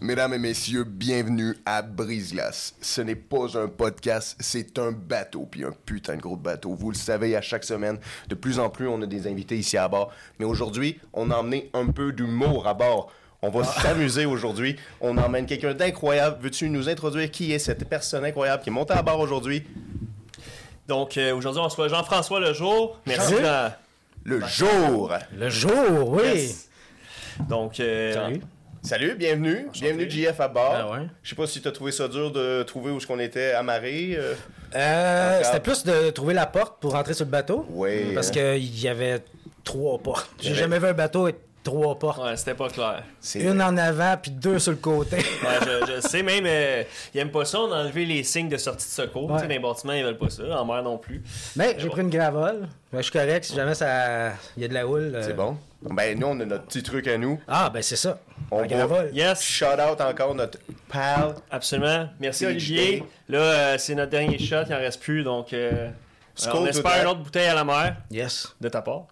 Mesdames et messieurs, bienvenue à Brise-Glace. Ce n'est pas un podcast, c'est un bateau, puis un putain de gros bateau. Vous le savez, à chaque semaine, de plus en plus, on a des invités ici à bord. Mais aujourd'hui, on a emmené un peu d'humour à bord. On va s'amuser aujourd'hui. On emmène quelqu'un d'incroyable. Veux-tu nous introduire qui est cette personne incroyable qui est montée à bord aujourd'hui? Donc euh, aujourd'hui, on reçoit Jean-François Lejour. Merci. Salut. de- Le jour! Le jour, oui. Yes. Donc, euh, Salut. Salut, bienvenue. Bienvenue, JF à bord. Ah ouais. Je sais pas si tu as trouvé ça dur de trouver où est-ce qu'on était amarré. euh. Euh. C'était plus de trouver la porte pour rentrer sur le bateau. Oui, Parce qu'il y avait trois portes. J'ai jamais vu un bateau avec trois portes. ouais, c'était pas clair. Une en avant, puis deux sur le côté. Ouais, je, je sais même, euh, ils aiment pas ça. On a enlevé les signes de sortie de secours. Ouais. Tu sais, dans les bâtiments, ils veulent pas ça. En mer non plus. Mais j'ai bon. pris une gravole. Mais je suis correct. Si jamais ça... il y a de la houle. euh, C'est bon. Ben, nous, on a notre petit truc à nous. Ah, ben c'est ça. On gravole. Yes, Shout out encore notre pal. absolument. Merci PhD. Olivier. Là, euh, c'est notre dernier shot. Il en reste plus. Donc, euh, on espère une autre bouteille à la mer Yes. de ta part.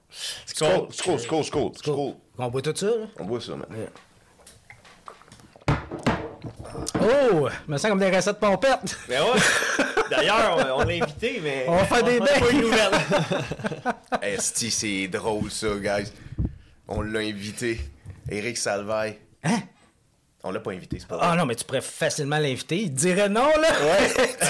On boit tout ça, là? On boit ça, man. Oh! me sent comme des recettes pompettes. Mais ouais. D'ailleurs, on, on l'a invité, mais. On va faire des on a pas une nouvelle. Esti, c'est drôle, ça, guys. On l'a invité. Eric Salvaille. Hein? On l'a pas invité, c'est pas Ah vrai. non, mais tu pourrais facilement l'inviter. Il te dirait non, là. Ouais. tu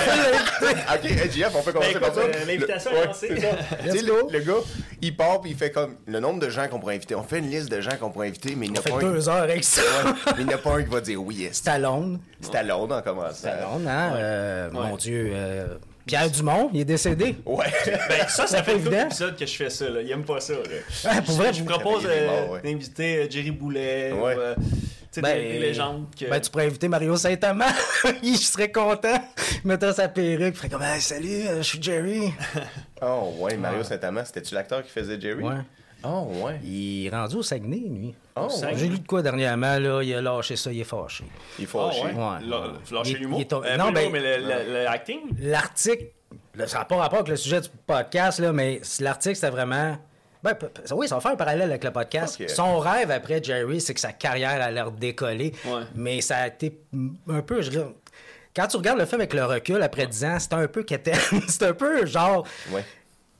peux l'inviter. ok, JF, on peut commencer Ben, comme écoute, ça. euh, l'invitation Le- est ouais, lancée. Tu sais, le, le gars, il part puis il fait comme le nombre de gens qu'on pourrait inviter. On fait une liste de gens qu'on pourrait inviter, mais il n'y a pas un. deux heures avec ça. Ouais, mais il n'y a pas un qui va dire oui. Stallone. C'est à Londres en commençant. Stallone, hein? euh, Mon Ouais. Dieu. euh, Pierre Dumont, il est décédé. Ouais. Ben, ça, ça fait évident. d'épisodes que je fais ça. Là. Il aime pas ça. Là. Ouais, pour vrai, je vous propose euh, ouais. d'inviter euh, Jerry Boulet ou euh, Ben, des, des légendes. Que... Ben, tu pourrais inviter Mario Saint-Amand. il serait content. Il mettrait sa perruque. Il ferait comme, Hey, salut, je suis Jerry. Oh, ouais, Mario Saint-Amand, c'était-tu l'acteur qui faisait Jerry? Ouais. Oh, ouais. Il est rendu au Saguenay, lui. Oh, Saguenay. ouais. J'ai lu de quoi dernièrement, là? Il a lâché ça, il est fâché. Il faut Ah, chier. ouais. Ouais. Il- l'humour? est Euh, non, ben- mais le, le- le acting? L'article, ça n'a pas rapport avec le sujet du podcast, là, mais l'article, c'était vraiment. Ben, oui, ça va faire un parallèle avec le podcast. Son rêve après Jerry, c'est que sa carrière a l'air décoller. Ouais. Mais ça a été un peu. je Quand tu regardes le film avec le recul après 10 ans, c'est un peu quétaine. c'est un peu genre. Ouais.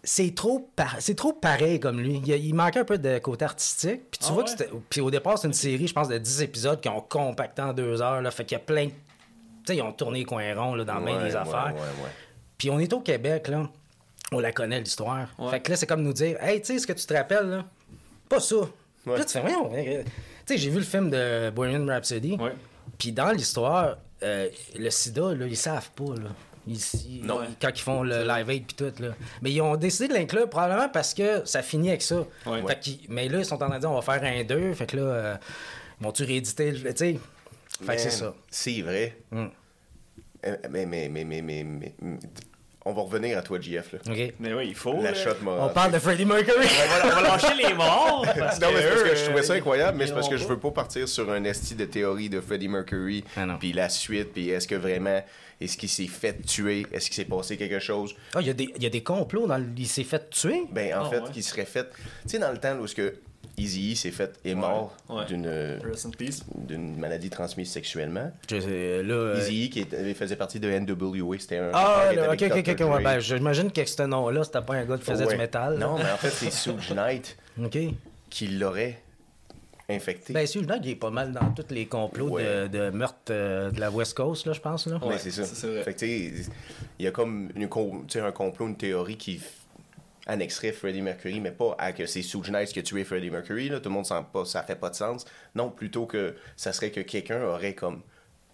C'est trop, par- c'est trop pareil comme lui. Il, il manquait un peu de côté artistique. Puis tu Ah vois ouais? que. Puis au départ, c'est une série, je pense, de 10 épisodes qui ont compacté en deux heures. Là, fait qu'il y a plein de. Tu sais, ils ont tourné les coins ronds là, dans bien Ouais, des ouais, affaires. Puis on est au Québec, là. On la connaît, l'histoire. Fait que là, c'est comme nous dire Hey, tu sais, ce que tu te rappelles, là? Pas ça. Puis Là, tu fais Voyons. euh, Tu sais, j'ai vu le film de Bohemian Rhapsody. Puis dans l'histoire, euh, le sida, là, ils savent pas, là. Ils- Non. Quand ils font le live aid puis tout, là. Mais ils ont décidé de l'inclure probablement parce que ça finit avec ça. Ouais. Fait qu'ils- mais là, ils sont en train de dire on va faire un 2. Fait que là, euh, ils vont-tu rééditer le. Tu sais? Fait que c'est ça. C'est vrai. Mm. Euh, Mais, mais, mais, mais, mais, mais- mais- On va revenir à toi, JF, là. OK. Mais oui, il faut. La shot m'a. On parle de Freddie Mercury. On va, on va lâcher les morts. Parce Non, mais c'est parce que je trouvais ça incroyable, mais c'est parce que je veux pas partir sur un esti de théorie de Freddie Mercury, Ah puis la suite, puis est-ce que vraiment, est-ce qu'il s'est fait tuer, est-ce qu'il s'est passé quelque chose? Ah, il y, a des- il y a des complots dans le... Il s'est fait tuer? Ben, en Ah, fait, ouais. qu'il serait fait. Tu sais, dans le temps où ce que Eazy s'est fait, est mort ouais. d'une maladie transmise sexuellement. Je sais, là... euh, Eazy qui était- faisait partie de NWA, c'était un. Ah, qui là, ok, ok, ok. Ouais, ben, j'imagine que ce nom-là, c'était pas un gars qui faisait Ouais. du métal. là. Non, mais en fait, c'est Suge Knight OK. qui l'aurait infecté. Ben, Suge Knight, il est pas mal dans tous les complots Ouais. de, de meurtre euh, de la West Coast, là, je pense, là. Ouais, c'est ça. ça, c'est vrai. Fait que, tu sais, il y a comme une, com- tu sais, un complot, une théorie qui annexerait Freddie Mercury, mais pas à que c'est Knight qui a tué Freddie Mercury. Là. Tout le monde sent pas, ça fait pas de sens. Non, plutôt que ça serait que quelqu'un aurait comme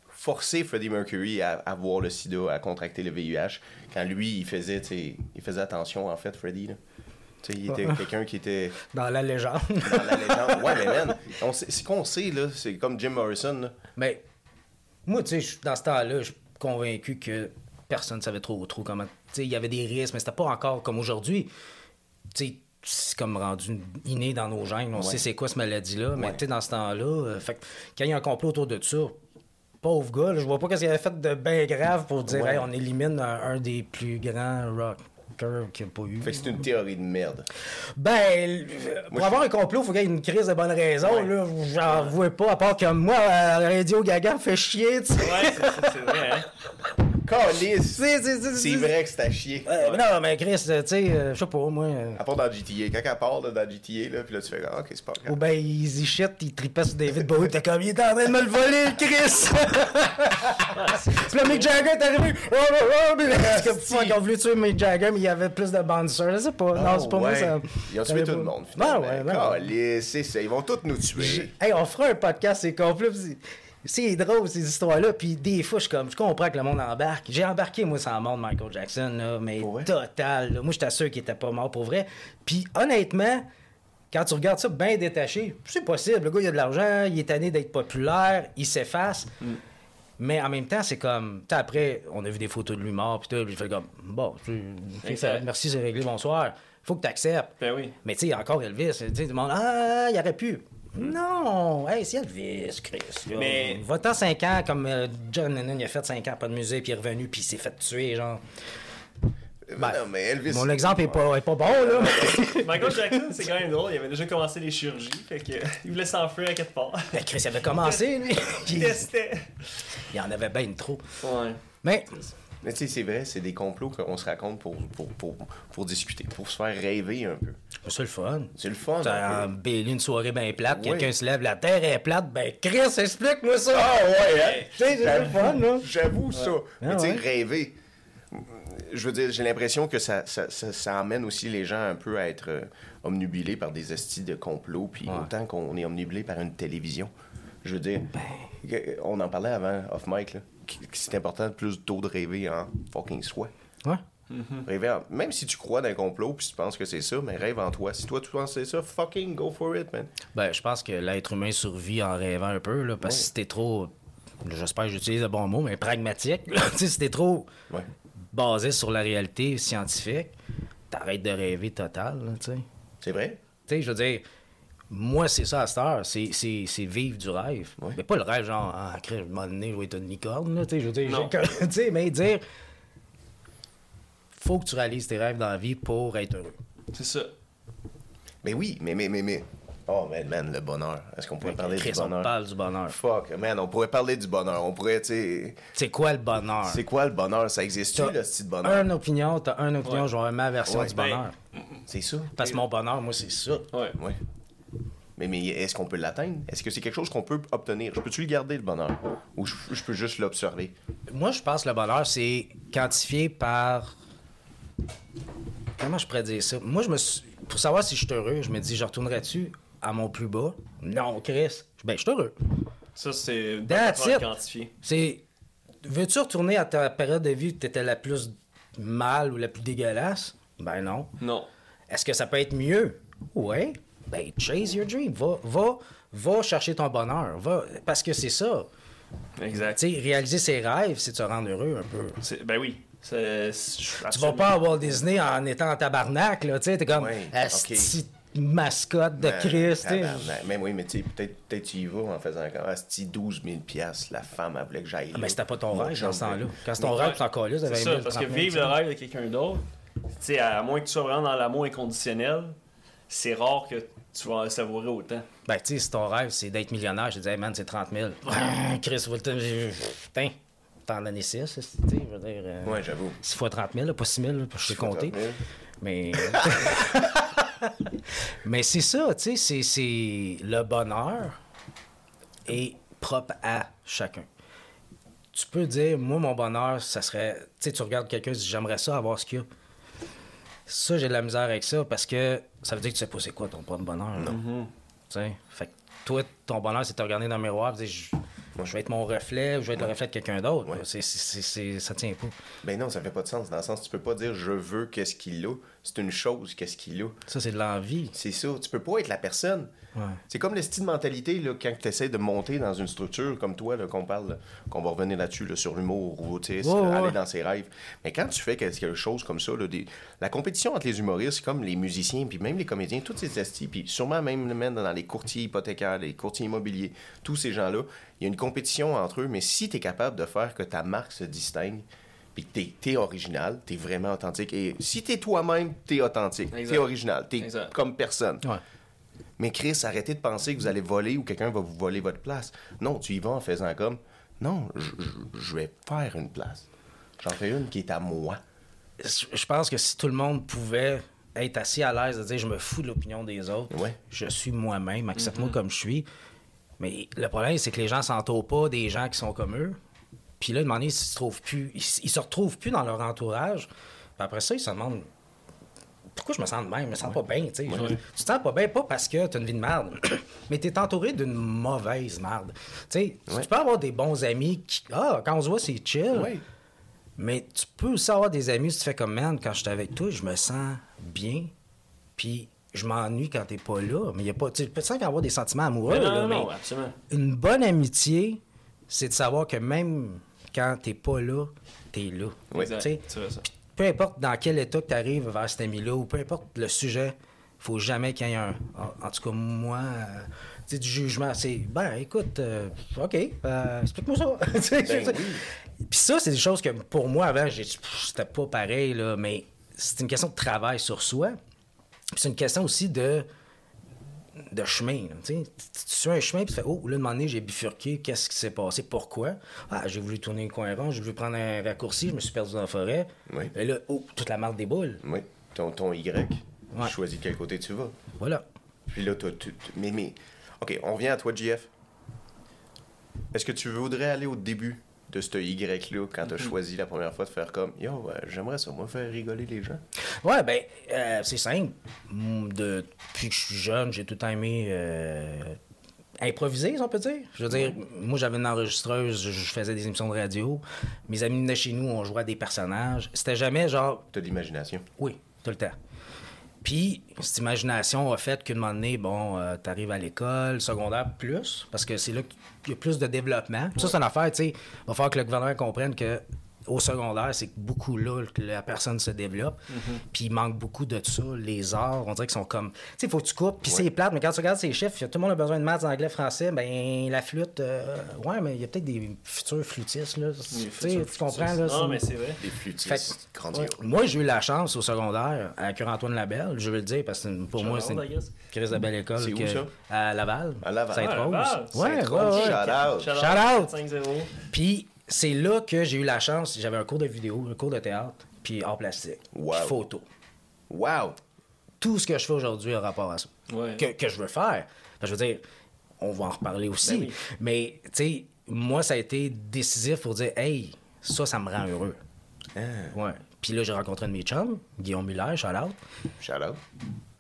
forcé Freddie Mercury à avoir le sida, à contracter le VIH, quand lui, il faisait, il faisait attention, en fait, Freddie. Là. Tu sais, il était quelqu'un qui était Dans la légende. dans la légende. Ouais, mais man, on sait- c'est qu'on sait, là, c'est comme Jim Morrison. Là. Mais moi, tu sais, dans ce temps-là, je suis convaincu que personne ne savait trop, trop comment. Tu sais, il y avait des risques, mais c'était pas encore comme aujourd'hui. Tu sais, c'est comme rendu inné dans nos gènes. On Ouais. sait c'est quoi cette maladie-là. Mais Ouais. tu sais, dans ce temps-là, euh, fait quand il y a un complot autour de ça, pauvre gars, là, je vois pas qu'est-ce qu'il avait fait de bien grave pour dire, Ouais. Hey, on élimine un, un des plus grands rock. Curve qu'il n'y a pas eu. Fait que c'est une théorie de merde. Ben, euh, pour avoir un complot, il faut qu'il y ait une crise de bonne raison. Là, j'en vois pas, à part que moi, à Radio Gaga fait chier, tu sais. Ouais, c'est vrai, hein. Calice! C'est- vrai que c'est à chier. Euh, mais non, mais Chris, euh, tu sais, euh, je sais pas, moi. euh, À part dans GTA. Quand elle part là, dans GTA, là, puis là, tu fais ah, ok, c'est pas grave. Ou ben, Easy Shit, il tripait sur David Bowie, pis t'es comme, il était en train de me le voler, le Chris! Puis là, Mick Jagger est arrivé, oh, oh, oh, fuck, ils ont voulu tuer Mick Jagger, mais il y avait plus de bouncers, je sais pas, non, c'est pas moi, ça. Ils ont tué tout le monde, Ben finalement. ouais, ben ouais. Calice, c'est ça. Ils vont tous nous tuer. Hey, on fera un podcast, c'est complet. pis c'est- drôle, ces histoires-là. Puis des fois, je, comme, je comprends que le monde embarque. J'ai embarqué, moi, sans mort de Michael Jackson, là, mais total. là. Moi, j'étais sûr qu'il était pas mort pour vrai. Puis honnêtement, quand tu regardes ça bien détaché, c'est possible. Le gars, il a de l'argent, il est tanné d'être populaire, il s'efface. Mais en même temps, c'est comme. après, on a vu des photos de lui mort, puis tout, puis je fais comme, bon, Exact. merci, c'est réglé, bonsoir. Faut que tu acceptes. Ben oui. Mais tu sais, encore Elvis, tu sais, le monde, ah, il aurait pu. Non, hey, c'est Elvis, Chris. là. Mais- Va-t'en 5 ans, comme euh, John Lennon, il a fait 5 ans, pas de musée, puis il est revenu, puis il s'est fait tuer, genre. Ben, non, mais Elvis. Mon exemple est pas, est pas bon, là. mais- Michael Jackson, c'est quand même drôle. Il avait déjà commencé les chirurgies. Fait que, il voulait s'enfuir à quelque part. Ben, Chris, il avait commencé, lui. Il il, testait. il en avait bien trop. Ouais. Mais, Mais tu sais, c'est vrai, c'est des complots qu'on se raconte pour, pour, pour, pour discuter, pour se faire rêver un peu. c'est le fun. C'est le fun. T'as embelli une soirée bien plate, quelqu'un se lève, la terre est plate, ben Chris, explique-moi ça! Ah ouais, hein? C'est le fun, là. J'avoue ça. Mais Ah tu sais, ouais. rêver. Je veux dire, j'ai l'impression que ça, ça, ça, ça amène aussi les gens un peu à être euh, omnubilés par des estis de complot, puis Ouais. autant qu'on est omnubilé par une télévision. Je veux dire, Ben. que- on en parlait avant, off mic, là, c'est important plus tôt de rêver en fucking soi. Ouais. Rêver en- Même si tu crois dans un complot, puis tu penses que c'est ça, mais rêve en toi. Si toi tu penses que c'est ça, fucking go for it, man. Ben, je pense que l'être humain survit en rêvant un peu, là, parce que si t'es trop, j'espère que j'utilise le bon mot, mais pragmatique, là, tu sais, si t'es trop Ouais. basé sur la réalité scientifique, t'arrêtes de rêver total, tu sais. C'est vrai? Tu sais, je veux dire, moi, c'est ça à cette heure, c'est, c'est, c'est vivre du rêve. Ouais. Mais pas le rêve, genre, ah, un moment donné, je vais être une licorne, là, tu sais, je veux dire, tu sais, mais dire, faut que tu réalises tes rêves dans la vie pour être heureux. C'est ça. Mais oui, mais, mais, mais, mais. Oh, man, man, le bonheur. Est-ce qu'on pourrait parler Chris, du on bonheur? parle du bonheur. Fuck, man, on pourrait parler du bonheur. On pourrait, tu sais. C'est quoi le bonheur? C'est quoi le bonheur? Ça existe-tu, le style bonheur? Une opinion, t'as une opinion, Ouais. je vais avoir ma version Ouais. du Ben, bonheur. C'est ça? Parce que mon bonheur, moi, c'est ça. Ouais. Ouais. Mais, mais est-ce qu'on peut l'atteindre? Est-ce que c'est quelque chose qu'on peut obtenir? Je peux-tu le garder, le bonheur? Ou je, je peux juste l'observer? Moi, je pense que le bonheur, c'est quantifié par. Comment je pourrais dire ça? Moi, je me suis... Pour savoir si je suis heureux, je me dis, je retournerais-tu à mon plus bas? Non, Chris. Ben, je suis heureux. Ça, c'est quantifié. C'est. Veux-tu retourner à ta période de vie où tu étais la plus mal ou la plus dégueulasse? Ben non. Non. Est-ce que ça peut être mieux? Ouais. Ben, chase your dream. Va, va, va chercher ton bonheur. Va, parce que c'est ça. Exact. Tu sais, réaliser ses rêves, c'est se rendre heureux un peu. Ben oui. Tu vas pas à Walt Disney en étant en tabarnak, là, tu t'es comme, Ouais, asti mascotte de Ben, Christ. Mais oui, mais tu peut-être peut tu y vas en faisant comme Asti 12 000 piastres, la femme, elle voulait que j'aille. Ah, mais c'était pas ton rêve dans ce temps-là. Quand c'est ton rêve, c'est encore là, C'est avait ça, 2000, parce que 30 000, vivre le rêve de quelqu'un d'autre, tu sais, à moins que tu sois vraiment dans l'amour inconditionnel, c'est rare que tu vas en savourer autant. Ben, tu sais, si ton rêve, c'est d'être millionnaire, je te dis, hey, man, c'est 30 000. Chris Wilton, putain, t'en donnes 6, tu sais, je veux dire. euh, Ouais, j'avoue. 6 fois 30 000, là, pas 6 000, là, je sais compter. 30 000. Mais. Mais c'est ça, tu sais, c'est- c'est le bonheur est propre à chacun. Tu peux dire, moi, mon bonheur, ça serait. Tu sais, tu regardes quelqu'un, j'aimerais ça avoir ce qu'il y a. Ça, j'ai de la misère avec ça parce que ça veut dire que tu sais pas c'est quoi ton propre bonheur. là. Tu sais, fait que toi, ton bonheur, c'est de te regarder dans le miroir et dire, je, je vais être mon reflet ou je vais être le reflet de quelqu'un d'autre. Ouais. ça tient pas. Ben non, ça fait pas de sens. Dans le sens, tu peux pas dire je veux qu'est-ce qu'il a. C'est une chose, qu'est-ce qu'il a. Ça, c'est de l'envie. C'est ça. Tu peux pas être la personne. Ouais. C'est comme le style de mentalité là, quand tu essaies de monter dans une structure comme toi, qu'on parle, qu'on va revenir là-dessus, là, sur l'humour ou Ouais, ouais, aller dans ses rêves. Mais quand tu fais quelque chose comme ça, là, des- la compétition entre les humoristes, comme les musiciens, puis même les comédiens, tous ces estis, puis sûrement même même dans les courtiers hypothécaires, les courtiers immobiliers, tous ces gens-là, il y a une compétition entre eux, mais si tu es capable de faire que ta marque se distingue, puis que t'es, t'es original, t'es vraiment authentique. Et si t'es toi-même, t'es authentique, Exact. t'es original, t'es Exact. comme personne. Ouais. Mais Chris, arrêtez de penser que vous allez voler ou quelqu'un va vous voler votre place. Non, tu y vas en faisant comme, non, je, vais faire une place. J'en fais une qui est à moi. je je pense que si tout le monde pouvait être assez à l'aise de dire je me fous de l'opinion des autres, Ouais. je suis moi-même, accepte-moi Mm-hmm. comme je suis. Mais le problème, c'est que les gens s'entourent pas des gens qui sont comme eux. Puis là, de moment donné, ils se, trouvent plus, ils, se retrouvent plus dans leur entourage. Puis après ça, ils se demandent pourquoi je me sens de même, je me sens pas bien, tu sais. Tu te sens pas bien, pas parce que tu as une vie de merde, mais tu es entouré d'une mauvaise merde. Tu sais, Ouais. tu peux avoir des bons amis qui, ah, quand on se voit, c'est chill. Mais tu peux aussi avoir des amis, si tu fais comme man, quand je suis avec toi, je me sens bien, puis je m'ennuie quand t'es pas là. Mais il y a pas. Tu peux avoir des sentiments amoureux, Mais non, là, non, mais non, absolument. une bonne amitié, c'est de savoir que même quand t'es pas là, t'es là. Oui. Exact. Peu importe dans quel état que tu arrives vers cet ami-là, ou peu importe le sujet, faut jamais qu'il y ait un. En, en tout cas, moi, euh, tu sais, du jugement, c'est. Ben, écoute, euh, OK, euh, explique-moi ça. Ben oui. Puis ça, c'est des choses que pour moi, avant, c'était pas pareil, là, mais c'est une question de travail sur soi. Puis c'est une question aussi de de chemin. tu. Tu suis un chemin, puis tu fais Oh, là, de moment donné, j'ai bifurqué, qu'est-ce qui s'est passé, pourquoi? Ah, j'ai voulu tourner le coin rond, j'ai voulu prendre un raccourci, je me suis perdu dans la forêt. Oui. Et là, oh, toute la marque des boules. Oui, ton, ton Y, Ouais. tu choisis de quel côté tu vas. Voilà. Puis là, tu- mais, mais, OK, on revient à toi, JF. Est-ce que tu voudrais aller au début? De ce Y-là quand tu as choisi la première fois de faire comme Yo, euh, j'aimerais ça, moi, faire rigoler les gens? Ouais, ben, euh, c'est simple. Mm, De- depuis que je suis jeune, j'ai tout le temps aimé euh, improviser, si on peut dire. Je veux dire, moi, j'avais une enregistreuse, je je faisais des émissions de radio. Mes amis venaient chez nous, on jouait à des personnages. C'était jamais genre, T'as de l'imagination. oui, tout le temps. Puis, cette imagination a fait qu'à un moment donné, bon, euh, t'arrives à l'école, secondaire plus, parce que c'est là qu'il y a plus de développement. Ça, c'est une affaire, tu sais, il va falloir que le gouvernement comprenne que au secondaire, c'est beaucoup là que la personne se développe. Puis il manque beaucoup de ça. Les arts, on dirait qu'ils sont comme. Tu sais, il faut que tu coupes, puis c'est plate, mais quand tu regardes ces chiffres, tout le monde a besoin de maths, anglais, français, ben la flûte, euh, ouais, mais il y a peut-être des futurs flûtistes, là. Tu comprends, là. Non, mais c'est vrai. Des flûtistes grandioses. moi, j'ai eu la chance au secondaire à Cure-Antoine Labelle, je veux le dire, parce que pour moi, c'est une crise de belle école. C'est où, que- ça? À Laval. À Laval. Sainte-Rose. Ah. Ouais, ouais, ouais. Shout Shout out. 5-0. Puis c'est là que j'ai eu la chance. J'avais un cours de vidéo, un cours de théâtre, puis art plastique, Wow. puis photo. Wow! Tout ce que je fais aujourd'hui a rapport à ça. Ouais. Que, que je veux faire. Je veux dire, on va en reparler aussi. Ben oui. Mais, tu sais, moi, ça a été décisif pour dire, hey, ça, ça me rend heureux. Ah, Ouais. Puis là, j'ai rencontré un de mes chums, Guillaume Muller, shout out. shout out.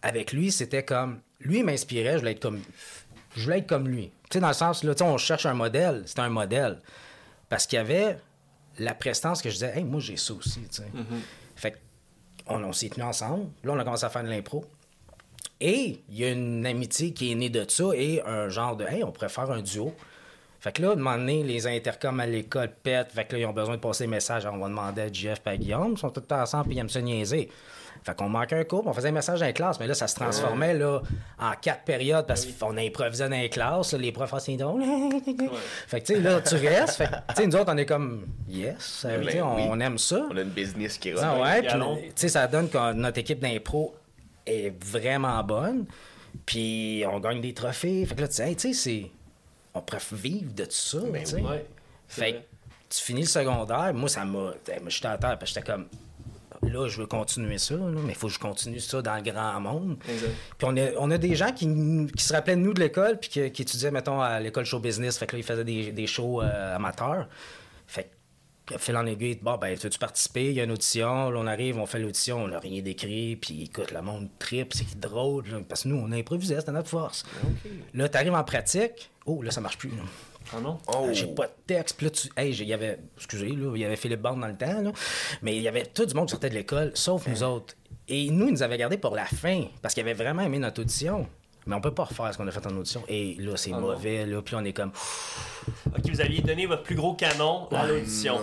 avec lui, c'était comme. Lui, il m'inspirait, je voulais être comme. Je voulais être comme lui. Tu sais, dans le sens, là, tu sais, on cherche un modèle. C'était un modèle. Parce qu'il y avait la prestance que je disais, hey, moi, j'ai ça aussi, tu sais. Fait qu'on on, s'est tenus ensemble. Là, on a commencé à faire de l'impro. Et il y a une amitié qui est née de ça et un genre de, hey, on pourrait faire un duo. Fait que là, à un moment donné, les intercoms à l'école pètent. Fait que là, ils ont besoin de passer des messages. On va demander à JF et à Guillaume. Ils sont tous ensemble puis ils aiment se niaiser. Fait qu'on manquait un cours, on faisait un message dans les classes, mais là, ça se transformait là, en quatre périodes parce qu'on improvisait dans les classes. là, les profs, c'est drôle. Fait que, tu sais, là, tu restes. Fait que, tu sais, nous autres, on est comme, yes, Ben on, oui. on aime ça. On a une business qui Ah revient. ouais, tu sais, ça donne que notre équipe d'impro est vraiment bonne. Puis on gagne des trophées. Fait que là, tu sais, hey, tu sais, c'est. On pourrait vivre de tout ça. Ben oui. Fait que tu finis le secondaire. Moi, ça m'a. moi, J'étais à terre, parce que j'étais comme. Là, je veux continuer ça, là, mais il faut que je continue ça dans le grand monde. Exact. Puis on a, on a des gens qui, qui se rappelaient de nous de l'école, puis qui, qui étudiaient, mettons, à l'école show business. Fait que là, ils faisaient des, des shows euh, amateurs. Fait que, fil en aiguille, bon, ben, veux-tu participer? Il y a une audition. Là, on arrive, on fait l'audition, on n'a rien décrit, puis écoute, le monde trip, c'est drôle. là, parce que nous, on improvisait, c'était notre force. Là, t'arrives en pratique, oh, là, ça marche plus. là. Ah non? Oh! J'ai pas de texte. Puis là, tu. Hey, il y avait. Excusez, là, il y avait Philippe Bande dans le temps, là. Mais il y avait tout du monde qui sortait de l'école, sauf nous autres. Et nous, ils nous avaient gardés pour la fin, parce qu'ils avaient vraiment aimé notre audition. Mais on peut pas refaire ce qu'on a fait en audition. Et là, c'est Ah non. mauvais, là. Puis on est comme. Ok, vous aviez donné votre plus gros canon à l'audition.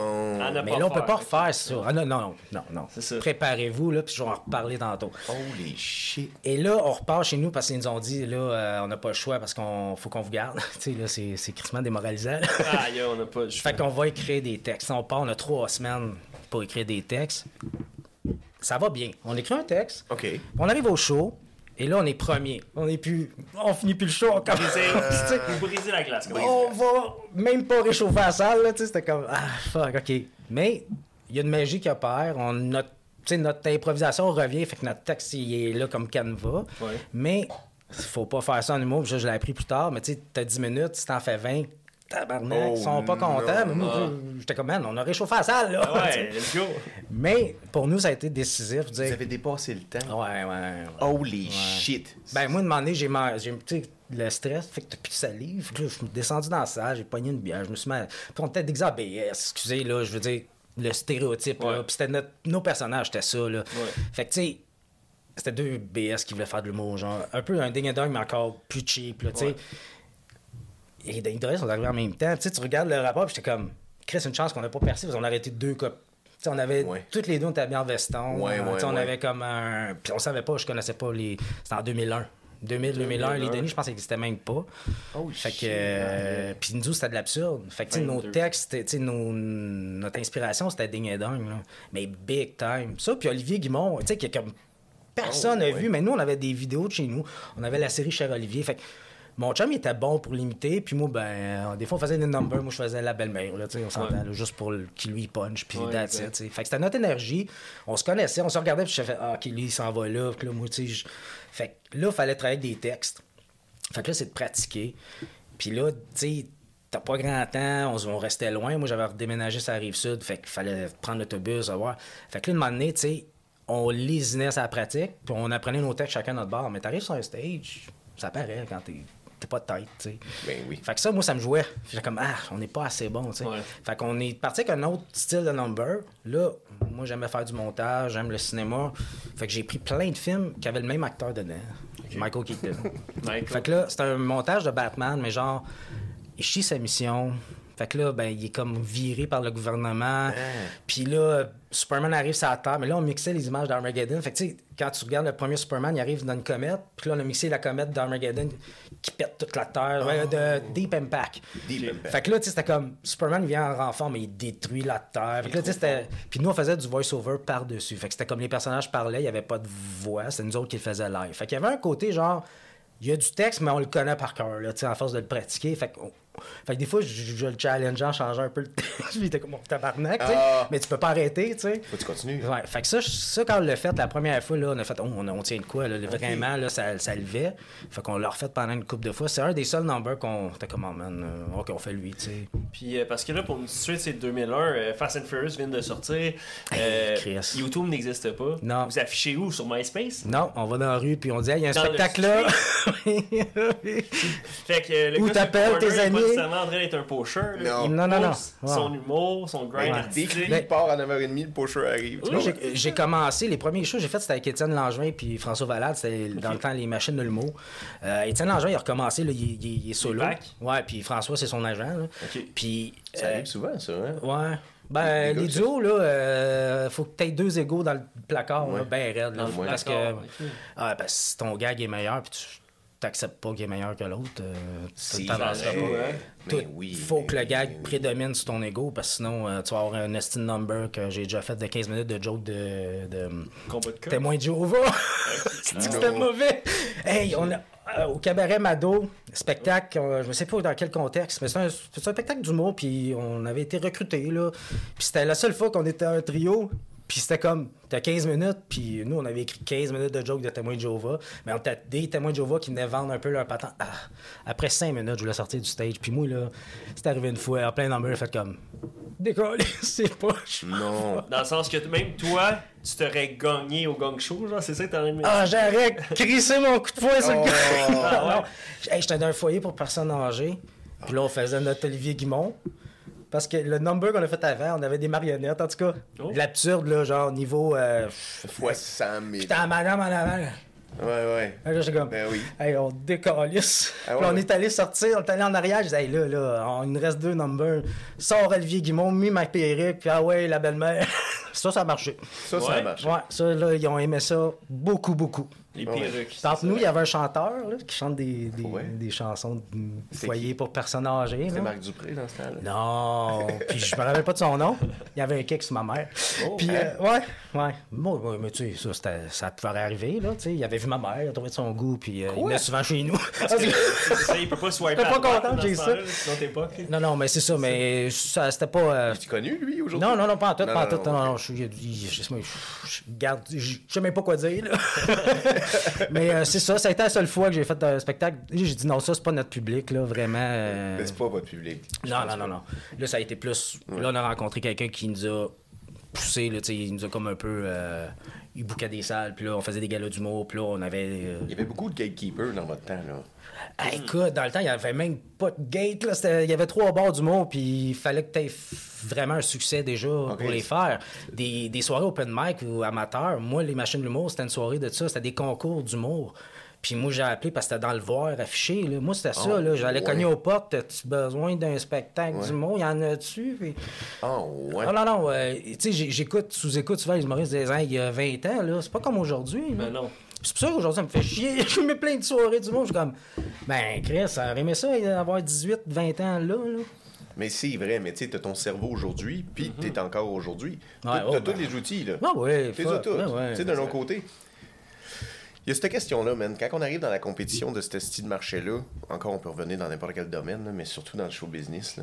Mais là, on peut pas refaire ça. Ah non, non, non, non, non. C'est ça. Préparez-vous, là, puis je vais en reparler tantôt. Holy shit! Et là, on repart chez nous parce qu'ils nous ont dit, là, euh, on n'a pas le choix parce qu'on faut qu'on vous garde. tu sais, là, c'est c'est crissement démoralisant. Aïe, on n'a pas le choix. Fait qu'on va écrire des textes. On part, on a trois semaines. pour écrire des textes. Ça va bien. On écrit un texte, OK. on arrive au show, et là, on est premier. On est plus. On finit plus le show, on commence. Briser, vous brisez la glace. on va même pas réchauffer la salle, là, tu sais, c'était comme, ah, fuck, ok. Mais, il y a une magie qui opère, on, notre, notre improvisation revient, fait que notre texte, il est là comme canevas. Ouais. Mais, faut pas faire ça en humour, ça, je l'ai appris plus tard, mais tu sais, t'as 10 minutes, si t'en fais 20, tabarnak, Oh, ils sont pas non. contents, mais moi, j'étais comme, man, on a réchauffé la salle, là. Ouais, let's go. Mais, pour nous, ça a été décisif, Vous dire, avez dépassé le temps. ouais, ouais, ouais. Holy shit. Ben, moi, de donné, j'ai mangé. Le stress fait que t'as plus de salive. Je suis descendu dans la salle, j'ai pogné une bière, je me suis mis. à- Puis on était déguisé BS, excusez, là, je veux dire, le stéréotype, là. Puis c'était notre- nos personnages, c'était ça, là. Ouais. Fait que, tu sais, c'était deux BS qui voulaient faire de l'humour, genre, un peu un ding and dong, mais encore plus cheap, là, tu sais. Ouais. Et les ding sont arrivés en même temps. Tu sais, tu regardes le rapport, puis j'étais comme, Chris, une chance qu'on n'a pas percé, parce qu'on a arrêté deux cop. Tu sais, on avait Ouais. toutes les deux, on était bien en veston. Ouais, Euh, ouais, tu sais, on avait comme un. Puis on savait pas, je connaissais pas les. C'était en 2001. 2000, 2001, les 2001. Denis, je pense qu'ils n'existaient même pas. Oh Fait que. euh, Puis nous, c'était de l'absurde. Fait que, tu sais, nos 22. textes, nos- notre inspiration, c'était ding et dong, là. Mais big time. Ça, puis Olivier Guimond, tu sais, qui est comme. Personne n'a Oh, ouais. vu, mais nous, on avait des vidéos de chez nous. On avait la série Cher Olivier. Fait que mon chum, il était bon pour l'imiter. Puis moi, ben, euh, des fois, on faisait des numbers. Moi, je faisais la belle-mère, là, tu sais, on s'entend, Ouais. juste pour qu'il lui punch. Puis Ouais, that's it. Fait que c'était notre énergie. On se connaissait, on se regardait, puis je faisais, ah, OK, lui, il s'en va là. Puis là, moi, tu sais, Fait que là, il fallait travailler avec des textes. Fait que là, c'est de pratiquer. Puis là, tu sais, t'as pas grand temps, on, on restait loin. Moi, j'avais redéménagé sur la rive sud, fait qu'il fallait prendre l'autobus, voir. Fait que là, une moment donné, tu sais, on lésinait sa pratique, puis on apprenait nos textes chacun à notre bar. Mais t'arrives sur un stage, ça paraît quand t'es t'es pas de tête, tu sais. Ben oui. Fait que ça, moi, ça me jouait. J'étais comme, ah, on n'est pas assez bon, tu sais. Ouais. Fait qu'on est parti avec un autre style de number. Là, moi, j'aimais faire du montage, j'aime le cinéma. Fait que j'ai pris plein de films qui avaient le même acteur dedans. Michael Keaton. Michael. Fait que là, c'est un montage de Batman, mais genre, il chie sa mission. Fait que là, ben, il est comme viré par le gouvernement. Puis là, Superman arrive sur la Terre. Mais là, on mixait les images d'Armageddon. Fait que tu sais, quand tu regardes le premier Superman, il arrive dans une comète. Puis là, on a mixé la comète d'Armageddon qui pète toute la Terre. De Deep Impact. Deep Impact. Fait que là, tu sais, c'était comme Superman vient en renfort, mais il détruit la Terre. Fait que là, tu sais, c'était. Puis nous, on faisait du voice-over par-dessus. Fait que c'était comme les personnages parlaient, il n'y avait pas de voix, c'était nous autres qui le faisaient live. Fait qu'il y avait un côté genre. Il y a du texte, mais on le connaît par cœur, là, tu sais, à force de le pratiquer. Fait que, fait que des fois, je, je le challengeais en changeant un peu le texte. Il était comme, mon tabarnak, tu sais. Ah. Mais tu peux pas arrêter, tu sais. Faut que tu continues. Ouais, fait que ça, ça, quand on l'a fait la première fois, là, on a fait, oh, on, on tient de quoi, là, vraiment, là, ça, ça levait. Fait qu'on l'a refait pendant une couple de fois. C'est un des seuls numbers qu'on était comme, oh, man, euh, ok, on fait lui, tu sais. Puis euh, parce que là, pour nous situer, c'est 2001, euh, Fast and Furious vient de sortir. Euh, Chris. YouTube n'existe pas. Non. Vous affichez où? Sur MySpace? Non, on va dans la rue, puis on dit, Hey, il y a un Dans spectacle là. Fait que euh, le gars t'appelles tes amis. Nécessairement en train d'être un là. Non. Non, non, non. Son humour, son grind Ouais. Dès artistique. qu'il Ben- part à 9h30, le pusher arrive. J'ai- commencé, les premiers shows que j'ai fait, c'était avec Étienne Langevin puis François Valade, c'était dans le temps les machines de l'humour. Euh, Étienne Langevin, il a recommencé, là, il, il- il est solo. back? Ouais, puis François, c'est son agent. Puis. Ça euh, arrive souvent, ça, hein? Ouais. Ben, Les duos, là, euh, faut que tu aies deux égaux dans le placard, là, Ouais. ben raide. Là, parce que ah, ben, si ton gag est meilleur, puis tu t'acceptes pas qu'il est meilleur que l'autre, euh, Si, t'avanceras pas. Mais oui. faut que le gag oui. prédomine sur ton ego, parce que sinon, euh, tu vas avoir un estin number que j'ai déjà fait de 15 minutes de joke de, de Combat de témoin de Jéhovah. C'était mauvais. Hey, on a, euh, au cabaret Mado, spectacle, euh, je ne sais pas dans quel contexte, mais c'est un, c'est un spectacle d'humour, puis on avait été recrutés, là. Puis c'était la seule fois qu'on était un trio. Puis c'était comme, t'as 15 minutes, puis nous, on avait écrit 15 minutes de joke de témoins de Jéhovah, mais on était des témoins de Jéhovah qui venaient vendre un peu leur patent. Ah, après 5 minutes, je voulais sortir du stage, puis moi, là, c'est arrivé une fois, en plein number, j'ai fait comme, décoller, c'est poche. Non. Dans le sens que même toi, tu t'aurais gagné au gang show, genre, c'est ça que de me Ah, j'aurais crissé mon coup de poing sur le Oh. gars. Ah ouais? Non. Hey, J'étais dans un foyer pour personnes âgées. Puis là, on faisait notre Olivier Guimont. Parce que le number qu'on a fait avant, on avait des marionnettes, en tout cas. Oh. De L'absurde, là, genre niveau. Euh, Fois 100 000. Putain, madame en avant. Ouais, ouais. Là, j'étais comme. Ben oui. Hey, on décalisse. Ah on ouais. est allé sortir, on est allé en arrière. Je disais, hey, là, là, on- il nous reste deux numbers. Sors Olivier Guimont, mis ma perruque, puis ah ouais, la belle-mère. ça, ça a marché. Ça, ça Ouais. marche. Ouais, ça, là, ils ont aimé ça beaucoup, beaucoup. Les Ouais. Entre c'est nous, il y avait un chanteur là, qui chante des, des, Ouais. des chansons de foyer pour personnes âgées. C'est. Marc Dupré dans ce temps-là. Non, puis je me rappelle pas de son nom. Il y avait un kick sur ma mère. Oh, Puis, hein? euh, ouais, ouais. Bon, ouais, mais tu sais, ça, ça pouvait arriver, là, tu sais. Il avait vu ma mère, il a trouvé de son goût, puis euh, il venait souvent chez nous. C'est ça, il peut pas swiper pas content que j'ai ça. non, non, mais c'est ça, mais ça, c'était pas... euh, Tu connu, lui, aujourd'hui? Non, non, non, pas en tout, Non, pas en non, tout. non, Non, ok. non, je. Je, je, je, sais même pas quoi dire, là. Mais euh, c'est ça, ça a été la seule fois que j'ai fait un spectacle. J'ai dit non, ça, c'est pas notre public, là, vraiment. euh, Mais c'est pas votre public. Non, non, non, non. Là, ça a été plus. Là, on a rencontré quelqu'un qui nous a poussé, là, tu sais, il nous a comme un peu. Euh, il bouquait des salles, puis là, on faisait des galas d'humour, puis là, on avait. Il y avait beaucoup de gatekeepers dans votre temps, là. Ah, écoute, dans le temps, il n'y avait même pas de gate. Là. C'était- Il y avait trois bords du mot, puis il fallait que tu aies vraiment un succès déjà pour les faire. Des, des soirées open mic ou amateurs. Moi, les machines de l'humour, c'était une soirée de ça. C'était des concours d'humour. Puis moi, j'ai appelé parce que c'était dans le voir affiché. Là. Moi, c'était ça. là. J'allais ouais. cogner aux portes. As-tu besoin d'un spectacle d'humour? Il y en a-tu? Puis... Oh, ouais. Ah non, non. euh, tu sais, j'écoute, sous-écoute souvent les humoristes des ans il y a 20 ans. là. C'est pas comme aujourd'hui. là. Ben non. C'est pour ça qu'aujourd'hui, ça me fait chier. Je mets plein de soirées du monde. Je suis comme, ben, Chris, ça aurait aimé ça, avoir 18, 20 ans là. là. Mais c'est vrai, mais tu sais, t'as ton cerveau aujourd'hui, puis t'es encore aujourd'hui. Ouais, T'as oh, t'as ben. tous les outils, là. Ah ouais, T'es tous. ouais, ouais. Tu sais, d'un autre côté. Il y a cette question-là, man. Quand on arrive dans la compétition de ce style de marché-là, encore on peut revenir dans n'importe quel domaine, là, mais surtout dans le show business,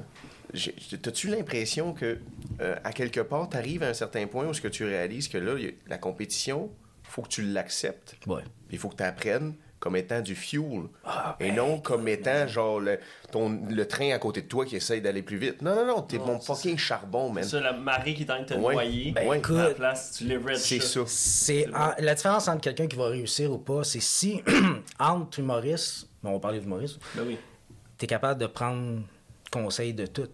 T'as-tu l'impression que, euh, à quelque part, t'arrives à un certain point où ce que tu réalises que là, il y a- la compétition, faut que tu l'acceptes. Ouais. Puis il faut que tu apprennes comme étant du fuel. Ah, et non comme étant genre le, ton, le train à côté de toi qui essaye d'aller plus vite. Non, non, non, t'es mon fucking charbon, man. C'est ça, la marée qui est en train de te Ouais. noyer. Ben, à la écoute, place, tu C'est ça. C'est en- la différence entre quelqu'un qui va réussir ou pas, c'est si entre humoristes, bon, on va parler d'humoristes, Ben oui. tu es capable de prendre conseil de tout.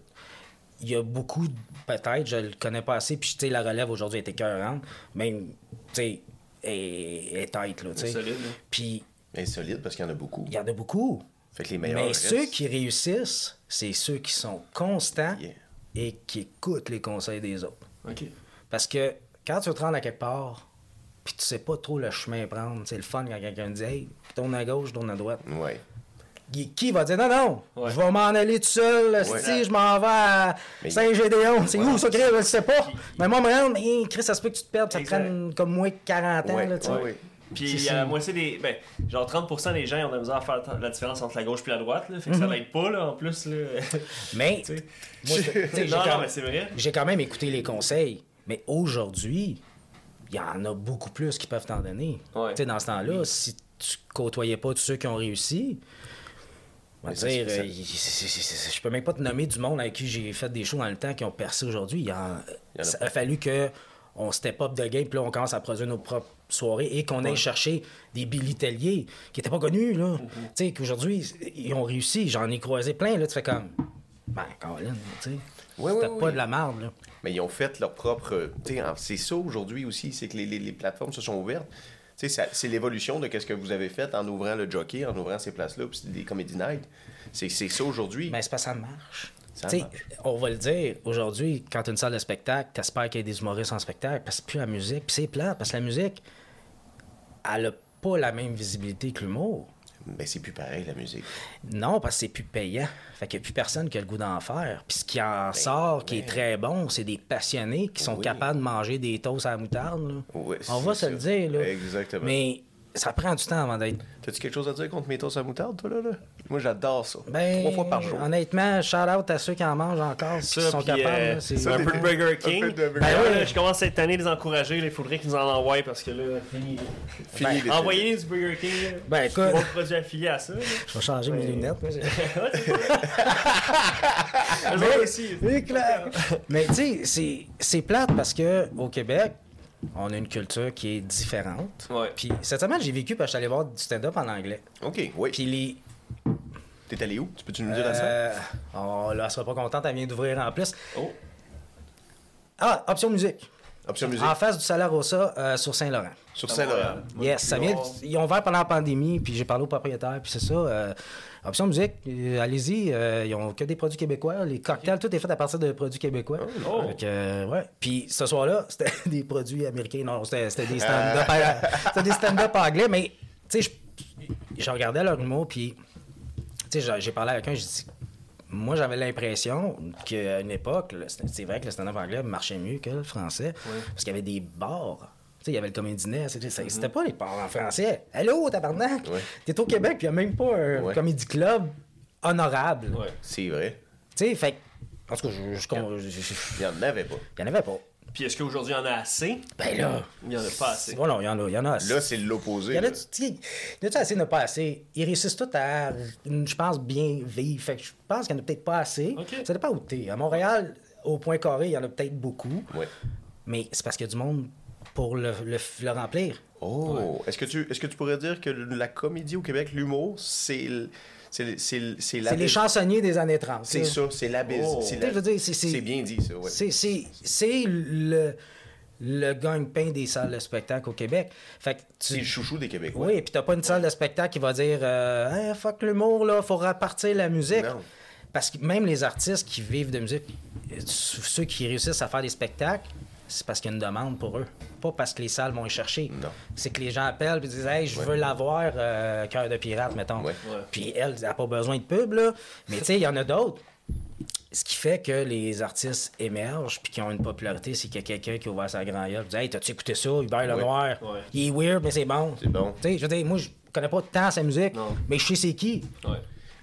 Il y a beaucoup, peut-être, je le connais pas assez, puis tu sais, la relève aujourd'hui est écœurante, même, tu sais, est, est tête, là, solide, là. Puis Insolite parce qu'il y en a beaucoup. il y en a beaucoup. Fait que les meilleurs. Mais restent. ceux qui réussissent, c'est ceux qui sont constants Yeah. et qui écoutent les conseils des autres. OK. Parce que quand tu te rends à quelque part, puis tu sais pas trop le chemin à prendre, c'est le fun quand quelqu'un dit Hey, tourne à gauche, tourne à droite. Ouais. Qui- va dire non, non, Ouais. je vais m'en aller tout seul, si je m'en vais à Saint-Gédéon. C'est où ça, Chris? Je le sais pas. Puis- Mais moi, me mais Chris, ça se peut que tu te perdes, ça te prenne comme moins que 40 ans. Là. Puis C'est ça. la moitié des. Ben, genre 30% des gens ils ont de la misère à faire la différence entre la gauche et la droite. Là, fait que ça l'aide pas, là, en plus. Là. Mais, moi, non, non, mais c'est vrai. j'ai quand même écouté les conseils. Mais aujourd'hui, il y en a beaucoup plus qui peuvent t'en donner. Ouais. Tu sais, dans ce temps-là, si tu côtoyais pas tous ceux qui ont réussi, Mais ça, dire, c'est- euh, je peux même pas te nommer du monde avec qui j'ai fait des shows dans le temps qui ont percé aujourd'hui. Il, en- a ça fallu que on step up de game, puis là, on commence à produire nos propres soirées et qu'on aille chercher des Billy Tellier qui n'étaient pas connus, là. Mm-hmm. Tu sais, qu'aujourd'hui, ils ont réussi. J'en ai croisé plein, là. Tu fais comme, ben, Colin, tu sais. Ouais, C'était ouais, pas ouais. de la merde, là. Mais ils ont fait leur propre. tu sais, C'est ça aujourd'hui aussi, c'est que les, les- les plateformes se sont ouvertes. C'est l'évolution de ce que vous avez fait en ouvrant le jockey, en ouvrant ces places-là, puis des comedy night. C'est ça aujourd'hui. Mais c'est pas ça marche. Ça marche. on va le dire, aujourd'hui, quand tu as une salle de spectacle, t'espères qu'il y ait des humoristes en spectacle, parce que c'est plus la musique. Puis c'est plat, parce que la musique, elle a pas la même visibilité que l'humour. Mais c'est plus pareil, la musique. Non, parce que c'est plus payant. Fait qu'il n'y a plus personne qui a le goût d'en faire. Puis ce qui en sort, qui est très bon, c'est des passionnés qui sont Oui. capables de manger des toasts à la moutarde. là. Ouais, On va se le dire. Là. Exactement. Mais ça prend du temps avant d'être T'as-tu quelque chose à dire contre mes toasts à moutarde, toi, là? là? Moi, j'adore ça. Ben, Trois fois par jour. Honnêtement, shout out à ceux qui en mangent encore, qui sont capables. euh, c'est- ça, un peu de Burger King. Ben ouais, là, je commence cette année à les encourager. Il faudrait qu'ils nous en envoient parce que là, fini. Fini Ben, l'été. Envoyez-les du Burger King. là. Ben, écoute- Ils vont produire affilié à ça. là. Je vais changer mes lunettes. moi, aussi. C'est clair. Mais tu sais, c'est- c'est plate parce que au Québec, on a une culture qui est différente. Ouais. Puis cette semaine, j'ai vécu parce que j'allais voir du stand-up en anglais. OK, oui. Puis les. T'es allé où? Tu peux-tu nous dire à ça? Oh, là, elle sera pas contente, elle vient d'ouvrir en plus. Oh. Ah, option musique. Option musique. En face du Salaire Rossa euh, sur Saint-Laurent. Sur Saint-Laurent. Yes, ça vient. Ils ont ouvert pendant la pandémie, puis j'ai parlé au propriétaire, puis c'est ça. euh, option musique, euh, allez-y, euh, ils ont que des produits québécois. Les cocktails, tout est fait à partir de produits québécois. Oh. Fait que, euh, ouais. Puis ce soir-là, c'était des produits américains. Non, c'était c'était des stand-up c'était des stand-up anglais, mais tu sais, je- je regardais leur humour, puis tu sais, j'ai- parlé avec un, j'ai dit, moi, j'avais l'impression qu'à une époque, c'est vrai que le stand-up anglais marchait mieux que le français, parce qu'il y avait des bars. Tu sais, il y avait le Comedy c'était Mm-hmm. c'était pas les bars en français. Allô, tabarnak! Ouais. T'es au Québec, puis il n'y a même pas un Ouais. comedy club honorable. Ouais. C'est vrai. Tu sais, fait que- en tout cas, je, je, je- je- Il n'y en avait pas. il y en avait pas. Puis est-ce qu'aujourd'hui, il y en a assez? Ben là, Il n'y en a pas assez. voilà, il y en a, il y en a assez. Là, c'est l'opposé. Il y en a, il y en a-tu assez, il n'y en a pas assez? Ils réussissent tous à, je pense, bien vivre. Fait que je pense qu'il n'y en a peut-être pas assez. Ok. Ça dépend où t'es. À Montréal, au point carré, il y en a peut-être beaucoup. Ouais. Mais c'est parce qu'il y a du monde pour le, le, le remplir. Oh, est-ce que tu est-ce que tu pourrais dire que la comédie au Québec, l'humour, c'est c'est c'est c'est C'est les chansonniers des années 30. C'est ça, c'est la. Oh. c'est c'est- c'est- C'est bien dit ça, ouais. C'est- C'est c'est le, le gagne-pain des salles de spectacle au Québec. Fait que C'est tu, le chouchou des Québécois. Oui, puis t'as pas une salle de spectacle qui va dire euh, Hey, fuck l'humour, là, faut repartir la musique. Non. Parce que même les artistes qui vivent de musique, ceux qui réussissent à faire des spectacles, c'est parce qu'il y a une demande pour eux. Pas parce que les salles vont y chercher. Non. C'est que les gens appellent et disent Hey, je veux l'avoir, euh, cœur de pirate, mettons. Ouais. Ouais. Puis elle, elle n'a pas besoin de pub, là. Mais tu sais, il y en a d'autres. Ce qui fait que les artistes émergent puis qui ont une popularité, c'est qu'il y a quelqu'un qui a ouvert sa grand gueule et dit Hey, t'as-tu écouté ça, Hubert Lenoir? Ouais. Il est weird, mais c'est bon. C'est bon. Tu sais, je veux dire, moi, je connais pas tant sa musique, Non. mais je sais c'est qui. Ouais.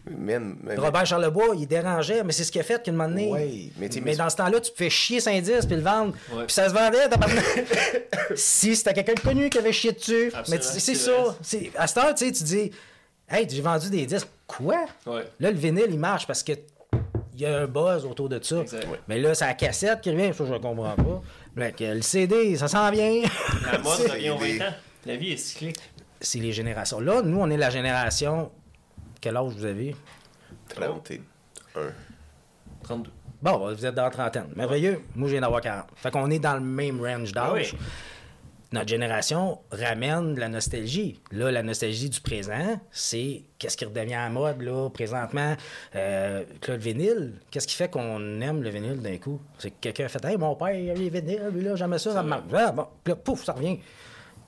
Man, mais- Robert Charlebois, il dérangeait, mais c'est ce qu'il a fait qu'une moment donné. Ouais, mais tu sais, mais- dans ce temps-là, tu te fais chier Saint-Dix puis le vendre. Ouais. Puis ça se vendait, tabarnak. si c'était quelqu'un de connu qui avait chié dessus. Absolument, mais tu- c'est c'est ça. À cette heure, tu sais, tu dis, hey, j'ai vendu des disques. Quoi? Ouais. Là, le vinyle, il marche parce que il y a un buzz autour de ça. Exact. Mais là, c'est la cassette qui revient, ça, je ne comprends pas. Le CD, ça s'en vient. La mode revient aux des- 20 ans. La vie est cyclique. c'est les générations. Là, nous, on est la génération. Quel âge vous avez? 31. 32. Bon, vous êtes dans la trentaine. Merveilleux. Moi, je viens d'avoir 40. Fait qu'on est dans le même range d'âge. Oui. Notre génération ramène de la nostalgie. Là, la nostalgie du présent, c'est qu'est-ce qui redevient à la mode, là, présentement. Euh, le vinyle, qu'est-ce qui fait qu'on aime le vinyle d'un coup? C'est que quelqu'un a fait Hey, mon père, il a les vinyles, lui, là, jamais ça, ça me marque. Ah, bon, Puis là, pouf, ça revient.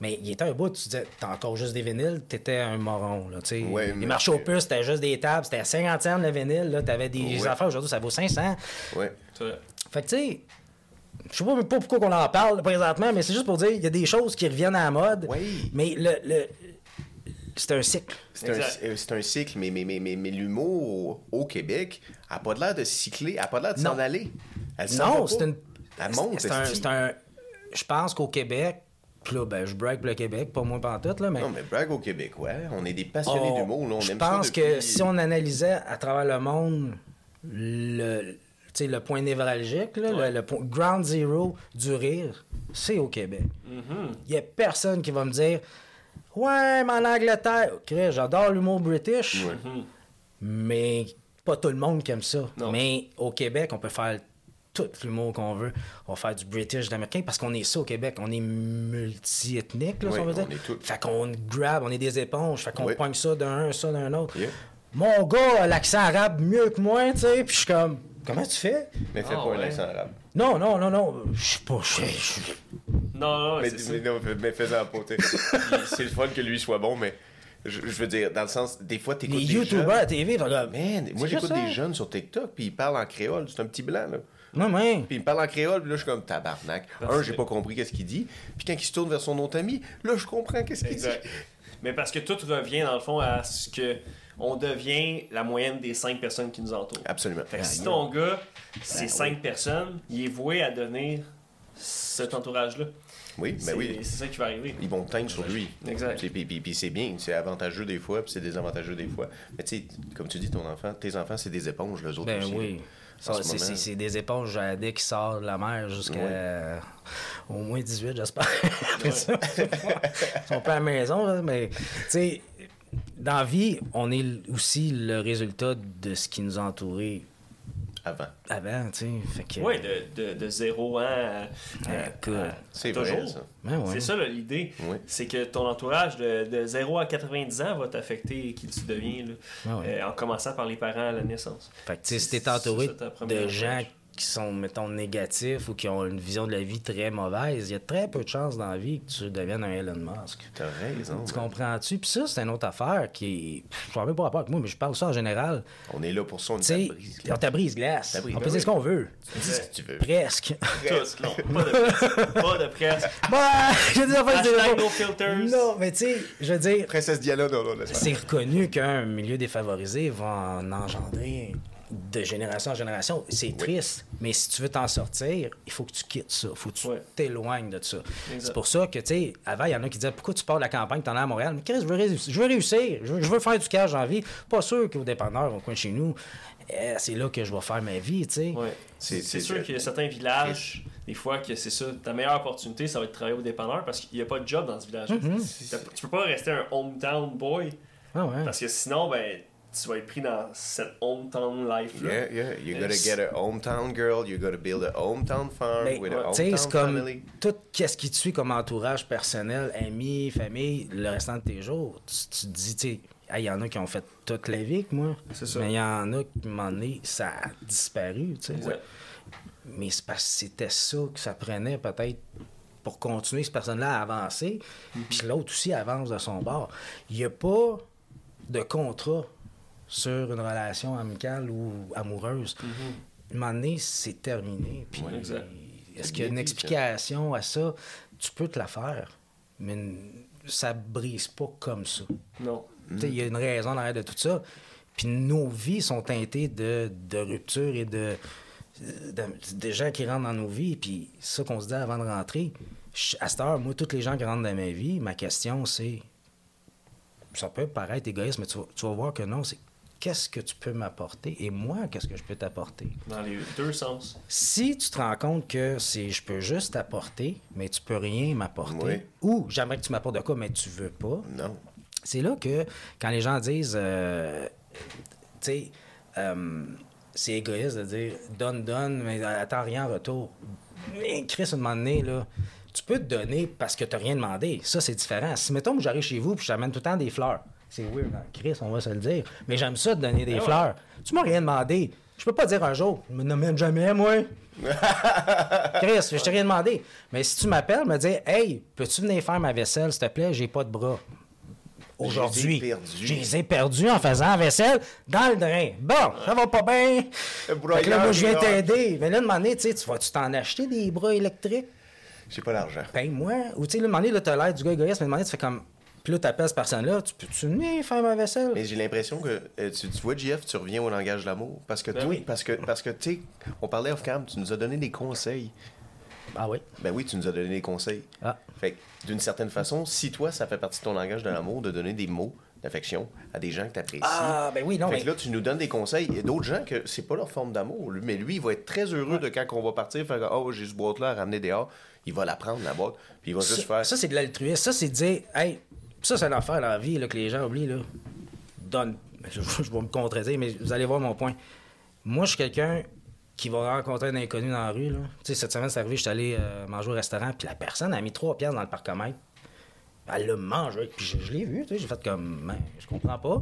Mais il était un bout, tu disais, t'as encore juste des vinyles, t'étais un moron, là, tu sais. Ouais, les marchés aux puces, c'était juste des tables, c'était à 50 cents le vinyle, là, t'avais des Ouais. affaires, aujourd'hui, ça vaut 500. Ouais. C'est vrai. Fait que, tu sais, je sais pas, pas pourquoi on en parle présentement, mais c'est juste pour dire, il y a des choses qui reviennent à la mode. Oui. Mais le, le- c'est un cycle. C'est un, Exact. euh, c'est un cycle, mais, mais, mais, mais, mais l'humour au Québec a pas de l'air de cycler, a pas de l'air de s'en aller. Elle Non, c'est une. Elle monte, c'est un, esti. c'est un- Je pense qu'au Québec, puis là, ben, je break le Québec, pas moi pantoute, là, mais. Non, mais brag au Québec, ouais. On est des passionnés on- d'humour, là. On je aime pense ça que si on analysait à travers le monde le, tu sais, le point névralgique, là, Ouais. le, le point ground zero du rire, c'est au Québec. Mm-hmm. Il y a personne qui va me dire Ouais, mais en Angleterre, ok, j'adore l'humour british, Ouais. mais pas tout le monde qui aime ça. Non. Mais au Québec, on peut faire tout l'humour qu'on veut. On va faire du british, de l'américain, parce qu'on est ça au Québec. On est multi-ethnique, là, si on veut on dire. est tout. Fait qu'on grab, on est des éponges. Fait qu'on Oui. pogne ça d'un, ça d'un autre. Yeah. Mon gars a l'accent arabe mieux que moi, tu sais. Puis je suis comme, comment tu fais? Mais fais Ah, pas un accent arabe. Non, non, non, non. Je suis pas. je- je- Non, non, Mais, c'est ça. mais non, mais fais-en pas, C'est le fun que lui soit bon, mais je, je veux dire, dans le sens, des fois, t'écoutes Les des YouTubers à jeunes. TV, sont comme, Man, moi j'écoute des jeunes sur TikTok, puis ils parlent en créole. C'est un petit blanc, là. Non, mais. Puis il me parle en créole, puis là, je suis comme tabarnak. Parfait. Un, j'ai pas compris qu'est-ce qu'il dit. Puis quand il se tourne vers son autre ami, là, je comprends qu'est-ce qu'il dit. Mais parce que tout revient, dans le fond, à ce que on devient la moyenne des cinq personnes qui nous entourent. Absolument. Fait que si ton gars, c'est Ben cinq personnes, il est voué à devenir cet entourage-là. Oui, C'est ben oui. c'est ça qui va arriver. Ils vont teindre sur lui. Exact. Puis- puis c'est bien, c'est avantageux des fois, puis c'est désavantageux des fois. Mais tu sais, comme tu dis, ton enfant, tes enfants, c'est des éponges, les autres Ben aussi. oui. Ce c'est, des éponges à dès qui sortent de la mer jusqu'à euh, au moins 18, j'espère. Après ça, ils sont pas à la maison, là, mais tu sais, dans la vie, on est aussi le résultat de ce qui nous a Avant. avant, tu sais. Fait que, Oui, de, de, de 0 ans à, à- à- C'est toujours. vrai, ça. Ben ouais. C'est ça l'idée. Oui. C'est que ton entourage de, de 0 à 90 ans va t'affecter qui tu deviens, là, Ben ouais. euh, en commençant par les parents à la naissance. Fait que, tu sais, si t'es entouré de gens. Qui sont, mettons, négatifs ou qui ont une vision de la vie très mauvaise, il y a très peu de chances dans la vie que tu deviennes un Elon Musk. T'as raison. Tu comprends-tu? Puis ça, c'est une autre affaire qui. Je ne même pas rapport avec moi, mais je parle ça en général. On est là pour ça, on est brise. on t'abrise glace. On ben peut dire oui. ce qu'on veut. Dis ce que tu veux. Presque. Tous, non, pas de presse. pas de presse. bah, je veux dire, pas no filters. Non, mais tu sais, je veux dire, Princesse Diana, non, non, c'est reconnu qu'un milieu défavorisé va en engendrer de génération en génération. C'est triste, mais si tu veux t'en sortir, il faut que tu quittes ça. Il faut que tu t'éloignes de ça. C'est pour ça que, tu sais, avant, il y en a qui disaient Pourquoi tu pars de la campagne, t'en es à Montréal? Mais Chris, je veux, réussir. je veux réussir. Je veux, je veux faire du cash en vie. Pas sûr qu'au dépanneur, au coin de chez nous, eh, c'est là que je vais faire ma vie, tu sais. Ouais. C'est- sûr qu'il y a certains villages, des fois, que c'est ça. Ta meilleure opportunité, ça va être de travailler au dépanneur parce qu'il n'y a pas de job dans ce village. Mm-hmm. Tu peux pas rester un hometown boy Ah ouais. parce que sinon, ben, tu vas être pris dans cette hometown life-là. Yeah, yeah. You gotta Yes. get a hometown girl, you gotta build a hometown farm with ouais, a Tu sais, hometown c'est comme family. tout ce qui te suit comme entourage personnel, amis, famille, le restant de tes jours. Tu, tu te dis, tu sais, Hey, il y en a qui ont fait toute la vie que moi. C'est ça. Mais il y en a qui, moment donné, ça a disparu, tu sais. Exact. Mais c'est parce que c'était ça que ça prenait peut-être pour continuer cette personne-là à avancer. Puis l'autre aussi avance de son bord. Il n'y a pas de contrat sur une relation amicale ou amoureuse. À un moment donné, c'est terminé. Puis Ouais, est-ce qu'il y a une explication à ça? Tu peux te la faire, mais ça brise pas comme ça. Non. Il y a une raison derrière de tout ça. Puis nos vies sont teintées de, de ruptures et de, de, de gens qui rentrent dans nos vies. Puis ça qu'on se dit avant de rentrer. je- À cette heure, moi, tous les gens qui rentrent dans ma vie, ma question, c'est. Ça peut paraître égoïste, mais tu vas, tu vas voir que non, c'est qu'est-ce que tu peux m'apporter et moi, qu'est-ce que je peux t'apporter? Dans les deux sens. Si tu te rends compte que c'est je peux juste t'apporter, mais tu peux rien m'apporter, Oui. ou j'aimerais que tu m'apportes de quoi, mais tu veux pas, Non. c'est là que quand les gens disent, euh, tu sais, euh, c'est égoïste de dire donne, donne, mais attends rien en retour. Mais Chris, à un moment donné, là, tu peux te donner parce que tu n'as rien demandé. Ça, c'est différent. Si, mettons, que j'arrive chez vous et je t'amène tout le temps des fleurs, c'est weird, hein? Chris, on va se le dire. Mais j'aime ça de donner des Ben ouais. fleurs. Tu m'as rien demandé. Je peux pas dire un jour, je me nomine jamais, moi. Chris, je t'ai rien demandé. Mais si tu m'appelles, me dire, hey, peux-tu venir faire ma vaisselle, s'il te plaît, j'ai pas de bras. Aujourd'hui, Je les ai perdus. je les ai perdus en faisant la vaisselle dans le drain. Bon, ça va pas bien. Le là, moi, je viens t'aider. Mais là, de donné, tu sais, tu vas-tu t'en acheter des bras électriques? J'ai pas d'argent. Paye-moi. Ou tu sais, là, de donné, là, t'as l'air du gars égoïste, mais de donné, tu fais comme. Puis là, t'appelles cette personne-là, tu peux-tu venir faire ma vaisselle? Mais j'ai l'impression que euh, tu, tu vois, JF, tu reviens au langage de l'amour. Parce que, Ben toi- oui. parce que, parce que tu sais, on parlait off-cam, tu nous as donné des conseils. Ah oui? Ben oui, tu nous as donné des conseils. Ah. Fait que, d'une certaine façon, si toi, ça fait partie de ton langage de l'amour, de donner des mots d'affection à des gens que tu apprécies. Ah, ben oui, non, fait mais. que là, tu nous donnes des conseils. Il y a d'autres gens que c'est pas leur forme d'amour. lui, Mais lui, il va être très heureux de quand on va partir, faire Oh, j'ai ce boîte-là à ramener dehors. Il va la prendre, la boîte. Puis il va juste faire. ça, c'est de l'altruisme. Ça, c'est de dire, hey, ça, c'est une affaire dans la vie là, que les gens oublient. Là. Donne. Je, je vais me contredire, mais vous allez voir mon point. Moi, je suis quelqu'un qui va rencontrer un inconnu dans la rue. Là. Tu sais, cette semaine, c'est arrivé, je suis allé euh, manger au restaurant, puis la personne a mis trois pièces dans le parcomètre. Elle l'a mangé, puis je, je l'ai vu, tu sais, j'ai fait comme, ben, je comprends pas.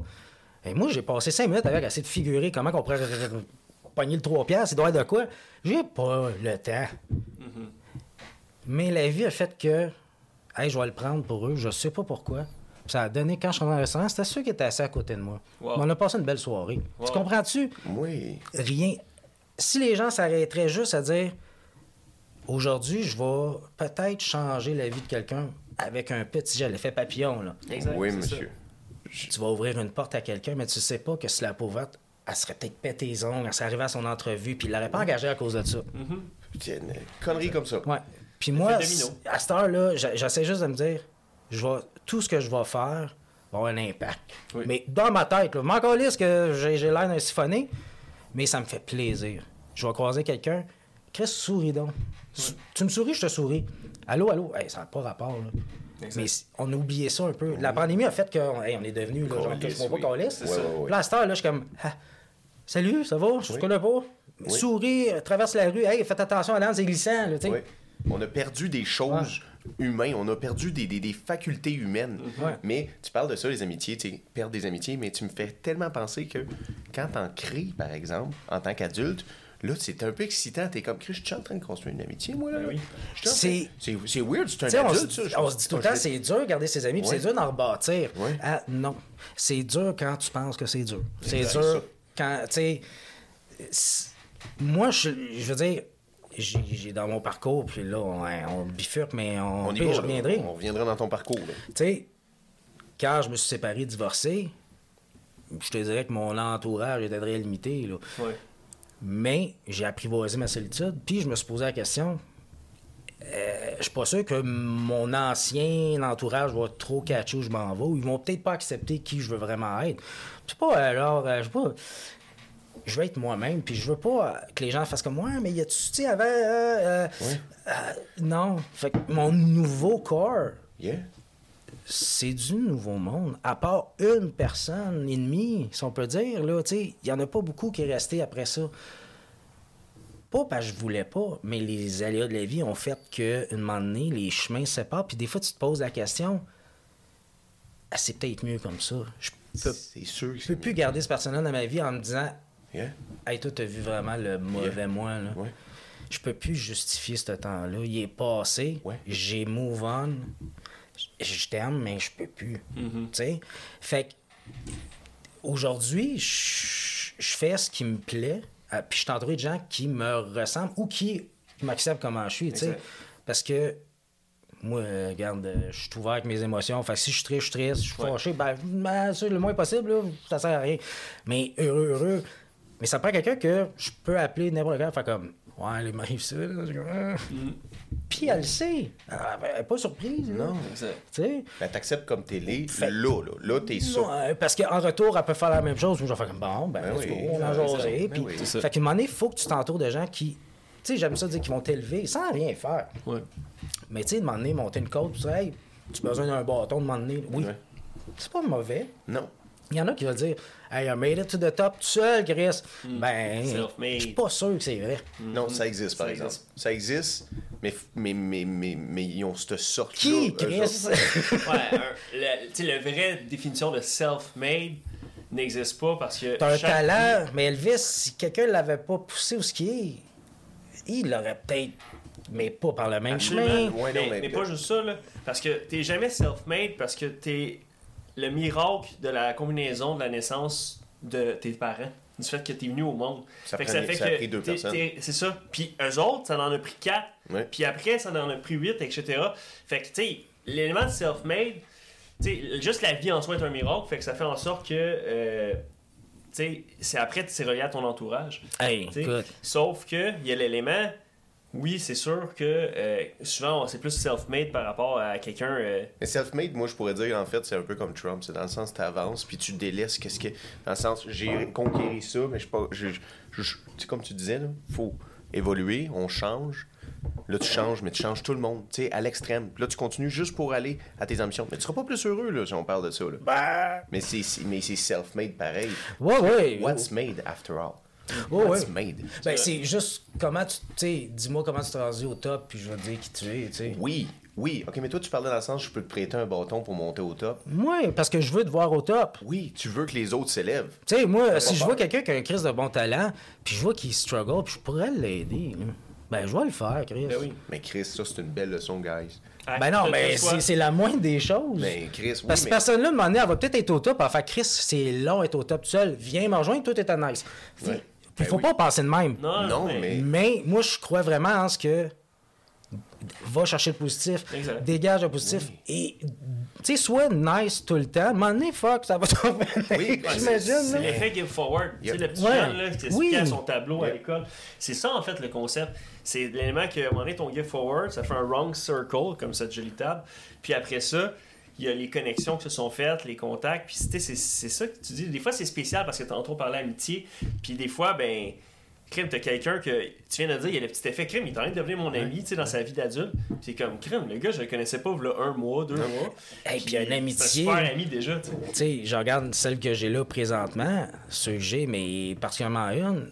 Et moi, j'ai passé cinq minutes avec à essayer de figurer comment on pourrait pogner le trois pièces, il doit être de quoi. J'ai pas le temps. Mais la vie a fait que, hey, je vais le prendre pour eux, je sais pas pourquoi. Ça a donné, quand je suis dans le restaurant, c'était ceux qui étaient assis à côté de moi. Wow. Mais on a passé une belle soirée. Wow. Tu comprends-tu? Oui. Rien. Si les gens s'arrêteraient juste à dire, aujourd'hui, je vais peut-être changer la vie de quelqu'un avec un petit geste, l'effet papillon, là. Exact, oui, monsieur. Tu vas ouvrir une porte à quelqu'un, mais tu sais pas que si la pauvre elle serait peut-être pété les ongles, elle serait arrivée à son entrevue, puis il l'aurait pas engagé à cause de ça. Tiens, une connerie comme ça. Ouais. Puis moi, à cette heure-là, j'essaie juste de me dire, je vais, tout ce que je vais faire va avoir un impact. Oui. Mais dans ma tête, là, encore lisse que j'ai l'air d'un siphonné, mais ça me fait plaisir. Je vais croiser quelqu'un, Chris, souris donc. Tu me souris, je te souris. Allô, allô, Hey, ça n'a pas rapport. Là. Mais on a oublié ça un peu. La pandémie a fait qu'on on est devenu là, genre, mon oui. pas là, à cette heure, là, je suis comme, Ah, salut, ça va? Je te connais pas. Souris, euh, traverse la rue, hey, faites attention à l'âne, c'est glissant. Là. On a perdu des choses humaines, on a perdu des, des- des facultés humaines. Ouais. Mais tu parles de ça, les amitiés, tu perdre des amitiés, mais tu me fais tellement penser que quand t'en crées, par exemple, en tant qu'adulte, Là, c'est un peu excitant. T'es comme, Chris, je suis en train de construire une amitié, moi, là. Ben oui. C'est- C'est c'est weird, c'est un on, adulte, se, ça. on se dit tout le temps, c'est dur de garder ses amis, puis Ouais. c'est dur d'en rebâtir. Ouais. Ah, non. C'est dur quand tu penses que c'est dur. C'est dur ça. quand, tu sais... Moi, je, je veux dire, j'ai dans mon parcours, puis là, on, on bifurque, mais on, On y puis va, je là. reviendrai. On reviendra dans ton parcours. Tu sais, quand je me suis séparé, divorcé, je te dirais que mon entourage était très limité, là. Ouais. Mais j'ai apprivoisé ma solitude, puis je me suis posé la question. euh, je suis pas sûr que mon ancien entourage va trop catcher où je m'en vais, ils vont peut-être pas accepter qui je veux vraiment être. Je sais pas, alors, euh, je sais pas. Je veux être moi-même, puis je veux pas euh, que les gens fassent comme moi, mais y a-tu, tu sais, avant. euh, euh, euh, non. Fait que mon nouveau corps, Yeah. c'est du nouveau monde. À part une personne et demie, si on peut dire, là, tu sais, il y en a pas beaucoup qui est resté après ça. Pas parce que je voulais pas, mais les aléas de la vie ont fait que, un moment donné, les chemins se séparent, puis des fois, tu te poses la question, Ah, c'est peut-être mieux comme ça. Je peux, sûr que je peux plus garder ce personnage dans ma vie en me disant, Yeah. Hey, toi, t'as vu vraiment le mauvais moi, là. Ouais. Je peux plus justifier ce temps-là. Il est passé. Ouais. J'ai move on. Je t'aime, mais je peux plus. Tu sais? Fait que, aujourd'hui, je fais ce qui me plaît. euh, Puis je suis entouré de gens qui me ressemblent ou qui m'acceptent comment je suis, tu sais? Exact. Parce que moi, euh, regarde, euh, je suis ouvert avec mes émotions. Fait que si je suis triste, je suis triste. Je suis Ouais. fâché, ben, ben, ça, le moins possible, là, ça sert à rien. Mais heureux, heureux. Mais ça prend quelqu'un que je peux appeler n'importe quand. Fait comme, ouais, il m'arrive ça. là. Comme, Ah. Puis elle le sait. Elle elle est pas surprise. là. Non. Sais? Ben, t'acceptes comme t'es Fait- là, là. Là, t'es. Ouais, parce qu'en retour, elle peut faire la même chose. Moi, je vais faire comme bon, ben, Ben let's oui, go, on a ben jasé. oui, Puis, ben oui. C'est ça. Fait qu'à un moment donné, il faut que tu t'entoures de gens qui. Tu sais, j'aime ça dire qu'ils vont t'élever sans rien faire. Ouais. Mais tu sais, de moment donné, monter une côte, tu dis, hey, tu as besoin d'un bâton de moment donné. Oui. Ouais. C'est pas mauvais. Non. Il y en a qui vont dire, hey, I made it to the top tout seul, Chris. Ben, Self-made. je suis pas sûr que c'est vrai. Non, ça existe, par Ça exemple. existe. Ça existe, mais, mais, mais, mais, mais ils ont cette sorte Qui, Chris? Ouais, un- la, tu sais, la vraie définition de self-made n'existe pas parce que. T'as un chaque- talent, mais Elvis, si quelqu'un l'avait pas poussé qui est, il l'aurait peut-être, mais pas par le même Absolument. chemin. Ouais, non, mais, mais- mais pas juste ça, là. Parce que t'es jamais self-made parce que t'es le miracle de la combinaison de la naissance de tes parents. Du fait que t'es venu au monde. Ça Fait que prend- ça a pris deux personnes. C'est ça. Puis eux autres, ça en a pris quatre. Ouais. Puis après, ça en a pris huit, etc. Fait que, tu sais, l'élément de self-made, tu sais, juste la vie en soi est un miracle. Fait que ça fait en sorte que, euh, tu sais, c'est après, c'est relié à ton entourage. Hey, tu. Sauf que il y a l'élément, oui, c'est sûr que euh, souvent c'est plus self-made par rapport à quelqu'un. euh, Mais self-made, moi, je pourrais dire, en fait, c'est un peu comme Trump. C'est dans le sens, tu avances, puis tu délaisses qu'est-ce que. Dans le sens, j'ai conquéri ça, mais je sais pas. Je, je- je- tu sais, comme tu disais, là, faut évoluer, on change. Là, tu changes, mais tu changes tout le monde, tu sais, à l'extrême. Là, tu continues juste pour aller à tes ambitions. Mais tu seras pas plus heureux, là, si on parle de ça, là. Ben, Mais c'est c'est- mais c'est self-made pareil. ouais, ouais. What's made, after all? What's ouais. made? Ben, c'est juste comment tu. Tu sais, dis-moi comment tu t'es rendu au top, puis je vais te dire qui tu es, tu sais. Oui, oui. OK, mais toi, tu parlais dans le sens, je peux te prêter un bâton pour monter au top. Moi, parce que je veux te voir au top. Oui, tu veux que les autres s'élèvent. Tu sais, moi, si je vois quelqu'un qui a un crise de bon talent, puis je vois qu'il struggle, puis je pourrais l'aider, ben, je vais le faire, Chris. Ben oui. Mais Chris, ça, c'est une belle leçon, guys. Ben non, mais c'est la moindre des choses. Mais Chris, oui, Parce que mais... personne-là, à un moment donné, elle va peut-être être au top, elle va faire Chris, c'est long être au top tout seul. Viens me rejoindre, tout est à nice. Ouais. Il Ben faut oui. pas penser de même. Non, Non, mais. mais- moi, je crois vraiment en ce que va chercher le positif, Exact. dégage le positif et tu sais, sois nice tout le temps. À un moment donné, fuck, ça va te revenir. Oui, ben, J'imagine. C'est l'effet give forward. Tu sais, le petit Ouais. jeune là, qui Oui. à son tableau à l'école. C'est ça, en fait, le concept. C'est l'élément que, à un moment donné, ton give forward, ça fait un wrong circle, comme cette jolie table. Puis après ça, il y a les connexions qui se sont faites, les contacts. Puis tu sais, c'est c'est ça que tu dis. Des fois, c'est spécial parce que tantôt, on parlait amitié. Puis des fois, ben. Crime, t'as quelqu'un que tu viens de dire, il y a le petit effet crime, il est en train de devenir mon ami, tu sais, dans sa vie d'adulte. Puis c'est comme crime, le gars, je le connaissais pas, il un mois, deux mois. Et puis une c'est un amitié. super ami déjà, tu sais. Tu sais, je regarde celle que j'ai là présentement, ceux que j'ai, mais particulièrement une,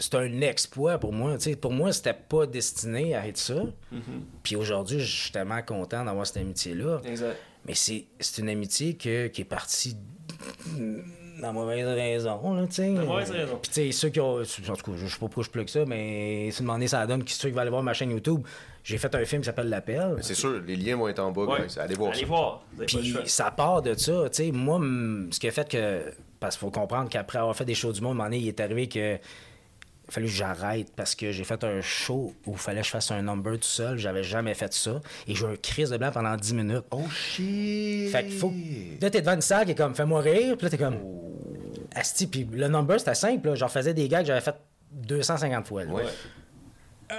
c'est un exploit pour moi. Tu sais, pour moi, c'était pas destiné à être ça. Mm-hmm. Puis aujourd'hui, je suis tellement content d'avoir cette amitié-là. Exact. Mais c'est c'est une amitié que- qui est partie la mauvaise raison, là, tu sais. La mauvaise raison. Puis, tu sais, ceux qui ont. En tout cas, je sais pas pourquoi je plug ça, mais c'est demandé, ça donne qui ceux qui veulent aller voir ma chaîne YouTube. J'ai fait un film qui s'appelle L'Appel. C'est sûr, les liens vont être en bas, Ouais. guys. Allez voir Allez ça. voir. Puis ça part de ça, tu sais. Moi, ce qui a fait que. Parce qu'il faut comprendre qu'après avoir fait des shows du monde, à un moment donné, il est arrivé que. Fallu que j'arrête parce que j'ai fait un show où il fallait que je fasse un number tout seul. J'avais jamais fait ça. Et j'ai eu un crise de blanc pendant 10 minutes. Oh shit! Fait qu'il faut. Là, t'es devant une salle qui est comme, fais-moi rire. Puis là, t'es comme. Oh. Asti. Puis le number, c'était simple. Là. J'en faisais des gars que j'avais fait 250 fois. là. Ouais. Ouais.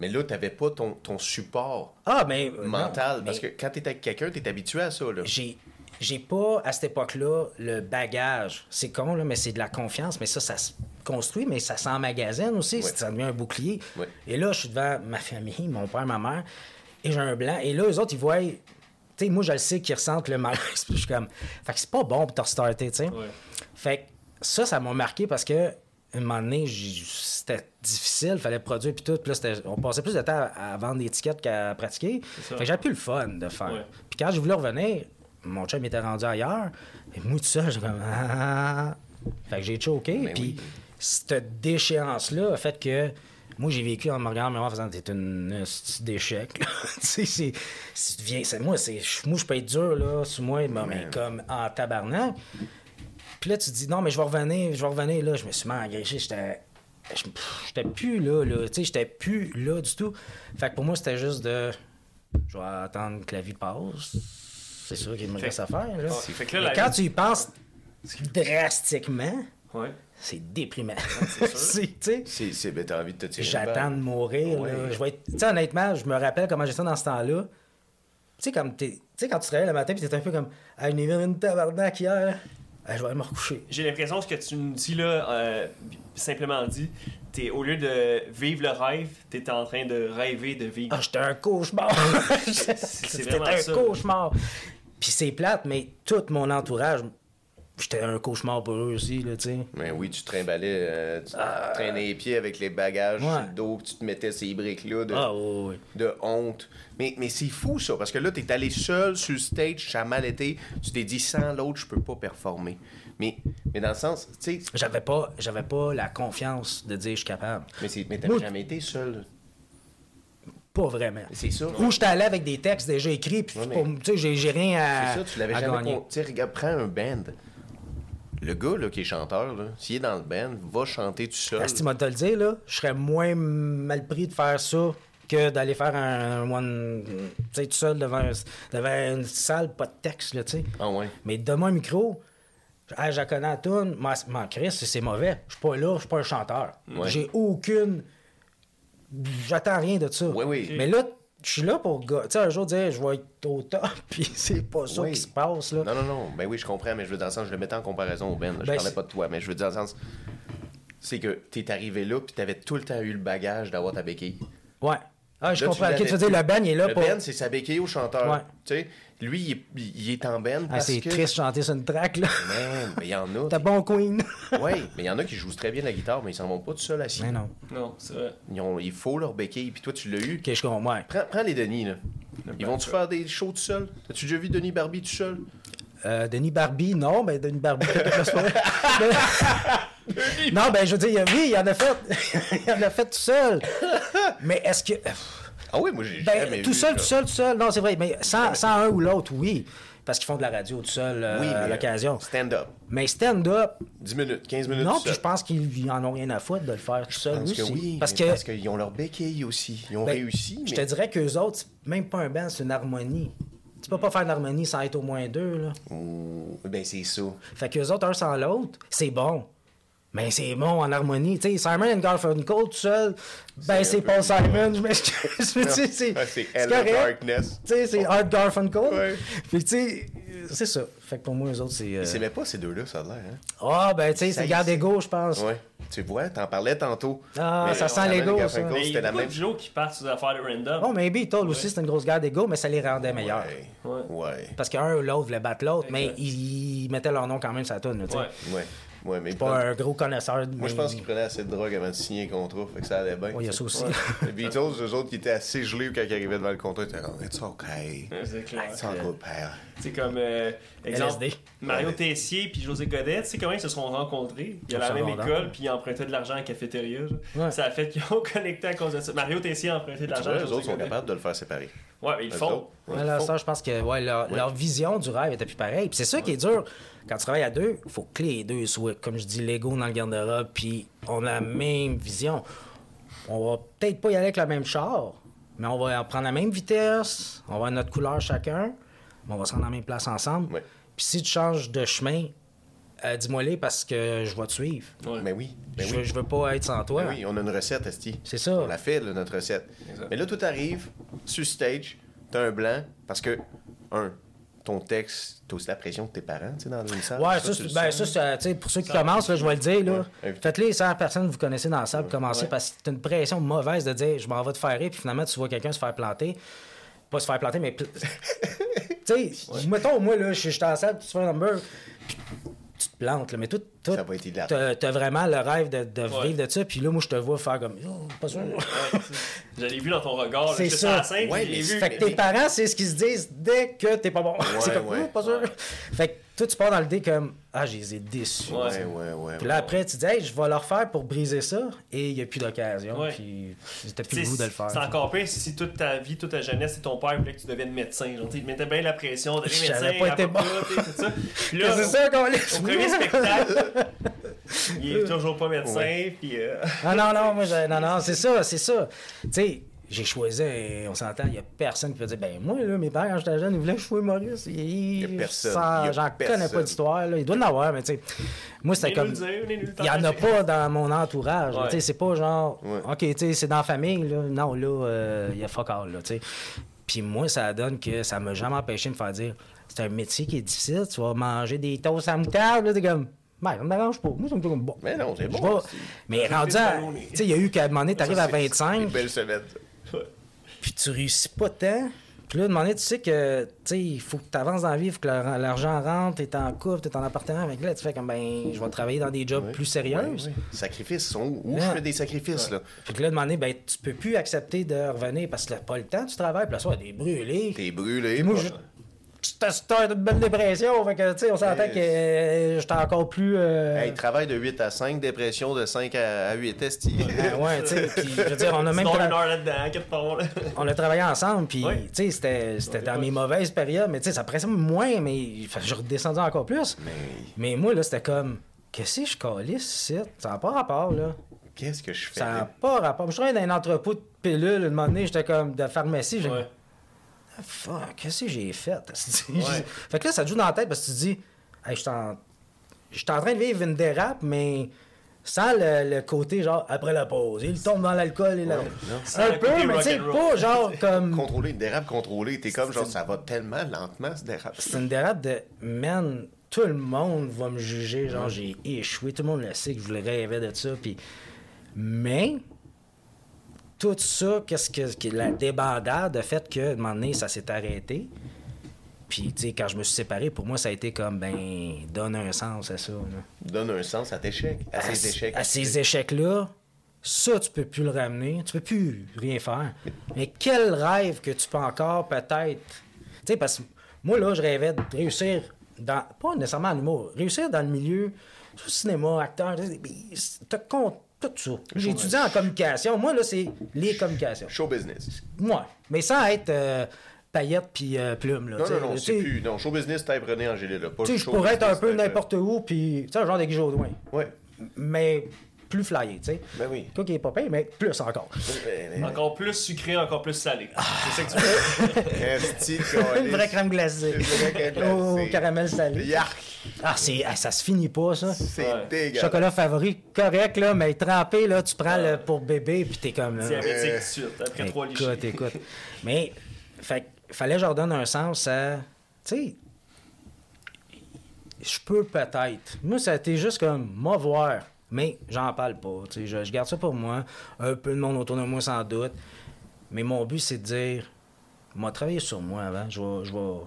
Mais là, t'avais pas ton, ton support Ah, mais. euh, mental. non, parce mais que quand t'es avec quelqu'un, t'es habitué à ça, là. J'ai. J'ai pas, à cette époque-là, le bagage. C'est con, là, mais c'est de la confiance. Mais ça, ça se construit, mais ça s'emmagasine aussi. Ouais. Ça devient un bouclier. Ouais. Et là, je suis devant ma famille, mon père, ma mère, et j'ai un blanc. Et là, eux autres, ils voient. Tu sais, moi, je le sais qu'ils ressentent le malaise. Puis je suis comme. Fait que c'est pas bon pour te restarter, tu sais. Ouais. Fait que ça, ça m'a marqué parce que un moment donné, c'était difficile, fallait produire puis tout. Puis là, on passait plus de temps à, à vendre des tickets qu'à pratiquer. Fait que j'avais plus le fun de faire. Puis quand j'ai voulu revenir, mon chum était rendu ailleurs. Et moi, tout ça, j'ai comme. Ah! Fait que j'ai choqué. Mais Puis oui. cette déchéance-là a fait que. Moi, j'ai vécu en me regardant en faisant T'es une d'échec. tu sais, c'est. Moi, c'est, moi, je peux être dur, là, sous moi, mais, mais comme en tabarnak. Puis là, tu te dis, non, mais je vais revenir, je vais revenir, là. Je me suis à engraisser, j'étais. J'étais plus là, là. Tu sais, j'étais plus là du tout. Fait que pour moi, c'était juste de. Je vais attendre que la vie passe. C'est sûr qu'il me reste à faire, là. Ouais. Fait que là, Mais la quand vie- tu y penses drastiquement, Ouais. c'est déprimant. c'est sûr. C'est- tu sais, C'est, c'est, ben, t'as envie de te tirer une J'attends balle. de mourir. Ouais. là. Je vais être... Tu sais, honnêtement, je me rappelle comment j'étais dans ce temps-là. Tu sais, comme t'es... Tu sais, quand tu te réveilles le matin, puis t'es un peu comme Ah, il est une tabarnak hier. Ah, je vais aller me recoucher. J'ai l'impression que ce que tu nous dis là, euh, simplement dit, t'es au lieu de vivre le rêve, t'es en train de rêver de vivre. Ah, j'étais un cauchemar. C'était un ça. cauchemar. Puis c'est plate, mais tout mon entourage, j'étais un cauchemar pour eux aussi, là, tu sais. Mais oui, tu trimballais, euh, tu traînais les pieds avec les bagages Ouais. sur le dos, que tu te mettais ces briques-là de, Ah, oui, oui. de honte. Mais, mais c'est fou ça, parce que là, t'es allé seul sur le stage, ça a mal été, tu t'es dit sans l'autre, je peux pas performer. Mais, mais dans le sens, tu sais, J'avais pas, j'avais pas la confiance de dire je suis capable. mais, mais t'avais jamais été seul. Pas vraiment. C'est ça. Ou j'étais allé avec des textes déjà écrits, puis Ouais, mais- pour- tu sais, j'ai, rien à, C'est ça, tu l'avais jamais con- Tu sais, regarde, prends un band. Le gars là, qui est chanteur, s'il est dans le band, va chanter tout seul. Asti, moi, te le dire, là, je serais moins mal pris de faire ça que d'aller faire un one, tu sais, tout seul devant, un- devant une salle, pas de texte, là, tu sais. Ah ouais. Mais donne-moi un micro, ah, je la connais à toune, moi, Chris, c'est mauvais. Je suis pas là, je suis pas un chanteur. Ouais. J'ai aucune... J'attends rien de ça. Oui, oui. Mais là, je suis là pour... Tu sais, un jour, dire, je vais être au top, puis c'est pas ça Oui. qui se passe, là. Non, non, non. Ben oui, je comprends, mais je veux dans le sens, je le mettais en comparaison au là. Je Ben, parlais pas de toi, mais je veux dire dans le sens. C'est que t'es arrivé là, puis t'avais tout le temps eu le bagage d'avoir ta béquille. Ouais. Ah, je Là, comprends. tu veux dire, le band, il est là le pour... band, c'est sa béquille au chanteur. Ouais. Tu sais, lui, il est, il est en band Ah, c'est que... triste de chanter sur une track, là. Man, mais il y en a. T'as bon Queen. Oui, mais il y en a qui jouent très bien la guitare, mais ils s'en vont pas tout seuls assis. Mais non. Non, c'est vrai. Ils ont- il faut leur béquille, puis toi, tu l'as eu. Ok, je comprends. Ouais. Prends, prends les Denis, là. Ils vont-tu faire des shows tout seuls? As-tu déjà vu Denis Barbie tout seul? Euh, Denis Barbie, non, ben Denis Barbie, Mais- Non, ben je veux dire, oui, il en a fait. il en a fait tout seul. Mais est-ce que. Ah oui, moi, j'ai Ben, tout vu seul, tout seul, tout seul. Non, c'est vrai, mais sans, sans un ou l'autre, oui. Parce qu'ils font de la radio tout seul euh, Oui, à l'occasion. Stand-up. Mais stand-up, 10 minutes, 15 minutes non, puis je pense qu'ils en ont rien à foutre de le faire tout seul aussi. que oui, parce que parce qu'ils ont leur béquille aussi. Ils ont Ben, réussi, Je te dirais qu'eux autres, c'est même pas un band, c'est une harmonie. Tu peux pas faire une harmonie sans être au moins deux, là. Ben, c'est ça. Fait qu'eux autres, un sans l'autre, c'est bon. Mais c'est bon en harmonie. Tu sais, Simon and Garfunkel tout seul, ben c'est Paul. Simon, je m'excuse. mais tu sais, c'est Ah. Darkness. Tu sais, c'est Art Garfunkel. Ouais. Puis tu sais, c'est ça. Fait que pour moi, eux autres, c'est... euh, Ils s'aimaient pas, ces deux-là, ça a l'air, hein? Ah, ben tu sais, c'est garde ego, je pense. Ouais. Tu vois, t'en parlais tantôt. Ah, Mais ça sent Simon l'ego, ça. Garfunkel, Mais il y c'était a la même... Joe qui partent sur des affaires de random. Bon, mais Beatles aussi, c'est une grosse garde d'ego, mais ça les rendait meilleurs. Ouais. Parce qu'un ou l'autre voulait battre l'autre, mais ils, mettaient leur nom quand même sur la tune, là, tu sais. Ouais. Ouais. Mais Je suis pas un gros connaisseur de Moi, je pense qu'ils prenaient assez de drogue avant de signer un contrat, fait que ça allait bien. Ouais, il y a ça aussi. Les Beatles, eux autres, qui étaient assez gelés quand ils arrivaient devant le contrat, ils étaient comme, it's okay. C'est clair. It's all good, père. C'est comme, euh, exemple, LSD. Mario Ouais. Tessier puis José Godet, tu sais comment ils se sont rencontrés? Ils allaient à la même école, puis ils empruntaient de l'argent à la cafétéria. Ça a fait qu'ils ont connecté à cause de ça. Mario Tessier a emprunté de Tu l'argent José autres sont capables de le faire séparer. Ouais, mais ils le font. Ouais, là, ils ça, font. je pense que ouais, leur, Ouais. leur vision du rêve était plus pareille. Puis c'est ça qui est dur. Quand tu travailles à deux, il faut que les deux soient, comme je dis, Lego dans le garde-robe, puis on a la même vision. On va peut-être pas y aller avec le même char, mais on va prendre la même vitesse, on va avoir notre couleur chacun, mais on va se rendre à la même place ensemble. Ouais. Puis si tu changes de chemin, euh, dis-moi les parce que je vais te suivre. Ouais. Mais oui, mais je, oui. veux, je veux pas être sans toi. Oui, on a une recette, Esti. C'est ça. On l'a fait, là, notre recette. Exact. Mais là, tout arrive, sur stage, t'as un blanc, parce que, un, ton texte, t'as aussi la pression de tes parents, tu sais, dans une salle. Ouais, ça, le ben, ça, tu sais, pour ceux qui Ça, commencent, là, je vais le dire, là, Ouais. faites-les 100 personnes que vous connaissez dans la salle, pour commencer, Ouais. parce que c'est une pression mauvaise de dire, je m'en vais te faire rire, puis finalement, tu vois quelqu'un se faire planter. Pas se faire planter, mais. tu sais, mettons, moi, là, je suis dans la salle, puis tu fais un number, te plantes, là, mais tout. Tout Ça va être hilarant. T'as, vraiment le rêve de, de Ouais. vivre de ça, puis là, moi, je te vois faire comme. Oh, pas sûr. Je l'ai vu dans ton regard. C'est ça. scène, Ouais, mais vu. Fait que tes parents, c'est ce qu'ils se disent dès que t'es pas bon. c'est comme, ouais. Oh, pas sûr. Fait que toi, tu pars dans le dé comme, ah, je les ai déçus. Ouais. Ouais, ouais, ouais. Puis là, ouais. après, tu dis, hey, je vais leur faire pour briser ça, et il n'y a plus d'occasion. Ouais. Puis t'as plus le goût de le faire. C'est encore pire si toute ta vie, toute ta jeunesse, c'est ton père voulait que tu deviennes médecin. Genre, il mettait bien la pression, devenir médecin, pas été bon. c'est ça qu'on au premier spectacle, il est toujours pas médecin, puis euh, Non, non, non, moi, non, non, c'est ça, c'est ça. Tu sais, j'ai choisi, et on s'entend, il n'y a personne qui peut dire, ben moi, là, mes parents, quand j'étais jeune, ils voulaient que je sois humoriste. Il y a personne. J'en connais pas d'histoire. Il doit en avoir, mais tu sais, moi, c'était comme. Il n'y en a pas dans mon entourage. Ouais. Tu sais, C'est pas genre, Ouais. OK, tu sais, c'est dans la famille. Là. Non, là, euh, il y a fuck all. Là, tu sais. Puis moi, ça donne que ça m'a jamais empêché de me faire dire c'est un métier qui est difficile, tu vas manger des toasts à moutarde. Là, t'es comme, ben, ça me dérange pas. Moi, ça me fait comme bon. Mais non, c'est bon. Mais rendu à. Tu sais, il y a eu qu'à un moment donné, t'arrives à Ça, c'est- c'est 25, Une belle semaine. puis tu réussis pas tant. Puis là, à un moment donné, tu sais que, tu sais, il faut que tu avances dans la vie, il faut que l'ar- l'argent rentre, t'es en couple, t'es en appartement. Avec là, tu fais comme, ben, je vais travailler dans des jobs plus sérieux. Sacrifices sont où? Je fais des sacrifices, là? Puis que là, à un moment donné, ben, tu peux plus accepter de revenir parce que t'as pas le temps, tu travailles, puis là, soit des brûlés. T'es brûlé. Puis moi, je. Sur une belle dépression, fait que, tu sais, on s'entend que euh, j'étais encore plus. euh, Hey, travail de 8 à 5, dépression de 5 à, à 8, esti. ben ouais, tu sais. Puis, je veux dire, on a même. Sinon, tra- une heure là-dedans, on a travaillé ensemble, puis, Oui. tu sais, c'était c'était dans mes mauvaises périodes, mais tu sais, ça pressait moins, mais je redescendais encore plus. Mais Mais moi, là, c'était comme, qu'est-ce que je calisse ici? Ça n'a pas rapport, là. qu'est-ce que je fais? Ça n'a pas rapport. Je travaillais dans un entrepôt de pilules, un moment donné, j'étais comme de pharmacie, j'ai Ouais. Fuck, qu'est-ce que j'ai fait? Ouais. fait que là, ça te joue dans la tête parce que tu te dis, hey, je suis en... train de vivre une dérape, mais sans le, le côté genre après la pause. Il tombe dans l'alcool et la... Un peu, mais tu sais, pas genre comme. Contrôler, une dérape contrôlée. T'es comme genre, ça va tellement lentement, ce dérape. C'est une dérape de man, tout le monde va me juger, genre j'ai échoué, tout le monde le sait que je voulais rêver de ça, puis mais tout ça, qu'est-ce que, que la débandade, le fait que à un moment donné, ça s'est arrêté. Puis, tu sais, quand je me suis séparé, pour moi, ça a été comme, ben, donne un sens à ça. là. Donne un sens à tes échecs. À, À, ces échecs. à ces échecs-là, ça, tu peux plus le ramener. Tu peux plus rien faire. Mais quel rêve que tu peux encore, peut-être... Tu sais, parce que moi, là, je rêvais de réussir dans... Pas nécessairement en humour. Réussir dans le milieu, cinéma, acteur, tu t'as con- tout ça. J'ai étudié en communication. Moi, là, c'est les communications. Show business. Moi. Mais sans être euh, paillettes puis euh, plumes, là. Non, non, non, tu c'est sais, plus. Non, show business, type René Angélil, là. Pas je pourrais être un peu n'importe où, puis, tu sais, genre de Guy Jodoin. Ouais. Mais plus flyé, tu sais. Ben oui. Quoi qui est pas payé, mais plus encore. Mais- mais- Encore plus sucré, encore plus salé. Ah. C'est ça que tu veux. Une vraie crème glacée. Une vraie crème glacée. Au caramel salé. Yark! Ah, c'est, ah, ça se finit pas, ça. C'est Ouais. dégueulasse. Chocolat favori, correct, là, mais trempé, là, tu prends le pour bébé, puis t'es comme... Diabétique tout de suite, après trois lichés. Écoute, écoute. Mais, fait, fallait que je leur donne un sens à... Tu sais, je peux peut-être. Moi, ça a été juste comme, moi, voir. Mais j'en parle pas. Je, je garde ça pour moi. Un peu de monde autour de moi, sans doute. Mais mon but, c'est de dire, moi, travailler sur moi avant. Je vais, je vais,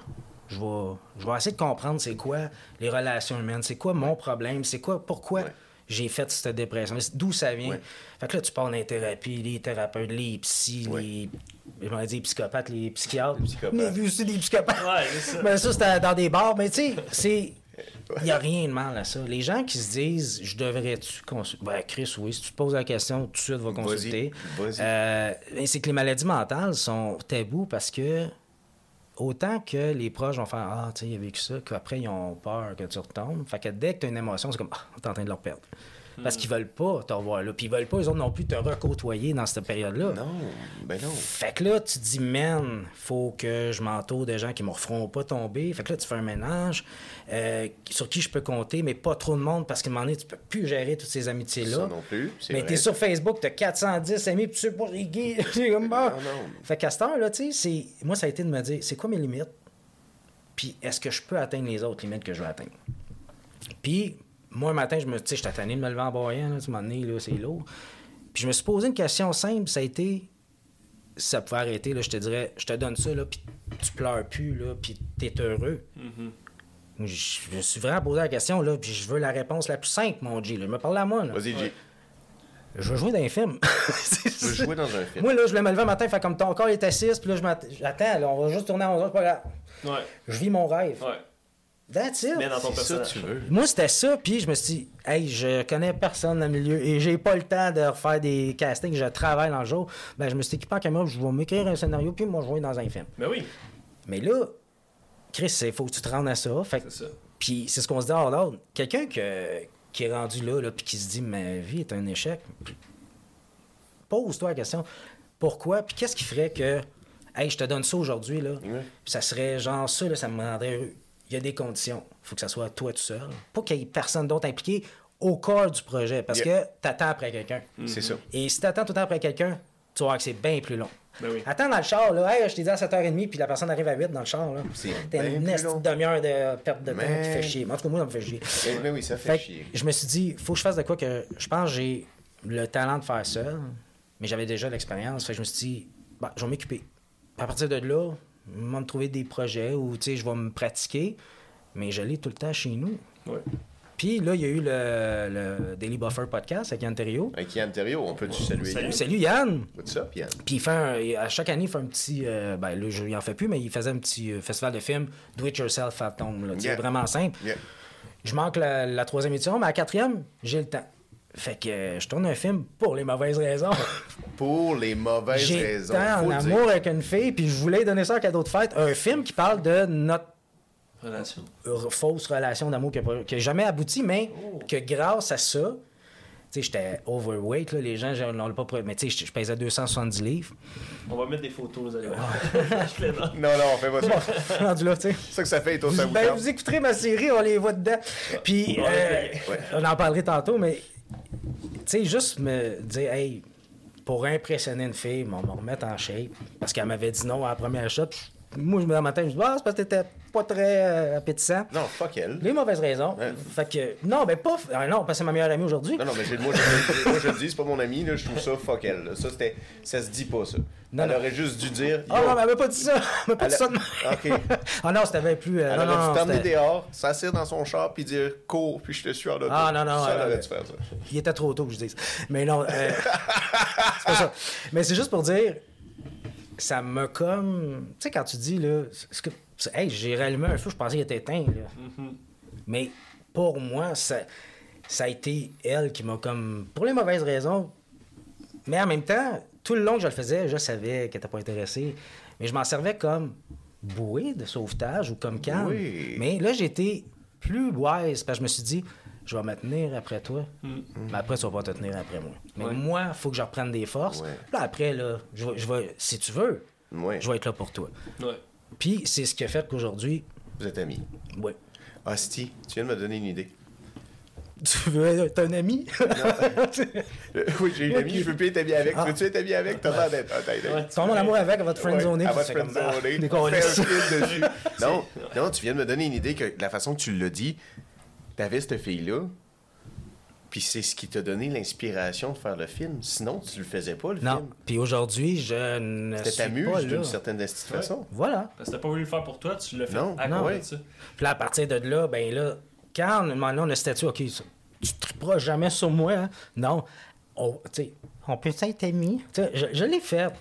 je vais, je vais essayer de comprendre c'est quoi les relations humaines, c'est quoi mon problème, c'est quoi, pourquoi Ouais. j'ai fait cette dépression, d'où ça vient. Ouais. Fait que là, tu parles les thérapies, les thérapeutes, les psys, Ouais. les. Je m'en dit psychopathes, les psychiatres. Les psychopathes. A vu aussi des psychopathes. Ouais, c'est ça. Mais ça, c'était dans des bars. Mais tu sais, c'est. Il n'y a rien de mal à ça. Les gens qui se disent, je devrais-tu consulter. Ben, Chris, oui, si tu te poses la question, tout de suite, va consulter. Euh, mais c'est que les maladies mentales sont tabous parce que autant que les proches vont faire Ah, tu sais, il a vécu ça, qu'après, ils ont peur que tu retombes. Fait que dès que tu as une émotion, c'est comme Ah, t'es en train de leur perdre. Parce qu'ils veulent pas te revoir là. Puis ils veulent pas, eux autres non plus, te recôtoyer dans cette période-là. Non, ben non. Fait que là, tu te dis, man, faut que je m'entoure de gens qui me referont pas tomber. Fait que là, tu fais un ménage euh, sur qui je peux compter, mais pas trop de monde parce qu'à un moment donné, tu peux plus gérer toutes ces amitiés-là. Ça non plus, Mais t'es sur Facebook, t'as 410 amis, puis tu sais pas qui. C'est comme bon. Non, non. Fait qu'à cette heure, là, tu sais, c'est- moi, ça a été de me dire, c'est quoi mes limites? Puis est-ce que je peux atteindre les autres limites que je veux atteindre? Puis, moi, un matin, je me, tu sais, j'étais tanné de me lever en broyant, là, tu m'en es, là, c'est lourd. Puis je me suis posé une question simple, ça a été, si ça pouvait arrêter, là, je te dirais, je te donne ça, là, puis tu pleures plus, là, puis t'es heureux. je, je me suis vraiment posé la question, là, puis je veux la réponse la plus simple, mon G, là. Je me parle à moi, là. Vas-y, G. Je veux jouer dans un film. Je veux jouer dans un film. Moi, là, je voulais me lever un matin, fait comme ton corps est assis, puis là, je m'att- j'attends, là, on va juste tourner à 11 heures, c'est pas grave. Ouais. Je vis mon rêve. Ouais. That's it. Mais dans ton C'est ça personnage. tu veux. Moi, c'était ça, puis je me suis dit, hey, je connais personne dans le milieu et j'ai pas le temps de refaire des castings, je travaille dans le jour. Ben, je me suis équipé en caméra, je vais m'écrire un scénario, puis moi, je vais jouer dans un film. Mais oui, Mais là, Chris, il faut que tu te rendes à ça. Fait que- c'est ça. Puis c'est ce qu'on se dit hors d'ordre. Quelqu'un que- qui est rendu là, là puis qui se dit, ma vie est un échec, pose-toi la question, pourquoi, puis qu'est-ce qui ferait que, hey, je te donne ça aujourd'hui, là, ça serait genre ça, là, ça me rendrait. Il y a des conditions. Il faut que ça soit toi tout seul. Pas qu'il y ait personne d'autre impliqué au corps du projet, parce Yeah. que t'attends après quelqu'un. C'est ça. Et si t'attends tout le temps après quelqu'un, tu vas voir que c'est bien plus long. Ben oui. Attends dans le char, là, hey, je t'ai dit à 7h30, puis la personne arrive à 8 dans le char, là. C'est une demi-heure de perte de temps qui Mais- fait chier. En tout cas, moi, ça me fait chier. Mais, mais oui, ça fait, chier. je me suis dit, faut que je fasse de quoi que je pense que j'ai le talent de faire seul, mais j'avais déjà l'expérience. Fait que je me suis dit, bah, je vais m'occuper. À partir de là, vais me trouver des projets où tu sais, je vais me pratiquer, mais je l'ai tout le temps chez nous. Ouais. Puis là, il y a eu le, le Daily Buffer podcast avec Yann Terriot. Avec Yann Thériault, on peut-tu saluer Salut. Yann? Salut Yann! What's up, Yann? Puis il fait un- à chaque année, il fait un petit. euh, ben là, je, il en fait plus, mais il faisait un petit euh, festival de films, Do It Yourself tu sais, Yeah. vraiment simple. Yeah. Je manque la, la troisième édition, mais à la quatrième, j'ai le temps. Fait que euh, je tourne un film pour les mauvaises raisons. Pour les mauvaises j'ai raisons. faut en amour dire. avec une fille, puis je voulais donner ça en cadeau de fête. Un film qui parle de notre Relation. fausse relation d'amour qui n'a jamais abouti, mais Oh. que grâce à ça, tu sais, j'étais overweight, là, les gens n'ont pas... Mais tu sais, je pesais 270 livres. On va mettre des photos, vous allez voir. Non, non, on fait pas ça. Bon, rendu là, tu sais. C'est ça que ça fait, toi, ça vous Ben, vous écouterez ma série, on les voit dedans. Puis, Ouais, euh, ouais. on en parlerait tantôt, mais, tu sais, juste me dire, hey, pour impressionner une fille, on me remettre en shape, parce qu'elle m'avait dit non à la première shot. Moi, je me dans ma tête, je dis, ah, c'est parce que t'étais pas très euh, appétissant. Non, fuck elle. Les mauvaises raisons. Ouais. Fait que, non, ben pas. ah, non, parce que c'est ma meilleure amie aujourd'hui. Non, non, mais j'ai- moi, je, moi, je le dis, c'est pas mon ami, là, je trouve ça fuck elle. là. Ça, c'était, ça se dit pas, ça. Non, elle non. aurait juste dû dire. Ah yo, non, mais elle m'a pas dit ça. Elle m'a pas dit ça de même. Ok. ah non, c'était plus. euh, Elle non, aurait non, dû t'emmener dehors, s'asseoir dans son char, puis dire cours, puis je te suis en auto. Ah, non, non, Ça, elle aurait dû faire ça. Il était trop tôt que je dise. Mais non, euh, c'est pas ça. Mais c'est juste pour dire, ça m'a comme. Tu sais, quand tu dis, là, que, hey, j'ai rallumé un feu, je pensais qu'il était éteint, là. Mais pour moi, ça, ça a été elle qui m'a comme. Pour les mauvaises raisons. Mais en même temps, tout le long que je le faisais, je savais qu'elle n'était pas intéressée. Mais je m'en servais comme bouée de sauvetage ou comme canne. Oui. Mais là, j'étais plus wise parce que je me suis dit, je vais me tenir après toi. Mais après, tu vas pas te tenir après moi. Mais Ouais. moi, il faut que je reprenne des forces. Ouais. Là, après, là, je vais, je vais- si tu veux, Ouais. je vais être là pour toi. Ouais. Puis c'est ce qui a fait qu'aujourd'hui, Vous êtes amis. ouais. Hostie, tu viens de me donner une idée. Tu veux être un ami? Oui, j'ai une amie, je veux plus être ami avec. Ah. Veux-tu être ami avec? T'as l'air d'être. Ah, en amour avec, elle va te friendzoner. Elle va fais te comme, ah, friendzoner. un film dessus. Non, non, tu viens de me donner une idée que la façon que tu l'as dit, t'avais cette fille-là, Puis c'est ce qui t'a donné l'inspiration de faire le film. Sinon, tu le faisais pas, le Non. film. Puis aujourd'hui, je ne C'était t'amuse là. d'une certaine Ouais. façon. Voilà. Parce que t'as pas voulu le faire pour toi, tu l'as fait Non, à non. Ouais. Puis là, à partir de là, ben là, quand on, maintenant, on a statut, OK, ça, tu triperas jamais sur moi, hein? Non. On, tu sais, on peut être amis. Je, je l'ai fait.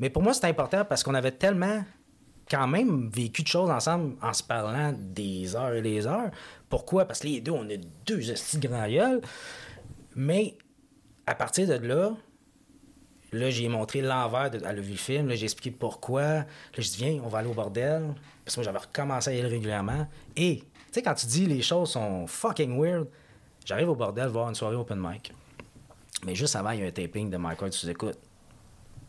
Mais pour moi, c'est important parce qu'on avait tellement quand même vécu de choses ensemble en se parlant des heures et des heures. Pourquoi? Parce que les deux, on a deux de grand. Mais à partir de là, là, j'ai montré l'envers. De, vu le film. J'ai expliqué pourquoi. Là, je dis, viens, on va aller au bordel. Parce que moi, j'avais recommencé à y aller régulièrement. Et, tu sais, quand tu dis les choses sont fucking weird, j'arrive au bordel voir une soirée open mic. Mais juste avant, il y a un taping de Mike Ward sous-écoute.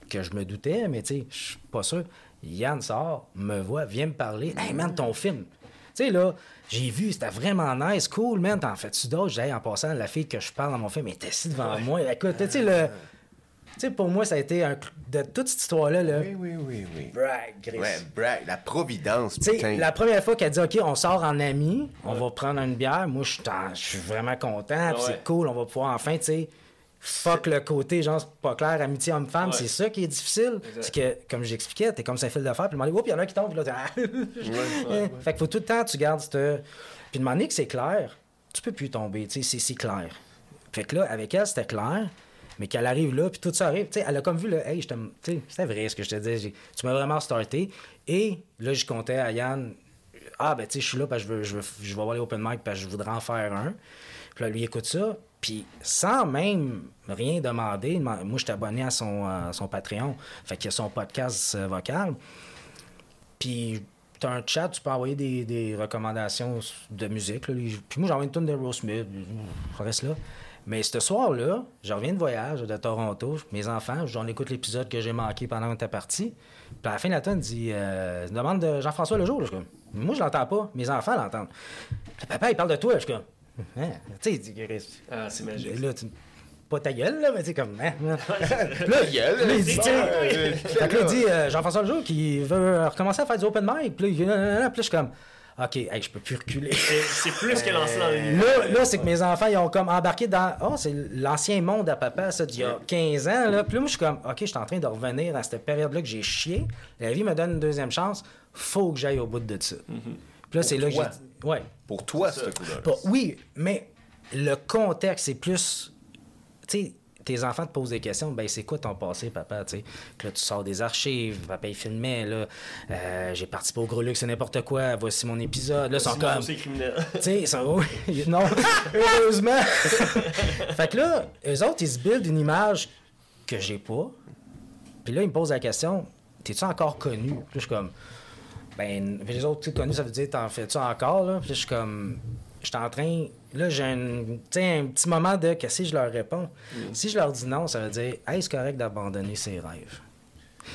Que je me doutais, mais tu sais, je suis pas sûr. Yann sort, me voit, vient me parler. Hey man, ton film. Tu sais, là, j'ai vu, c'était vraiment nice, cool, man. T'en fais-tu d'autres? J'ai Hey, en passant, la fille que je parle dans mon film était assis devant moi. Écoute, tu sais, le. Tu sais, pour moi, ça a été un. De toute cette histoire-là, là. Oui, oui, oui, oui. Brag, Chris. Ouais, brag, la providence, Tu sais, putain. la première fois qu'elle dit OK, on sort en amis, on va prendre une bière, moi je suis vraiment content, Ouais. c'est cool, on va pouvoir enfin, tu sais, fuck le côté genre c'est pas clair amitié homme-femme, Ouais. c'est ça qui est difficile, c'est que comme j'expliquais, t'es comme ça fil de fer, puis demander oups, il y en a un qui tombe, puis là t'es ah! Fait qu'il faut tout le temps tu gardes cette puis demander que c'est clair, tu peux plus tomber, tu sais, c'est- clair. Fait que là avec elle, c'était clair. Mais qu'elle arrive là, puis tout ça arrive. Tu sais, elle a comme vu, le hey, je t'aime- tu sais, c'était vrai ce que je te disais. Tu m'as vraiment starté. Et là, je comptais à Yann, ah, ben, tu sais, je suis là parce que je veux, je veux, je vais voir les open mic parce que je voudrais en faire un. Puis là, lui, écoute ça. Puis sans même rien demander, moi, je suis abonné à son, à son Patreon. Fait qu'il y a son podcast euh, vocal. Puis tu as un chat, tu peux envoyer des, des recommandations de musique. Puis moi, j'envoie une tonne de Rose Smith. Ça reste là. Mais ce soir-là, je reviens de voyage de Toronto. Mes enfants, j'en écoute l'épisode que j'ai manqué pendant qu'on était parti. Puis à la fin de la tonne, dit euh, demande de Jean-François Lejour. Je moi, je l'entends pas. Mes enfants l'entendent. Puis Papa, il parle de toi. Je suis comme, Hein? tu sais, il dit, Chris, Ah, c'est magique. là, tu- pas ta gueule, là, mais tu sais, comme. Hein? Puis là, gueule, là, il dit, euh, fait que là, il dit euh, Jean-François Lejour qui veut recommencer à faire du open mic. Puis là, je suis comme, OK, hey, je peux plus reculer. C'est plus que l'univers. Là, là c'est que mes enfants, ils ont comme embarqué dans. Oh, c'est l'ancien monde à papa, ça, d'il y a 15 ans. Là. Puis là, moi, je suis comme, OK, je suis en train de revenir à cette période-là que j'ai chié. La vie me donne une deuxième chance. Faut que j'aille au bout de ça. Puis là, c'est là que toi. Ouais. Pour toi, ce coup-là. Pas- oui, mais le contexte, c'est plus. Tu sais, tes enfants te posent des questions. Ben, c'est quoi ton passé, papa? Tu Puis là, tu sors des archives. Papa, il filmait. Là, Euh, j'ai participé au gros luxe, c'est n'importe quoi. Voici mon épisode. Là, ils sont comme. C'est criminel. Tu sais, ils sont. non, heureusement. fait que là, eux autres, ils se buildent une image que j'ai pas. Puis là, ils me posent la question T'es-tu encore connu? Puis je suis comme. Ben, puis les autres, tu sais, connu, ça veut dire T'en fais-tu encore là? Puis je suis comme. Je suis en train. Là, j'ai un, petit moment de qu'est-ce que je leur réponds? Si je leur dis non, ça veut dire c'est correct d'abandonner ses rêves.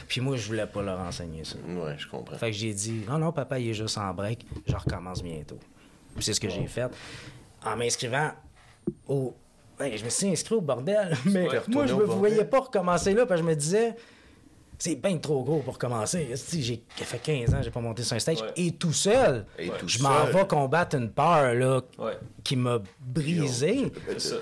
Puis moi, je voulais pas leur enseigner ça. Ouais, je comprends. Fait que j'ai dit, non, non, papa, il est juste en break, je recommence bientôt. Puis c'est ce que j'ai fait. En m'inscrivant au. Ouais, je me suis inscrit au bordel, mais moi, je me voyais pas recommencer là, parce que je me disais, c'est bien trop gros pour commencer. J'ai ça fait 15 ans, j'ai pas monté sur un stage. Ouais. Et tout seul, Et tout je m'en vais combattre une peur là, Ouais. qui m'a brisé.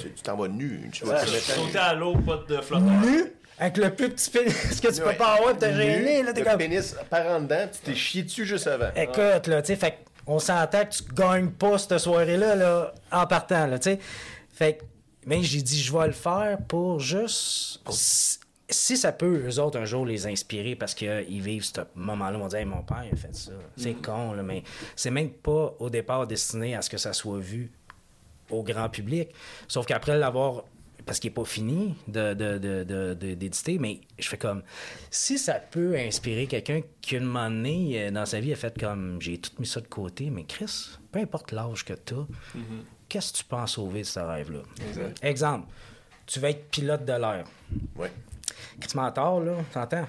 Tu- t'en vas nu. Tu vas. Sauter à l'eau, pas de flotteur. Nu, avec le plus petit pénis que tu peux Ouais. pas avoir, t'es gêné. Là, t'es le comme... pénis par en dedans, tu t'es chié dessus juste avant. Écoute, là, tu sais, fait on s'entend que tu gagnes pas cette soirée-là, là, en partant, là, tu sais. Fait que, mais j'ai dit, je vais le faire pour juste. Si, ça peut, eux autres, un jour, les inspirer parce qu'ils vivent ce moment-là, ils vont dire, Hey, mon père, a fait ça. C'est con, là, mais c'est même pas au départ destiné à ce que ça soit vu au grand public. Sauf qu'après l'avoir, parce qu'il n'est pas fini de, de- de- de- d'éditer, mais je fais comme, si ça peut inspirer quelqu'un qui, une moment donné, euh, dans sa vie, a fait comme, j'ai tout mis ça de côté, mais Chris, peu importe l'âge que tu as, qu'est-ce que tu peux en sauver de ce rêve-là? Exemple, tu vas être pilote de l'air. Ouais. Chris Mentor, là, t'entends?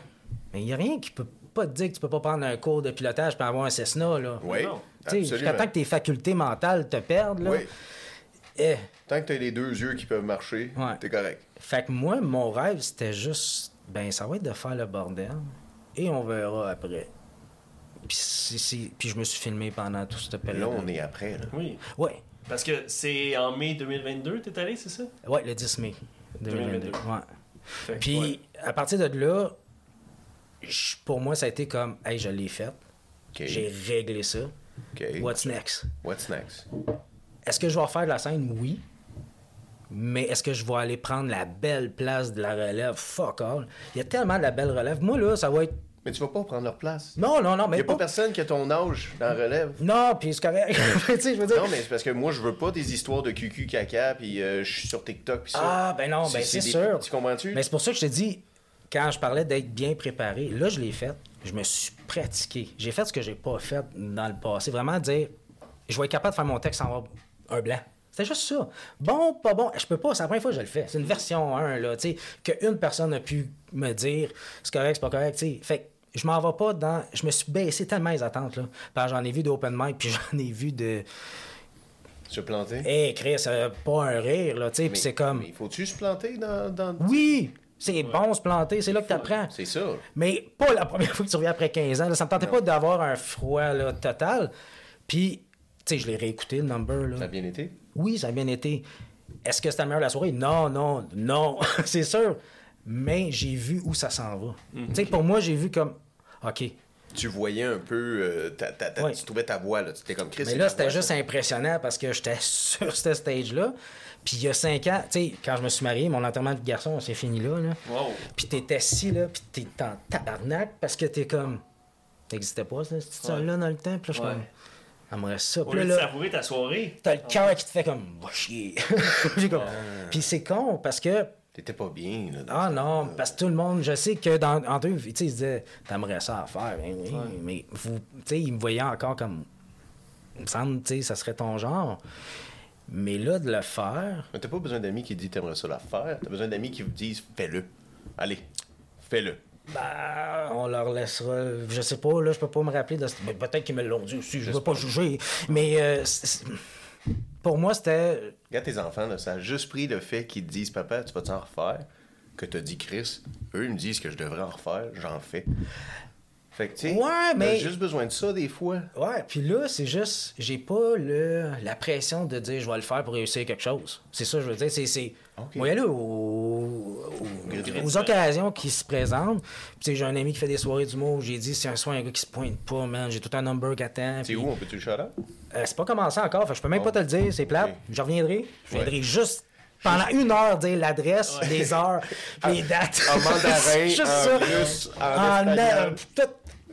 Mais il n'y a rien qui peut pas te dire que tu peux pas prendre un cours de pilotage pour avoir un Cessna, là. Oui, jusqu'à absolument. temps que tes facultés mentales te perdent, là. Oui. eh, Tant que tu as les deux yeux qui peuvent marcher, Ouais. t'es correct. Fait que moi, mon rêve, c'était juste, ben, ça va être de faire le bordel et on verra après. Puis, je me suis filmé pendant tout ce Là, période. on est après. Là. Oui. Ouais. Parce que c'est en mai 2022, t'es allé, c'est ça? Ouais, le 10 mai 2022. 2022. Ouais. Fait Puis ouais. à partir de là, je- pour moi, ça a été comme, hey, je l'ai fait. J'ai réglé ça. What's next? What's next? Est-ce que je vais refaire de la scène? Oui. Mais est-ce que je vais aller prendre la belle place de la relève? Fuck all. Il y a tellement de la belle relève. Moi, là, ça va être. Mais tu vas pas prendre leur place. Non, non, non, Il n'y a pas pas. personne qui a ton âge dans la relève. Non, puis c'est correct. tu sais, je veux dire. Non, mais c'est parce que moi, je veux pas des histoires de cucu caca, puis euh, je suis sur TikTok, puis ça. Ah, ben non, ben c'est des- sûr. Tu comprends-tu? Mais c'est pour ça que je te dis, quand je parlais d'être bien préparé, là, je l'ai fait. Je me suis pratiqué. J'ai fait ce que j'ai pas fait dans le passé. Vraiment dire, je vais être capable de faire mon texte sans avoir un blanc. C'était juste ça. Bon, pas bon, je peux pas. C'est la première fois que je le fais. C'est une version 1, là, tu sais, qu'une personne a pu me dire, c'est correct, c'est pas correct, tu sais. Fait que je m'en vais pas dans. Je me suis baissé tellement les attentes, là. J'en ai vu d'open mic, puis j'en ai vu de. Se planter? Hé, Chris, euh, pas un rire, là, tu sais, puis c'est comme. Mais faut-tu se planter dans. dans... Oui! C'est bon se planter, c'est là que t'apprends. C'est ça. Mais pas la première fois que tu reviens après 15 ans. là. Ça me tentait pas d'avoir un froid là, total. Puis, tu sais, je l'ai réécouté, le number. Là. Ça a bien été? Oui, ça a bien été. Est-ce que c'était le meilleur de la soirée? Non, non, non, c'est sûr. Mais j'ai vu où ça s'en va. Mhm. Tu sais, pour moi, j'ai vu comme, OK. Tu voyais un peu. euh, ta- ta-. Tu trouvais ta voix, là. Tu étais comme Chris. Mais là, ta c'était juste ça. impressionnant parce que j'étais sur ce stage-là. Puis il y a 5 ans, tu sais, quand je me suis marié, mon enterrement de garçon, c'est fini là. là. Wow. Puis t'es assis là, puis t'es en tabarnak parce que t'es comme. T'existais pas, ça, cette là dans le temps? Puis là, je suis Ouais. comme. J'aimerais ça. Au Puis lieu là, de savourer ta soirée. t'as le cœur qui te fait comme. Va chier. Comme- Puis c'est con parce que. T'étais pas bien, là. Ah non, parce que tout le monde, je sais que dans, entre eux, tu sais, ils se disaient, t'aimerais ça à faire. Ben oui, mais vous, tu sais, ils me voyaient encore comme. Il me semble, tu sais, ça serait ton genre. Mais là, de le faire. Mais t'as pas besoin d'amis qui disent t'aimerais ça la faire. T'as besoin d'amis qui vous disent fais-le. Allez, fais-le. Ben, on leur laissera. Je sais pas, là, je peux pas me rappeler de. mais Peut-être qu'ils me l'ont dit aussi, je veux pas juger. Mais euh, pour moi, c'était. Regarde tes enfants, ça a juste pris le fait qu'ils disent Papa, tu vas t'en refaire? Que t'as dit Chris. Eux, ils me disent que je devrais en refaire, j'en fais. Fait que, tu Ouais, mais- juste besoin de ça des fois. Ouais, puis là, c'est juste. J'ai pas le, la pression de dire je vais le faire pour réussir quelque chose. C'est ça, je veux dire. C'est. c'est... Ok. Moi, y aller aux, aux, occasions qui se présentent. Puis, tu sais, j'ai un ami qui fait des soirées d'humour. J'ai dit, si un soir, un gars qui se pointe pas, man, j'ai tout un number qui attend. C'est où, on peut-tu le shout out? Euh, c'est pas commencé encore, fait je peux même Bon. pas te le dire, c'est plate. Ok. Je reviendrai. Je viendrai Ouais. juste pendant une heure dire l'adresse, les heures, les dates. En mandarin, Juste en ça. russe, en en, espagnol. tout,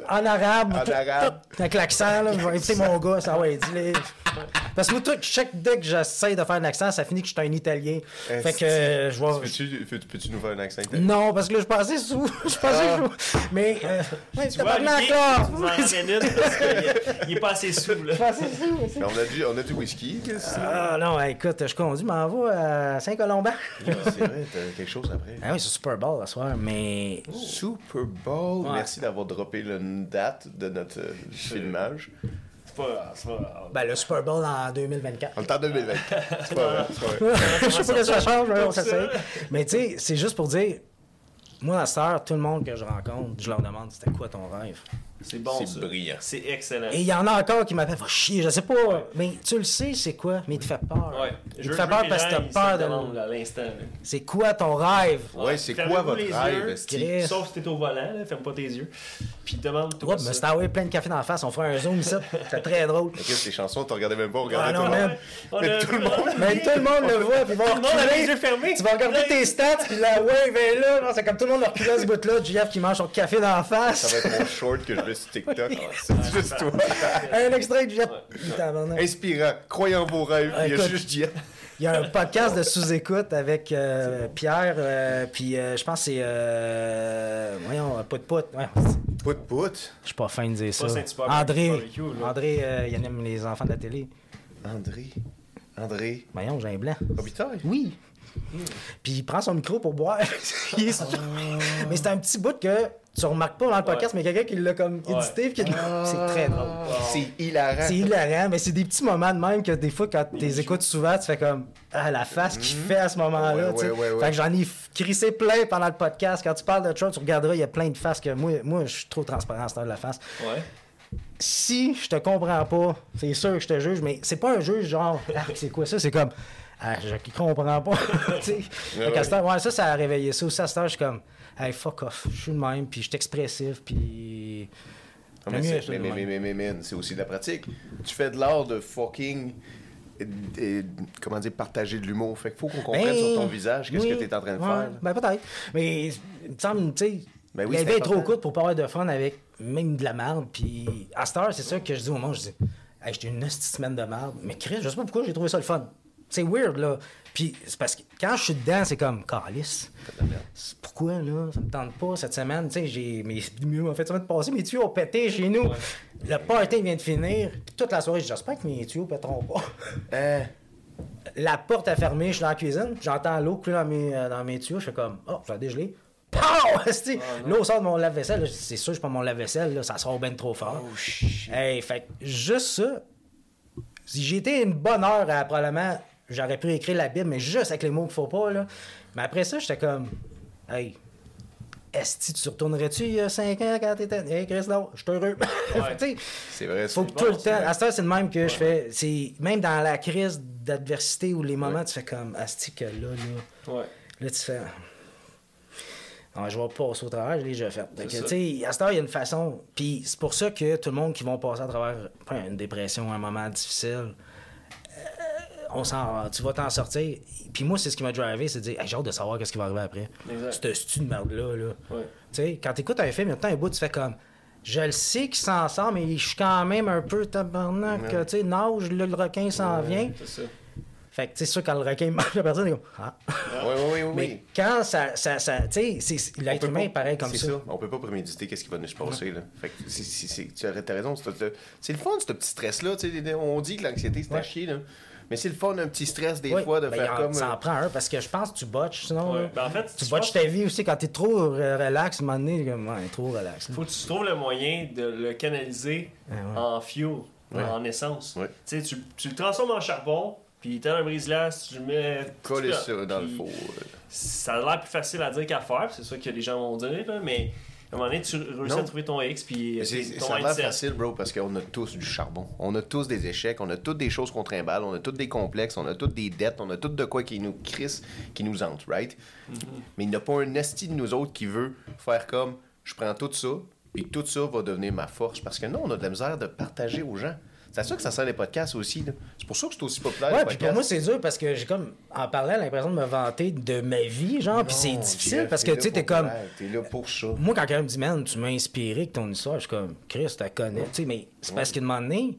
en arabe, En arabe. avec l'accent, là, je vais inviter mon gars, ça va être dit. Parce que moi, chaque dès que j'essaie de faire un accent, ça finit que je suis un Italien. Fait que euh, je vais. Peux-tu peux- peux-tu nous faire un accent italien? Non, parce que là, je passais sous. Je passais Ah. sous. Mais. Euh, ouais, Tu vois, tabarnak, Olivier, là! tu nous en ramènes une parce qu'il il est pas assez sous, là. Je sous. Mais On a du, on a du whisky, qu'est-ce que c'est? Ah non, écoute, je conduis, m'en vais à Saint-Colomban. C'est vrai, t'as quelque chose après. Ah oui, c'est Super Bowl ce soir, mais. Super Bowl. Ouais. Merci d'avoir droppé date de notre euh, filmage. C'est pas. Pas. Ben, le Super Bowl en 2024. On est en 2024. C'est pas vrai, c'est pas vrai. je sais pas que ça change, mais on s'essaye. Mais tu sais, c'est juste pour dire, moi, à cette heure, tout le monde que je rencontre, je leur demande c'était quoi ton rêve? C'est bon, C'est brillant. C'est excellent. Et il y en a encore qui m'appellent, va chier, je sais pas. Mais tu le sais, c'est quoi, mais il te fait peur. Ouais. Il Je te fait peur parce que t'as peur de. l'instant. C'est quoi ton rêve? Ouais, c'est quoi votre rêve. Sauf si t'es au volant, là, ferme pas tes yeux. Puis demande-toi Ouais, ça. mais c'est envoyé plein de café dans la face, on fera un zoom ici. C'est très drôle. Mais qu'est-ce que les chansons, t'en regardais même pas, on regardait Ah non, tout le monde. Mais tout le monde- Mais tout le monde le voit, puis Tout les yeux fermés. Tu vas regarder tes stats, puis la wave est là. C'est comme tout le monde recule à ce bout-là. JF qui mange son café dans la Ça va face. être mon short que je TikTok. Ah, C'est juste toi. Un extrait de. Tabarnak. Inspirant. Croyez en vos rêves. Ah, Il y a juste Jeff. Il y a un podcast de sous-écoute avec euh, Pierre, euh, puis euh, je pense que c'est. Euh, voyons, Pout Pout. Ouais. Pout pout? Je suis pas fin de dire ça. Pas André. barbecue. André, euh, il aime les enfants de la télé. André. André. Voyons, j'ai un blanc. Robitaille? Oui. Puis il prend son micro pour boire. Il est- Mais c'est un petit bout que tu remarques pas dans le podcast, mais quelqu'un qui l'a comme Ouais. édité. puis qui- C'est très drôle. C'est hilarant. C'est hilarant, mais c'est des petits moments de même que des fois, quand tu les écoutes souvent, tu fais comme ah, la face qu'il fait à ce moment-là. Ouais, ouais, ouais, ouais. Fait que j'en ai crissé plein pendant le podcast. Quand tu parles de choses, tu regarderas, il y a plein de faces que moi, moi je suis trop transparent à cette heure de la face. Ouais. si je te comprends pas, c'est sûr que je te juge, mais c'est pas un juge genre, ah, c'est quoi ça? C'est comme, ah, je comprends pas. heure, ouais, ça, ça a réveillé ça. Aussi, à cette heure, je suis comme, hey, fuck off, je suis le même, puis je suis expressif, puis. Non, mais, mieux, mais, mais, mais, mais, mais, c'est aussi de la pratique. Tu fais de l'art de fucking. et- et- comment dire, partager de l'humour. Fait qu'il faut qu'on comprenne Ben, sur ton visage qu'est-ce oui, que tu es en train de ouais, faire. Ben peut-être. Mais il me semble, tu sais, Ben oui, la vie est trop courte pour pas avoir de fun avec même de la merde. Puis à cette heure, c'est ça que je dis au moment, je dis, hey, j'étais une semaine de merde. Mais Chris, je sais pas pourquoi j'ai trouvé ça le fun. C'est weird, là. Puis c'est parce que quand je suis dedans, c'est comme, calice. Pourquoi, là? Ça me tente pas cette semaine. Tu sais, j'ai. Mes... En fait, semaine passée, mes tuyaux ont pété chez nous. Le party vient de finir. Puis toute la soirée, j'espère que mes tuyaux péteront pas. Hein? La porte est fermée, je suis dans la cuisine, j'entends l'eau couler dans mes, euh, dans mes tuyaux, je fais comme, oh, je vais dégeler. Pow! Esti! L'eau sort de mon lave-vaisselle, c'est sûr, je pas mon lave-vaisselle, là, ça sort bien trop fort. Oh, shit. Hey, fait juste ça, si j'étais une bonne heure à probablement, j'aurais pu écrire la Bible, mais juste avec les mots qu'il faut pas, là. Mais après ça, j'étais comme, hey, Esti, tu retournerais-tu il y a 5 ans quand t'étais. Hey, Chris, non, je suis heureux. Que, sais, C'est vrai. faut c'est que tout le temps. vrai. À ce temps, c'est le même que je fais. C'est même dans la crise d'adversité ou les moments, tu fais comme Asti que là, là, Ouais. là tu fais. Non, je vais passer au travers, je l'ai déjà fait. Que, sais, à cette heure, il y a une façon. Puis c'est pour ça que tout le monde qui vont passer à travers une dépression, un moment difficile, on s'en, tu vas t'en sortir. Puis moi, c'est ce qui m'a drivé, c'est de dire, Hey, j'ai hâte de savoir qu'est-ce qui va arriver après. Cette stu de merde-là, là. Ouais. Tu sais, quand t'écoutes un film, il y a temps un bout, tu fais comme. Je le sais qu'il s'en sort, mais je suis quand même un peu tabarnak. Ouais. Tu sais, nage, là, le requin s'en vient. C'est ça. Fait que, tu sais, sûr, quand le requin mange la personne, est comme. Ah. Oui, oui, oui, oui. Mais quand ça. ça, ça tu sais, l'être humain pas- est pareil comme c'est ça. On peut pas préméditer qu'est-ce qui va nous se passer. Là. Fait que tu as raison. C'est le fun, ce petit stress-là. tu sais, On dit que l'anxiété, c'est à chier. Là. Mais c'est le fun, un petit stress des Oui, fois de ben, faire en- comme. Ça euh, en prend un parce que je pense que tu botches sinon. Ouais. Ben, en fait, tu botches pense- ta vie aussi quand t'es trop euh, relax, à un moment donné, comme, ouais, trop relax. Faut que tu trouves le moyen de le canaliser Ah ouais. en fuel, Ouais. en essence. Ouais. Tu tu, le transformes en charbon, puis t'as un brise-glace, tu le mets. Coller ça dans le four. euh. Ça a l'air plus facile à dire qu'à faire, c'est ça que les gens vont dire, là, mais à un moment donné, tu réussis Non. à trouver ton X, puis puis ton Ça a l'air mindset. facile, bro, parce qu'on a tous du charbon. On a tous des échecs, on a toutes des choses qu'on trimballe, on a tous des complexes, on a toutes des dettes, on a tout de quoi qui nous crisse, qui nous hante, right? Mm-hmm. Mais il n'y a pas un esti de nous autres qui veut faire comme je prends tout ça, puis tout ça va devenir ma force. Parce que non, on a de la misère de partager aux gens. C'est ça que ça sert les podcasts aussi. là. C'est pour ça que c'est aussi populaire. Ouais, les puis pour podcasts. moi, c'est dur parce que j'ai comme, en parlant, l'impression de me vanter de ma vie, genre, puis c'est difficile parce que, tu sais, t'es comme. T'es là pour ça. Moi, quand quelqu'un me dit, man, tu m'as inspiré avec ton histoire, je suis comme, Chris, tu la connais. Tu sais, mais c'est parce qu'à un moment donné,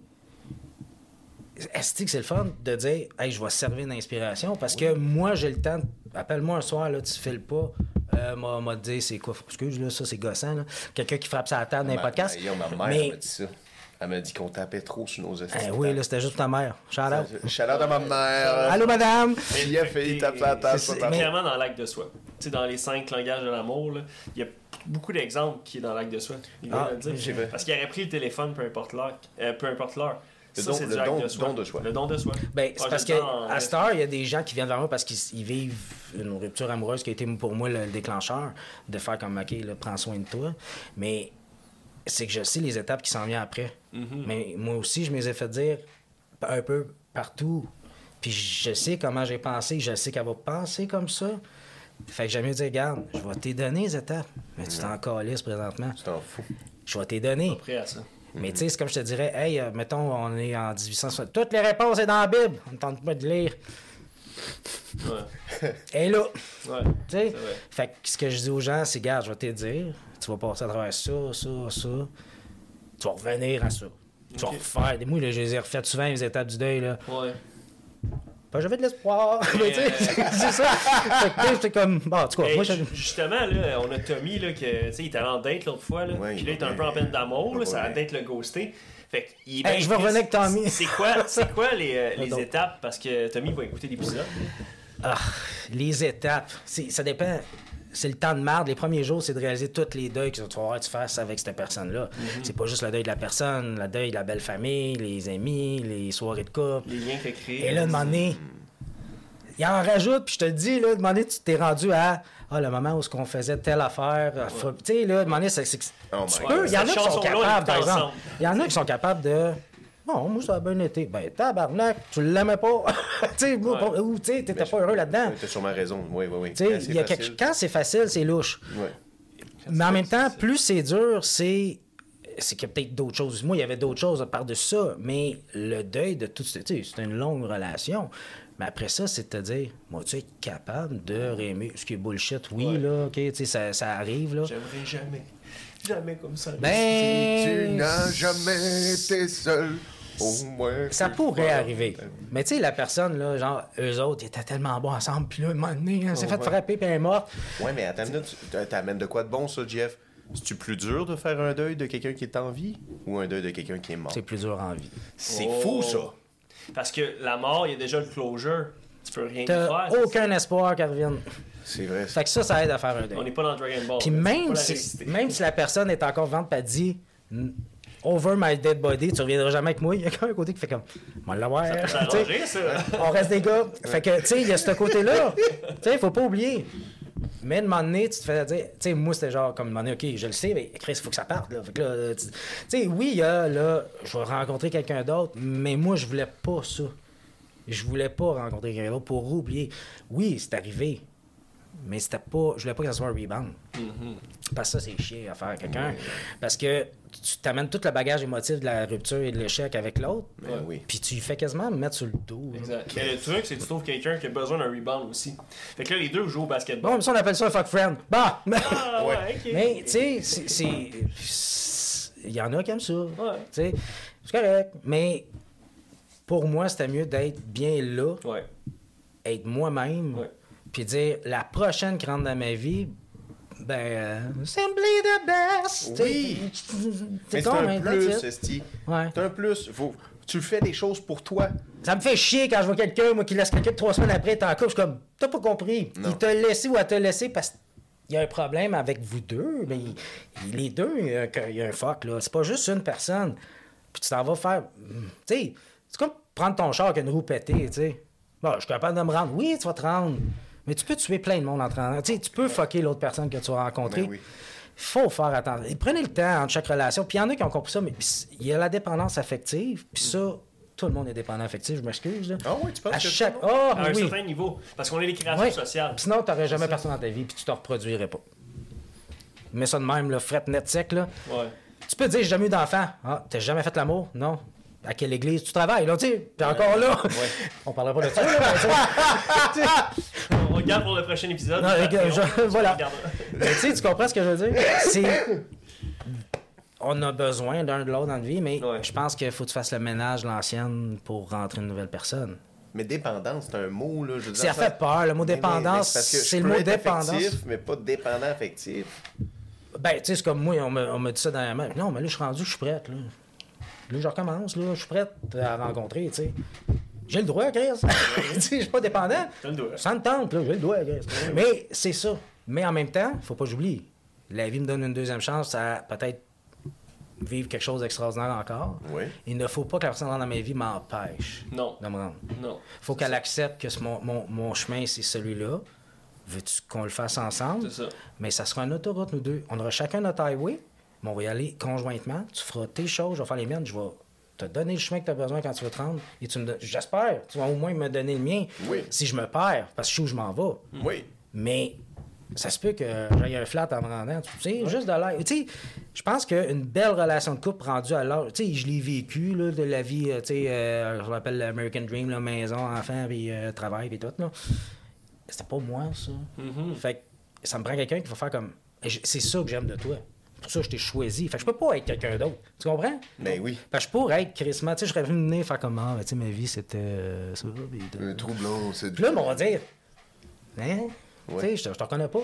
est-ce que c'est le fun de dire, hey, je vais servir d'inspiration? Parce que moi, j'ai le temps. de- Appelle-moi un soir, là, tu files pas. Euh, m'a, m'a dit, c'est quoi, excuse, là, ça, c'est gossant, là. Quelqu'un qui frappe sa table dans un Ma- podcast. Yo, ma mère mais, m'a dit ça. Elle m'a dit qu'on tapait trop sur nos Eh oui, là, c'était juste ta mère. Shout out. Shout out à ma mère. Allô, madame! Il a fait, tape sa Clairement dans l'acte de soi. Tu sais, dans les cinq langages de l'amour, il y a beaucoup d'exemples qui est dans l'acte de soi. Il Ah, le dire. Parce qu'il aurait pris le téléphone, peu importe l'heure. euh, peu importe l'heure. Le Ça, don- c'est le du acte don- de soi. don de soi. Le don de soi. Ben, c'est Ah, parce j'ai que le temps en- à cette heure, il y a des gens qui viennent vers moi parce qu'ils ils vivent une rupture amoureuse qui a été pour moi le déclencheur de faire comme OK, là, prends soin de toi. Mais c'est que je sais les étapes qui s'en viennent après. Mhm. Mais moi aussi, je me les ai fait dire un peu partout. Puis je sais comment j'ai pensé, je sais qu'elle va penser comme ça. Fait que j'aime mieux dire, regarde, je vais te donner les étapes. Mais tu t'en calisses présentement. Tu t'en fous. Je vais te donner. Prêt à ça. Mais tu sais, c'est comme je te dirais, hey, euh, mettons, on est en 1860. Toutes les réponses sont dans la Bible. On ne tente pas de lire. Ouais. Et là, Ouais. tu sais? Fait que ce que je dis aux gens, c'est, garde, je vais te dire, tu vas passer à travers ça, ça, ça. Tu vas revenir à ça. Tu vas refaire. Des mots, là, je les ai refait souvent, les étapes du deuil, là. Ouais. Ben, j'avais de l'espoir. Mais tu sais, c'est ça. Tu j'étais comme, bon, en tout cas, Hey, moi, Justement, là, on a Tommy, là, que, tu sais, il était allé en date l'autre fois, là. Ouais, puis là, il était un peu en peine d'amour, là, Il ça a d'être le ghosté. Fait que, il Hey, je vais revenir avec Tommy. C'est quoi, c'est quoi les, euh, les étapes? Parce que Tommy va écouter l'épisode. Ah, les étapes, c'est- ça dépend. C'est le temps de marde. Les premiers jours, c'est de réaliser tous les deuils que tu vas avoir tu fasses avec cette personne-là. C'est pas juste le deuil de la personne, le deuil de la belle famille, les amis, les soirées de couple. Les liens que créer. Et là, de moment donné, il en rajoute, puis je te dis, là, demander, tu t'es rendu à ah, le moment où ce qu'on faisait telle affaire. euh, faut- Tu sais, là, demander, c'est. c'est- Oh tu peux-. Il y en a qui sont capables, par exemple. Il y en a qui sont capables de. Bon, moi, ça a bien été. Ben, tabarnak, tu l'aimais pas. tu Ouais. ou tu t'étais pas heureux là-dedans. T'as sûrement raison. Oui, oui, oui. Tu Quand c'est facile. quelque- c'est facile, c'est louche. Ouais. Mais en même temps, plus c'est dur, c'est. C'est qu'il y a peut-être d'autres choses. Moi, il y avait d'autres choses par-dessus ça. Mais le deuil de tout. Tu c'est une longue relation. Mais après ça, c'est de te dire, moi, tu es capable de réaimer. Ce qui est bullshit, oui, Ouais. là, OK, tu sais, ça, ça arrive, là. J'aimerais jamais. Jamais comme ça. Tu Ben. n'as jamais été seul. Au moins. Ça pourrait arriver. Mais tu sais, la personne, là, genre, eux autres, ils étaient tellement bons ensemble. Puis là, un moment donné, elle s'est fait ouais. frapper, puis elle est morte. Ouais, mais attends T'amènes de quoi de bon, ça, Jeff? C'est-tu plus dur de faire un deuil de quelqu'un qui est en vie ou un deuil de quelqu'un qui est mort? C'est plus dur en vie. C'est Oh. fou, ça. Parce que la mort, il y a déjà le closure. Tu peux rien faire. aucun espoir qu'elle revienne. C'est vrai. Fait que ça, ça aide à faire un ça. deuil. On n'est pas dans Dragon Ball. Puis même pas si, même si la personne est encore vivante et dit Over my dead body, tu reviendras jamais avec moi, il y a quand même un côté qui fait comme On l'avoir. On reste des gars. Fait que, tu sais, il y a ce côté-là. Tu sais, faut pas oublier. Mais de un moment donné, tu te fais dire, tu sais, moi, c'était genre, comme, un moment donné, OK, je le sais, mais Chris, il faut que ça parte, là. Fait que là, tu sais, oui, il y a, là, je vais rencontrer quelqu'un d'autre, mais moi, je voulais pas ça. Je voulais pas rencontrer quelqu'un d'autre pour oublier. Oui, c'est arrivé, mais c'était pas, je voulais pas que ça soit un rebound. Parce que ça, c'est chier à faire à quelqu'un. Parce que tu t'amènes tout le bagage émotif de la rupture et de l'échec avec l'autre, Ben oui. puis tu fais quasiment me mettre sur le dos. Exact. Mais le truc, c'est que tu trouves quelqu'un qui a besoin d'un rebound aussi. Fait que là, les deux jouent au basketball. Bon, mais ça, on appelle ça un fuck friend. Bah! Ah, ouais, ok. Mais, tu sais, c'est- c'est. Il y en a qui aiment ça. Ouais. Tu sais, c'est correct. Mais pour moi, c'était mieux d'être bien là, Ouais. être moi-même, Ouais. Puis dire la prochaine qui rentre dans ma vie, ben, euh, simply the best. Oui. C'est un plus. Esti. Ouais. C'est un plus. Faut... Tu fais des choses pour toi. Ça me fait chier quand je vois quelqu'un, moi, qui laisse quelqu'un trois semaines après être en couple. Je suis comme, t'as pas compris. Non. Il t'a laissé ou elle t'a laissé parce qu'il y a un problème avec vous deux. Mais il- les deux, il y, a, un- il y a un fuck, là. C'est pas juste une personne. Puis tu t'en vas faire. Tu sais, c'est comme prendre ton char avec une roue pétée, tu sais. Bon, je suis capable de me rendre. Oui, tu vas te rendre. Mais tu peux tuer plein de monde en rendant. Tu sais, tu peux fucker l'autre personne que tu vas rencontrer. Ben oui. faut faire attention. Et Prenez le temps entre chaque relation. Puis il y en a qui ont compris ça, mais il y a la dépendance affective. Puis ça, tout le monde est dépendant affectif, je m'excuse. Ah oui, tu penses À que chaque. ça, Ah, À un oui. certain niveau. Parce qu'on est des créatures Ouais. sociales. Sinon, tu n'aurais jamais personne dans ta vie, puis tu te reproduirais pas. Mets ça de même, le fret net sec, là. Ouais. Tu peux te dire, j'ai jamais eu d'enfant. Ah, t'as jamais fait l'amour? Non. À quelle église tu travailles? Là, tu sais, t'es encore là. On parlera pas de ça, là. On regarde pour le prochain épisode. Non, je- voilà. Mais tu sais, tu comprends ce que je veux dire? C'est. On a besoin d'un de l'autre dans la vie, mais Ouais. je pense qu'il faut que tu fasses le ménage de l'ancienne pour rentrer une nouvelle personne. Mais dépendance, c'est un mot, là. je veux Ça dire, fait peur, le mot Mais- dépendance, c'est parce que je c'est le mot dépendance. affectif, mais pas dépendant affectif. Ben, tu sais, c'est comme moi, on me, on me dit ça dans la main. Non, mais là, je suis rendu, je suis prête, là. Là, je recommence, là, je suis prête à rencontrer, tu sais. J'ai le droit, Chris. tu sais, je suis pas dépendant. T'as le doigt. Ça me tente, là, j'ai le droit, Chris. Mais c'est ça. Mais en même temps, faut pas que j'oublie. La vie me donne une deuxième chance à peut-être vivre quelque chose d'extraordinaire encore. Oui. Il ne faut pas que la personne dans ma vie m'empêche Non. de me rendre. Non. faut qu'elle accepte que mon, mon, mon chemin, c'est celui-là. Veux-tu qu'on le fasse ensemble? C'est ça. Mais ça sera une autoroute, nous deux. On aura chacun notre highway, on va y aller conjointement. Tu feras tes choses, je vais faire les miennes, je vais te donner le chemin que tu as besoin quand tu veux te rendre. Et tu me don- J'espère, tu vas au moins me donner le mien Oui. si je me perds, parce que je sais où je m'en vais. Oui. Mais ça se peut que j'aille un flat en me rendant. Tu sais, juste de l'air. Tu sais, je pense qu'une belle relation de couple rendue à l'heure, tu sais, je l'ai vécu, là, de la vie, euh, tu sais, euh, je l'appelle l'American Dream, là, maison, enfant, puis euh, travail, puis tout, là. C'était pas moi, ça. Mm-hmm. Fait que ça me prend quelqu'un qui va faire comme. C'est ça que j'aime de toi. Pour ça que je t'ai choisi. Fait que je peux pas être quelqu'un d'autre. Tu comprends? Ben oui. Fait que je pourrais être Chris Tu sais, je serais venu venir faire comme, ah, ben, tu sais, ma vie, c'était euh, ça. Un troublant, c'est Puis là, on va dire, hein? Ouais. Tu sais, je te- reconnais pas.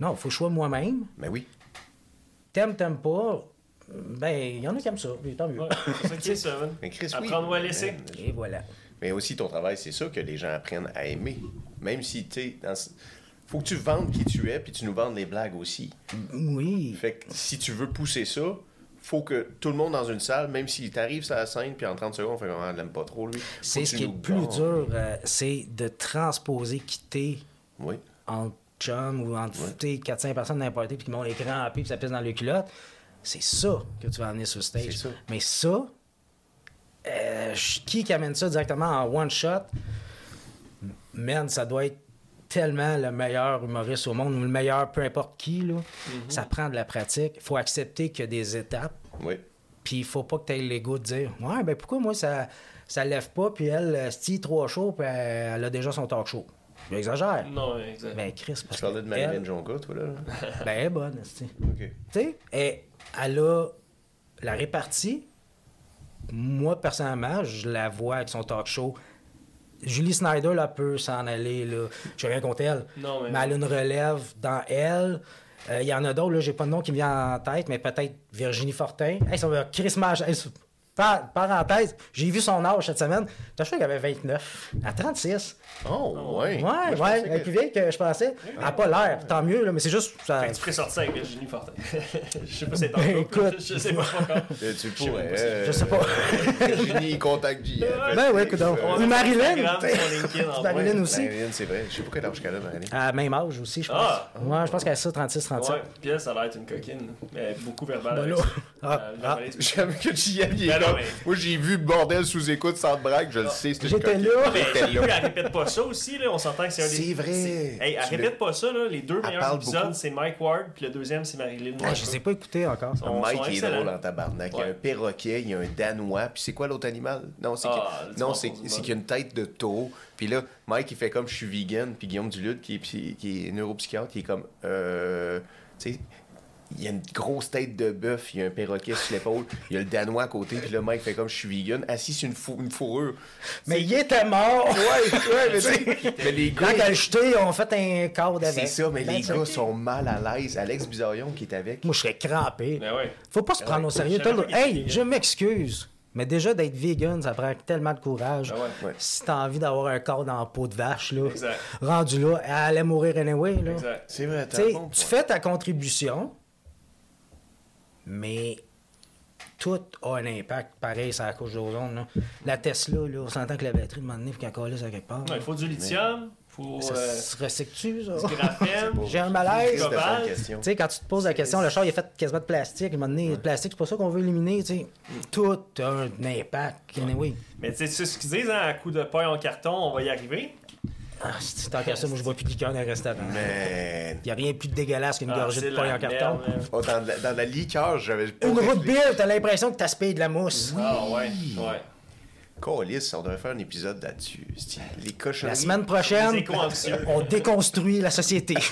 Non, il faut que je sois moi-même. Ben oui. T'aimes, t'aimes pas. Ben, il y en a qui aiment ça. puis tant mieux. Ouais. C'est ça. Mais Chris, oui. Apprendre ou à laisser. Et voilà. Mais aussi, ton travail, c'est ça que les gens apprennent à aimer. Même si, tu sais, dans ce- faut que tu vendes qui tu es, puis tu nous vendes les blagues aussi. Oui. Fait que si tu veux pousser ça, faut que tout le monde dans une salle, même s'il t'arrive sur la scène, puis en 30 secondes, on fait comment, l'aime pas trop, lui. C'est que ce qui est le plus dur, euh, c'est de transposer, quitter Oui. entre chum ou tu sais, 400 personnes n'importe puis qui m'ont les crampés puis ça pisse dans les culottes. C'est ça que tu vas amener sur stage. C'est ça. Mais ça, euh, qui qui amène ça directement en one shot, man, ça doit être tellement le meilleur humoriste au monde ou le meilleur peu importe qui. Là. Ça prend de la pratique. Il faut accepter qu'il y a des étapes. Oui. Puis il faut pas que tu aies l'ego de dire Ouais, ben pourquoi moi ça ça lève pas, puis elle, euh, c'est trois shows, puis elle, elle a déjà son talk show. J'exagère. Non, exact. Ben Chris, parce Tu parlais de Marilyn elle, Jonka, toi, là? ben elle est bonne, tu OK. sais. Elle, elle a la répartie. Moi, personnellement, je la vois avec son talk show. Julie Snyder, là, peut s'en aller, là. Je rien contre elle. Non, mais- mais elle a une relève dans elle. Euh, Il y en a d'autres, là, j'ai pas de nom qui me vient en tête, mais peut-être Virginie Fortin. Hey, ça va, Chris Mage. hey, par- parenthèse, j'ai vu son âge cette semaine. T'as sûr qu'elle avait 29. À 36. Oh, ouais. Ouais, Moi, ouais, pensais elle est que- plus vieille que je pensais. Elle n'a pas l'air, tant mieux, là, mais c'est juste. Ça... Fait que tu ferais sortir avec Virginie Fortin. je sais pas si c'est en couple, écoute. Je sais pas encore. Euh, Tu sais pourrais. euh, Je sais pas. Virginie, contact J. Ben oui, écoute donc. On Ou Marilyn. Marilyn aussi. Marilyn, c'est vrai. Je sais pas quel âge qu'elle a, Marilyn. À même âge aussi, je pense. Ah! Ouais, je pense qu'elle a ça, 36, 37. Ouais, puis elle, ça a l'air d'être une coquine. Mais beaucoup verbale. Ben là. Ah, Euh, ah. J'aime que JM, il est non, comme- Moi, j'ai vu bordel sous écoute sans braque, je le sais. J'étais là. Mais J'étais vu, elle répète pas ça aussi, là. On s'entend que c'est un des. C'est vrai. Hey, elle répète pas ça, là. Les deux Elle meilleurs épisodes, beaucoup. c'est Mike Ward, puis le deuxième, c'est Marilyn. Ah, je les ai pas écoutés encore. Mike est drôle en tabarnak. Il y a un perroquet, il y a un danois, puis c'est quoi l'autre animal? Non, c'est Ah, qu'il- y a une tête de taureau. Puis là, Mike il fait comme je suis vegan, puis Guillaume Duluth qui est, qui est neuropsychiatre, qui est comme euh, tu sais il y a une grosse tête de bœuf, il y a un perroquet sur l'épaule, il y a le danois à côté, puis là, Mike fait comme je suis vegan, assis sur une, fou- une fourrure. Mais il était mort! Ouais, ouais, mais, tu sais, mais les gars, Quand elle jeté, on fait un cadre avec. c'est ça, mais Ben, les gars sont mal à l'aise. Alex Bizarion qui est avec. Moi, je serais crampé. Ben ouais. Faut pas se Ben prendre ouais, au sérieux. je le- Hey, je m'excuse. Mais déjà, d'être vegan, ça prend tellement de courage. Ben ouais. Ouais. Si t'as envie d'avoir un corps dans la peau de vache, là, Exact. rendu là, elle allait mourir anyway. Là. Exact. C'est vrai, Tu t'as sais, bon tu point. fais ta contribution, mais tout a un impact pareil sur la couche d'ozone. La Tesla, là, on s'entend que la batterie, de un moment donné, il faut qu'elle à quelque part. Ouais, il faut du lithium, faut Ça euh, se recycle-tu, ça? J'ai un malaise. Tu sais, quand tu te poses la question, le char il est fait quasiment de plastique. À un moment donné, le plastique, c'est pas ça qu'on veut éliminer. tu sais. Tout a un impact. Anyway. Mais tu sais, tu sais ce qu'ils disent, hein, à coup de pain en carton, on va y arriver. Ah, c'est tant qu'à ça, moi je vois plus de liqueur dans les restaurants. Man. Il n'y a rien de plus dégueulasse qu'une Ah, gorgée de pain la en carton. Oh, dans, la, dans la liqueur, j'avais Une roue de réfléchi. bière, t'as l'impression que t'as spé de la mousse. Ah ouais, ouais. Câlisse, on devrait faire un épisode là-dessus. Les cochonneries. La semaine prochaine, on déconstruit la société.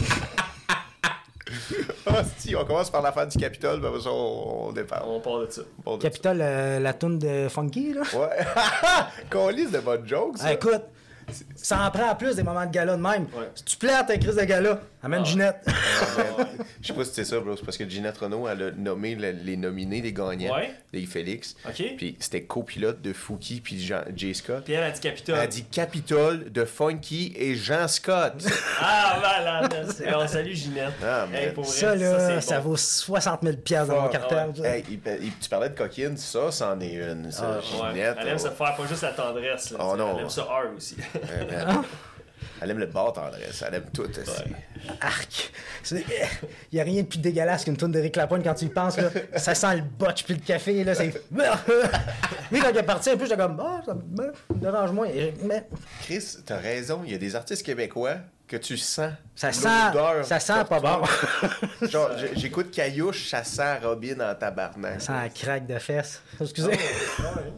Ah, si, on commence par l'affaire du Capitole, après ça, on, on départ. On part de ça. Capitole, euh, la toune de Funky, là. Ouais. Câlisse de bonnes jokes, ça. Ah, écoute, ça en prend en plus des moments de gala de même. Ouais. Si tu plais à ta crise de gala, amène Ah. Ginette. Je sais pas si c'était ça, bro. C'est parce que Ginette Renault, elle a nommé le- les nominés, les gagnants, Ouais. les Félix. OK. Puis c'était copilote de Fouki puis Jean, Jay Scott. Puis elle a dit Capitole. Elle a dit Capitole de Funky et Jean Scott. Ah, malade. On salue Ginette. Ah, Hey, vrai, Ça, là, c'est ça, bon. vaut 60 000 piastres dans mon cartel. ouais. Hey, tu parlais de coquine, ça, c'en est une. Ça, Ouais. Ginette. Elle aime se oh, faire pas juste la tendresse. Là, Oh, non. Elle aime ça hard aussi. Ouais, man. Elle aime le bar tendresse, elle aime tout. aussi. Arc. Il n'y a rien de plus dégueulasse qu'une toune d'Éric Lapointe quand tu y penses. Là. Ça sent le botch puis le café. Là, c'est... Lui, quand il est parti, un peu, j'étais comme, ah, ça me dérange moins. Mais Chris, t'as raison, il y a des artistes québécois que tu sens. ça sent, l'odeur ça sent pas bon. Genre, j'écoute Caillouche, ça sent Robin en tabarnak. ça sent un craque de fesses. Excusez.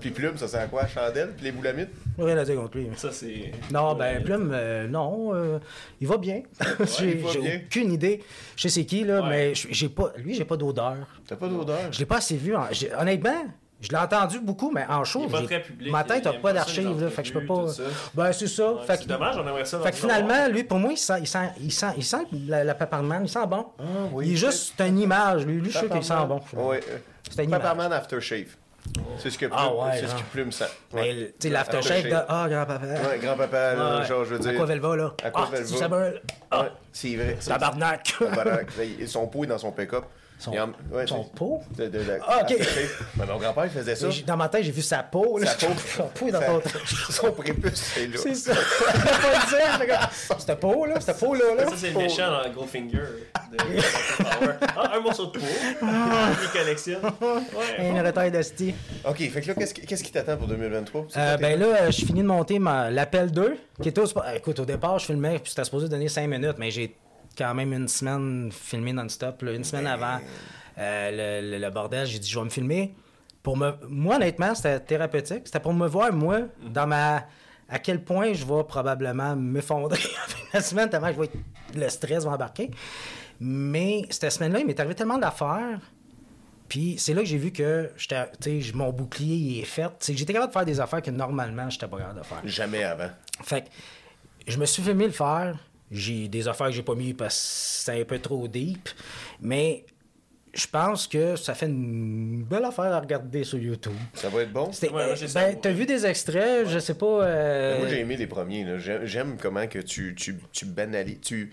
Puis Plume, ça sent à quoi? Chandelle? Puis les boulamites? Rien à dire contre lui. Ça, c'est. Non, ben, Plume, euh, non, euh, il va bien. j'ai il va j'ai bien. aucune idée. Je sais c'est qui, là, Ouais. mais j'ai pas, lui, j'ai pas d'odeur. T'as pas d'odeur? Je l'ai pas assez vu. en- honnêtement, je l'ai entendu beaucoup, mais en show, Il est pas j'ai- très public, ma tête n'a pas ça, d'archives, fait que je peux pas. ça. Ben, c'est ça. Ouais, fait c'est que, dommage, on aimerait ça. dans fait que finalement, lui, pour moi, il sent, il sent, il sent, il sent la, la Pepperman, il sent bon. Ah, oui, il est juste, c'est une image, lui. Lui, je sais qu'il sent bon. Ouais. C'est une image. Pepperman Aftershave. C'est ce que Plume, Ah ouais, c'est ce que Plume sent. Mais, Ouais. tu sais, l'aftershave de Ah, grand-papa. Ouais, grand-papa, là, genre, je veux dire. À quoi elle va, là? À quoi ah, elle c'est ça vrai. ça. Tabarnak. Tabarnak. Son pot est dans son pick-up. Son, ouais, son. De, de, de- Ah, ok. Ouais, mon grand-père il faisait ça. Dans ma tête, j'ai vu sa peau. Là. Sa peau. son est dans ton. Son prépuce, c'est là. C'est ça. Je peux pas le dire. j'étais comme, Cette peau, là, cette peau-là. Là. Ça, c'est le méchant dans de Power. Ah, un morceau de peau. Il collectionne. Ouais. Une retaille de style. Ok, fait que là, qu'est-ce qui, qu'est-ce qui t'attend pour 2023? C'est Euh, ben là, je finis de monter ma... l'appel 2, qui était au. Écoute, au départ, je filmais, puis c'était supposé donner 5 minutes, mais j'ai quand même une semaine filmé non-stop. Une semaine avant euh, le, le- le bordel, j'ai dit, je vais me filmer. Pour me... Moi, honnêtement, c'était thérapeutique. C'était pour me voir, moi, dans ma. À quel point je vais probablement m'effondrer la semaine, tellement que je vais le stress va embarquer. Mais cette semaine-là, il m'est arrivé tellement d'affaires. Puis c'est là que j'ai vu que mon bouclier il est fait. J'étais capable de faire des affaires que normalement j'étais pas capable de faire. Jamais avant. Fait que je me suis fait le faire. J'ai des affaires que j'ai pas mis parce que c'est un peu trop deep. Mais je pense que ça fait une belle affaire à regarder sur YouTube. Ça va être bon? Ouais, ben, t'as vu des extraits, je sais pas. euh, Moi, j'ai aimé les premiers. J'aime, comment que tu, tu, tu banalises, tu,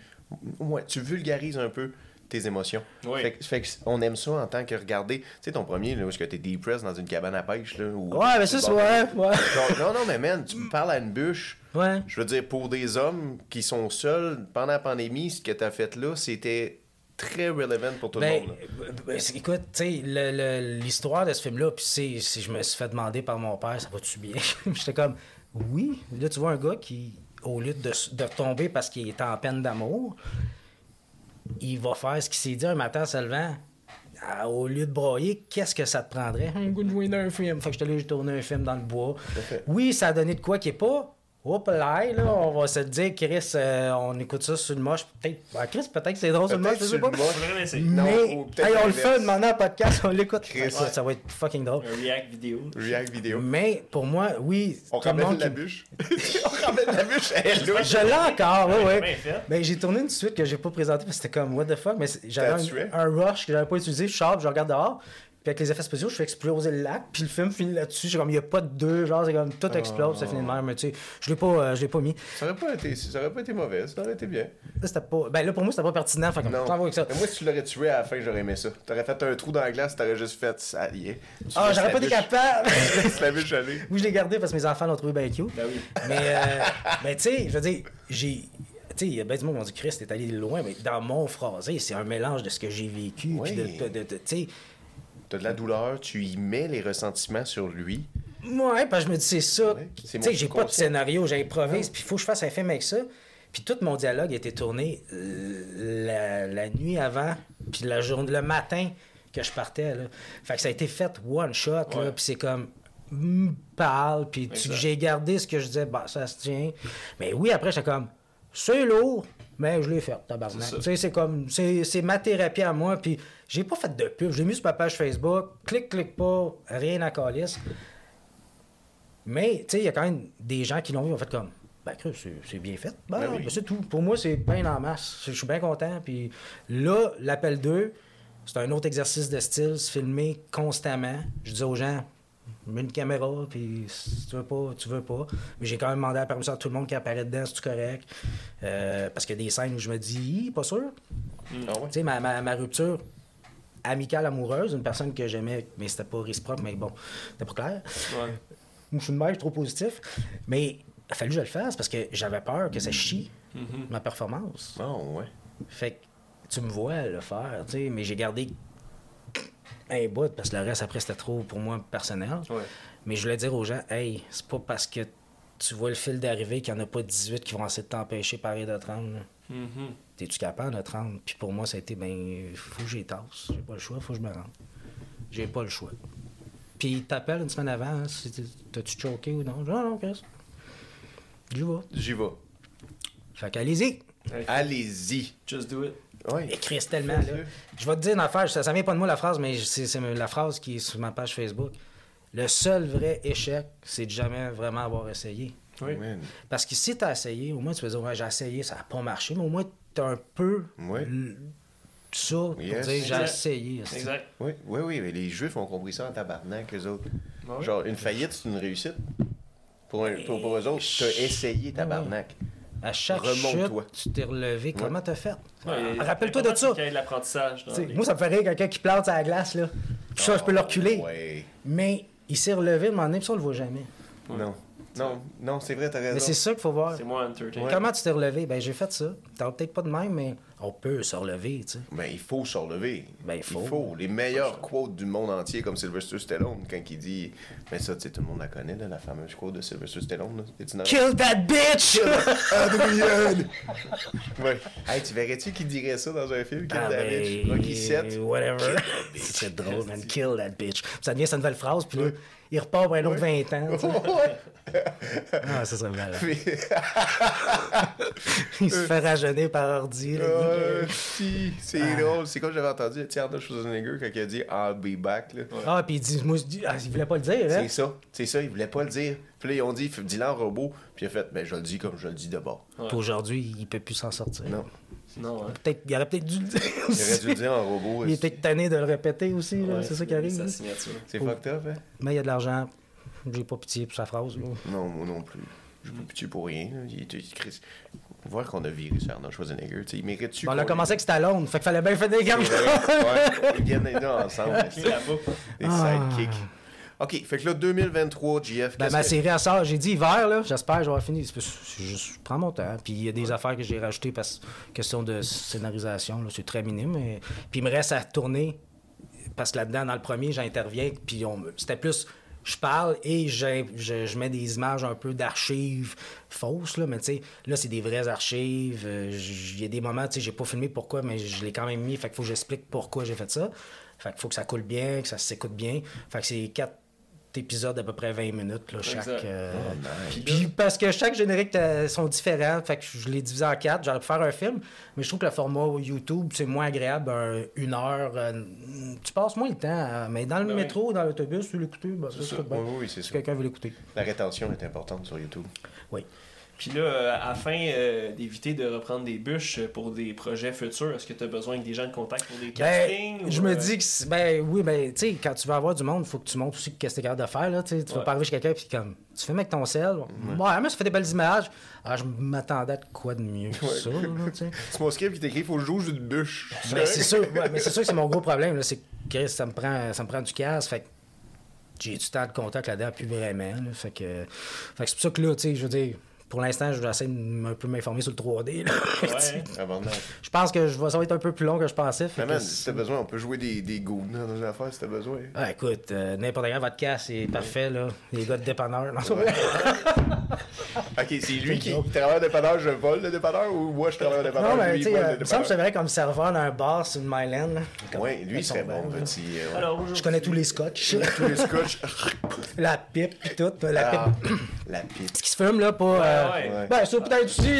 ouais, tu vulgarises un peu tes émotions. Oui. Fait, aime ça en tant que regarder. Tu sais, ton premier, là, où est-ce que t'es depressed dans une cabane à pêche, là. Ou, Ouais, mais ça, c'est ouais, ouais. Non, non, non, mais man, tu me parles à une bûche. Ouais. Je veux dire, pour des hommes qui sont seuls pendant la pandémie, ce que t'as fait là, c'était très relevant pour tout Ben, le monde. là. ben, écoute, tu sais, l'histoire de ce film-là, puis c'est, c'est- je me suis fait demander par mon père, ça va-tu bien? J'étais comme, oui. Là, tu vois un gars qui, au lieu de, de tomber parce qu'il est en peine d'amour, il va faire ce qu'il s'est dit un matin se levant. Ah, au lieu de broyer, qu'est-ce que ça te prendrait? Un goût de jouer un film. Fait que je te allé tourner un film dans le bois. Oui, ça a donné de quoi qui est pas. Hop là, là, on va se dire, Chris, euh, on écoute ça sur le moche. Peut-être, ah, Chris, peut-être que c'est drôle sur le moche, je sais pas. Non, Mais, hey, on le fait, demander en podcast, on l'écoute. Chris. Ça, ça va être fucking drôle. Un react vidéo. React vidéo. Mais pour moi, oui, On ramène monde la bûche. on ramène la bûche. Je l'ai encore, ouais. Bien fait. Ben, j'ai tourné une suite que j'ai pas présentée parce que c'était comme, what the fuck, mais j'avais un, un rush que j'avais pas utilisé, je sors, puis je regarde dehors, puis avec les effets spéciaux, je fais exploser le lac, puis le film finit là-dessus, j'ai comme, il y a pas de deux, genre, c'est comme, tout explose, ça finit de même, mais tu sais, je l'ai pas, euh, je l'ai pas mis. Ça aurait pas été, ça aurait pas été mauvais, ça aurait été bien. Là, c'était pas, ben là, pour moi, c'était pas pertinent, fait comme, Non. avec ça. Mais moi, si tu l'aurais tué à la fin, j'aurais aimé ça. T'aurais fait un trou dans la glace, t'aurais juste fait ça y est. Tu Ah, laisses j'aurais pas été capable! la bûche aller. Oui, je l'ai gardé parce que mes enfants l'ont trouvé bien cute. Ben oui. Mais, euh, ben, tu sais, je veux dire, j'ai. Tu sais, il y a bien du monde qui m'ont dit, Chris, t'es allé loin, mais dans mon phrasé, c'est un mélange de ce que j'ai vécu. Oui. Puis de, de, de- de- tu sais, T'as de la douleur, tu y mets les ressentiments sur lui. ouais, parce que je me dis, c'est ça. Ouais, Tu sais, j'ai pas de scénario, j'improvise, puis il faut que je fasse un film avec ça. Puis tout mon dialogue a été tourné euh, la, la nuit avant, puis la journée, le matin que je partais. Là. Fait que ça a été fait one shot, là, puis c'est comme mm, parle, puis j'ai gardé ce que je disais, bah ça se tient. Mais oui, après, j'étais comme, c'est lourd, mais je l'ai fait, tabarnak. Tu sais, c'est comme, c'est c'est ma thérapie à moi, puis j'ai pas fait de pub, j'ai mis sur ma page Facebook, clique, clique pas, rien à calice. Mais, tu sais, il y a quand même des gens qui l'ont vu, ont fait comme, ben, c'est bien fait. Ben, Ben oui. ben, c'est tout. Pour moi, c'est bien en masse. Je suis bien content. Puis là, l'appel 2, c'est un autre exercice de style, se filmer constamment. Je dis aux gens, mets une caméra, puis si tu veux pas, tu veux pas. Mais j'ai quand même demandé la permission à tout le monde qui apparaît dedans, c'est correct? Euh, parce qu'il y a des scènes où je me dis, pas sûr. Ah ouais? Tu sais, ma, ma, ma rupture amicale amoureuse, une personne que j'aimais, mais c'était pas réciproque, mais bon, c'était pas clair. Ouais. Moi, je suis de même, je suis trop positif. Mais il a fallu que je le fasse parce que j'avais peur que ça chie Mhm. ma performance. Oh, ouais. Fait que tu me vois le faire, tu sais, mais j'ai gardé un bout parce que le reste après c'était trop pour moi personnel. Ouais. Mais je voulais dire aux gens, hey, c'est pas parce que tu vois le fil d'arrivée qu'il n'y en a pas 18 qui vont essayer de t'empêcher pareil de te rendre. Là. Mhm. T'es-tu capable de te rendre? Puis pour moi, ça a été, ben, faut que j'y tasse. J'ai pas le choix, faut que je me rende. J'ai pas le choix. Puis il t'appelle une semaine avant, hein, si t'es- t'as-tu choqué ou non? Non, non, Chris. J'y vais. J'y vais. Fait qu'allez-y. Allez-y. Just do it. Ouais. Écris tellement, là. Je vais te dire une affaire, ça, ça vient pas de moi la phrase, mais c'est c'est la phrase qui est sur ma page Facebook. Le seul vrai échec, c'est de jamais vraiment avoir essayé. Oui. Parce que si t'as essayé, au moins tu vas dire, ouais, j'ai essayé, ça a pas marché, mais au moins t'as un peu Ouais. l- ça pour Yes. dire, j'ai essayé. Exact. Oui, oui, oui, mais les Juifs ont compris ça en tabarnak, eux autres. Ah. Genre, une faillite, c'est une réussite. Pour, un, pour, pour eux autres, t'as essayé tabarnak. À chaque chute, Remonte-toi. tu t'es relevé. Comment t'as fait? Ouais, Rappelle-toi de ça. l'apprentissage. dans T'sais, les- Moi, ça me fait rire quelqu'un qui plante à la glace, là. Puis ça, je peux le reculer. Ouais. Mais il s'est relevé, à un moment donné, puis ça, on le voit jamais. Non. Non, non, c'est vrai, t'as raison. Mais c'est ça qu'il faut voir. C'est moins entertaining. Comment tu t'es relevé? Ben, j'ai fait ça. T'as peut-être pas de même, mais on peut se relever, tu sais. Ben, il faut se relever. Ben, il faut. Les meilleurs quotes du monde entier, comme Sylvester Stallone, quand il dit. Mais ça, tu sais, tout le monde la connaît, là, la fameuse quote de Sylvester Stallone. Là. Kill that bitch! Adrian! ouais. Hey, tu verrais-tu qu'il dirait ça dans un film? Kill Ah, that ben, bitch? Rocky 7. Whatever. C'est drôle, man. Kill that bitch. Ça devient sa nouvelle phrase, puis là, il repart pour un autre 20 ans. Ah, ça serait malade. Il se fait rajeunir par ordi. là. Si, c'est Ah. drôle. C'est comme j'avais entendu Arnold Schwarzenegger quand il a dit I'll be back. Là? Ah, puis il dit, moi, ah, il voulait pas le dire, hein? C'est ça, c'est ça, il voulait pas le dire. Puis là, ils ont dit, dis-le en robot. Puis il a fait, ben je le dis comme je le dis d'abord. Puis aujourd'hui, il peut plus s'en sortir. Non. Non, hein. Peut-être, il aurait peut-être dû le dire Il aussi. aurait dû le dire en robot. Il peut-être tanné de le répéter aussi, là. Ouais, c'est ça qui arrive. Sa là. signature. C'est fucked up, hein? Mais il y a de l'argent. J'ai pas pitié pour sa phrase. là. Non, moi non plus. Je peux pitié pour rien. là. Il était Chris. Voir qu'on a viré sur Arnold Schwarzenegger. Il mérite-tu. Bon, on a commencé avec Stallone, fait qu'il fallait bien faire des gammes. Ouais, Ils viennent les deux ensemble. Des Ah. sidekicks. OK, fait que là, 2023, GF. Ben, ma série, elle sort. J'ai dit hiver, là. J'espère je avoir fini. C'est juste, je prends mon temps. Puis il y a des affaires que j'ai rajoutées parce que question de scénarisation, là, c'est très minime. Puis il me reste à tourner parce que là-dedans, dans le premier, j'interviens. Puis on... c'était plus. Je parle et j'ai- je, je mets des images un peu d'archives fausses, là, mais tu sais, là, c'est des vraies archives. Euh, Il y a des moments, tu sais, j'ai pas filmé pourquoi, mais je l'ai quand même mis. Fait qu'il faut que j'explique pourquoi j'ai fait ça. Fait qu'il faut que ça coule bien, que ça s'écoute bien. Fait que c'est quatre épisodes d'à peu près 20 minutes, là, chaque. Euh, Puis puis parce que chaque générique sont différents, fait que je l'ai divisé en quatre. J'aurais pu faire un film, mais je trouve que le format YouTube, c'est moins agréable. un- une heure, euh, tu passes moins le temps. mais dans le Ben métro, dans l'autobus, tu veux l'écouter, ben, ça, ça. Oui, oui, c'est Si ça. quelqu'un veut l'écouter. La rétention est importante sur YouTube. Oui. Puis là, euh, afin euh, d'éviter de reprendre des bûches pour des projets futurs, est-ce que tu as besoin que des gens de contact pour des castings? Ben, ou, je me euh, dis que, c'est- ben oui, ben, tu sais, quand tu veux avoir du monde, il faut que tu montres aussi qu'est-ce que tu es capable de faire, là, tu sais. Tu vas Ouais. pas arriver chez quelqu'un, puis comme, tu fais avec ton sel. Ouais, mais ça fait des belles images. Ah, je m'attendais à quoi de mieux que ça, là. C'est mon script qui t'écrit, faut que je joue d'une bûche. Ben, c'est sûr, ouais, mais c'est sûr que c'est mon gros problème, là, c'est que Chris, ça me prend, ça me prend du casse, fait que j'ai du temps de contact là-dedans, plus vraiment, là, fait que, fait que c'est pour ça que là, tu sais, je veux dire, pour l'instant, je vais essayer de un peu m'informer sur le 3D, là. Ouais. Je pense que je vais, ça va être un peu plus long que je pensais, fait Mais que man, c'est- si t'as besoin, on peut jouer des, des goons dans nos affaires si t'as besoin. Ah, écoute, euh, n'importe quand, votre casse, c'est parfait, là. Les gars de dépanneur. Ok, c'est lui qui, travaille au dépanneur, je vole le dépanneur ou moi je travaille au dépanneur, Non, mais lui tu il sais, euh, le il me semble que vrai comme serveur d'un bar sur une Myland. Ouais, lui il serait bon, là. petit. euh, ouais. Alors, aujourd'hui- Je connais tous les scotch. Tous les scotch. la pipe, pis tout. La Ah, pipe la pipe. qui se fume, là, pas. Ouais. Ben, ça peut-être aussi, c'est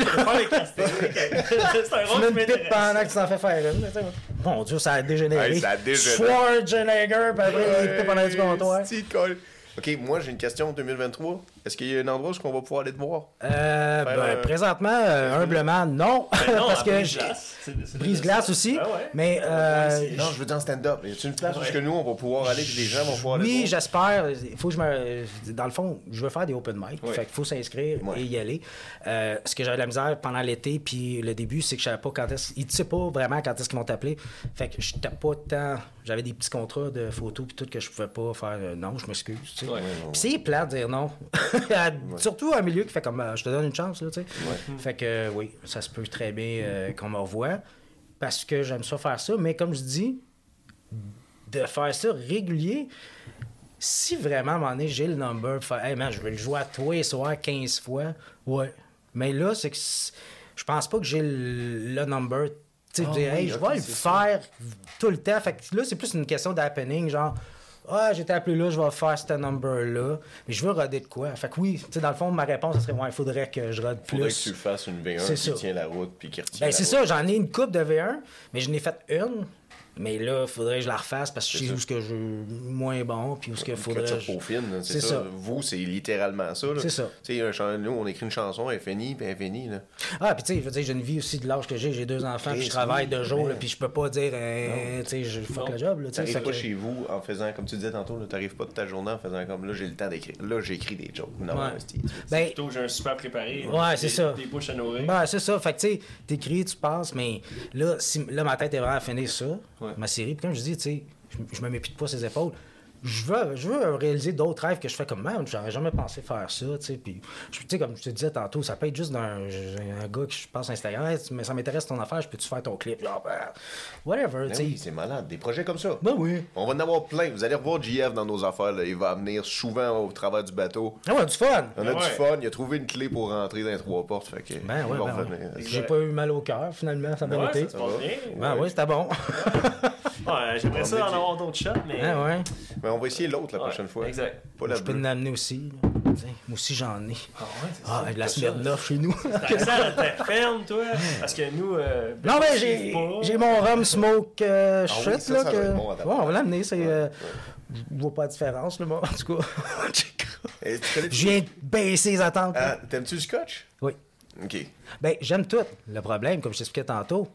un Tu rôle mets qui une pipe m'intéresse. pendant que tu t'en fais faire une. Mon Dieu, ça a dégénéré. Ouais, ça a dégénéré. Schwarzenegger, puis après, les pipes pendant du comptoir. Petit col. Ok, moi j'ai une question en 2023. Est-ce qu'il y a un endroit où on va pouvoir aller te voir? Euh, ben, présentement, euh, humblement, non. Ben non, parce que. brise-glace. Aussi. Ah ouais. Mais. Ah euh, Non, je veux dire en stand-up. Y a-t-il une place où Ouais. est-ce que nous on va pouvoir aller et les gens vont pouvoir aller Oui, j'espère. Il faut que je me. Dans le fond, je veux faire des open mic. Ouais. Fait qu'il faut s'inscrire Ouais. et y aller. Euh, ce que j'avais de la misère pendant l'été, puis le début, c'est que je savais pas quand est-ce. Ils ne savent pas vraiment quand est-ce qu'ils vont t'appeler. Fait que je pas tant. J'avais des petits contrats de photos puis tout que je pouvais pas faire. non, je m'excuse. tu sais. C'est plat de dire non. À- Surtout un milieu qui fait comme euh, je te donne une chance, là, tu sais. Fait que euh, oui, ça se peut très bien euh, qu'on me revoie. Parce que j'aime ça faire ça. Mais comme je dis, de faire ça régulier, si vraiment à un moment donné, j'ai le number, faire Hey man, je vais le jouer à tous les soirs 15 fois, ouais. Mais là, c'est que je pense pas que j'ai le, le number. Tu sais, Ah oui, hey, je vais le faire tout le temps. Fait que là, c'est plus une question d'happening, genre. Ah, été appelé là, je vais faire ce number-là. Mais je veux roder de quoi? Fait que oui, tu sais, dans le fond, ma réponse, ce serait, ouais, il faudrait que je rode plus. Faudrait que tu fasses une V1 C'est qui ça. tient la route puis qui retient Ben, c'est ça, j'en ai une coupe de V1, mais je n'ai fait une. Mais là, faudrait que je la refasse parce que je C'est sais ça. où ce que je moins bon, puis où ce que faudrait. Film, là, c'est C'est ça. ça. Vous, c'est littéralement ça. là. C'est ça. Tu sais, un chan- nous, on écrit une chanson, elle est finie, puis elle est finie. Là. Ah, puis tu sais, j'ai une vie aussi de l'âge que j'ai. J'ai deux enfants, puis je travaille oui, de jour, mais- là, puis je peux pas dire, euh, tu sais, je fuck le job, là, tu fait pas que- chez vous en faisant, comme tu disais tantôt, là, t'arrives pas de ta journée en faisant comme là, j'ai le temps d'écrire. Là, j'écris des jokes. Non, Ouais. hostie, tu- Ben, Plutôt que j'ai un super préparé. Ouais, c'est ça. Des bouches à nourrir. Ben, c'est ça. Fait que, tu sais, t'écris, tu passes, mais là, si, là, ma tête est vraiment à finir ça, Ma série. Puis comme je dis, tu sais, je, me mets plus de poids sur les épaules. Je veux, je veux réaliser d'autres rêves que je fais comme man, j'aurais jamais pensé faire ça, tu sais. Puis, je- tu sais, comme je te disais tantôt, ça peut être juste d'un j'ai un gars que je passe sur Instagram, Hey, mais ça m'intéresse ton affaire, je peux-tu faire ton clip? Genre, ben, whatever, Ben tu sais. oui, c'est malade. Des projets comme ça. Ben oui. On va en avoir plein. Vous allez revoir JF dans nos affaires. là. Il va venir souvent au travers du bateau. Ah ouais, du fun! On a Ben du fun. Il a trouvé une clé pour rentrer dans les trois portes. Fait que Ben ouais, ben ouais. J'ai pas eu mal au cœur, finalement, ça a bien Ouais, été. ça. Ben oui, c'était bon. Ouais, j'aimerais ça en avoir d'autres shots, mais. Ah ouais. On va essayer l'autre la Ouais, prochaine fois. Exact. Pas la Je peux bleue. l'amener aussi. là. Moi aussi, j'en ai. Ah ouais, c'est Ah, ça. de la ça. Smirnoff chez nous. T'as la terre ferme, toi? Parce que nous. euh, Non, mais j'ai j'ai mon rhum smoke euh, Ah oui, shit, ça, là. ça que... va être bon ouais, on va l'amener. c'est, euh, Je vois pas de différence, là, moi, en tout cas. Je viens de baisser les attentes. Ah, T'aimes-tu le scotch? Oui. Ok. Ben, j'aime tout. Le problème, comme je t'expliquais tantôt,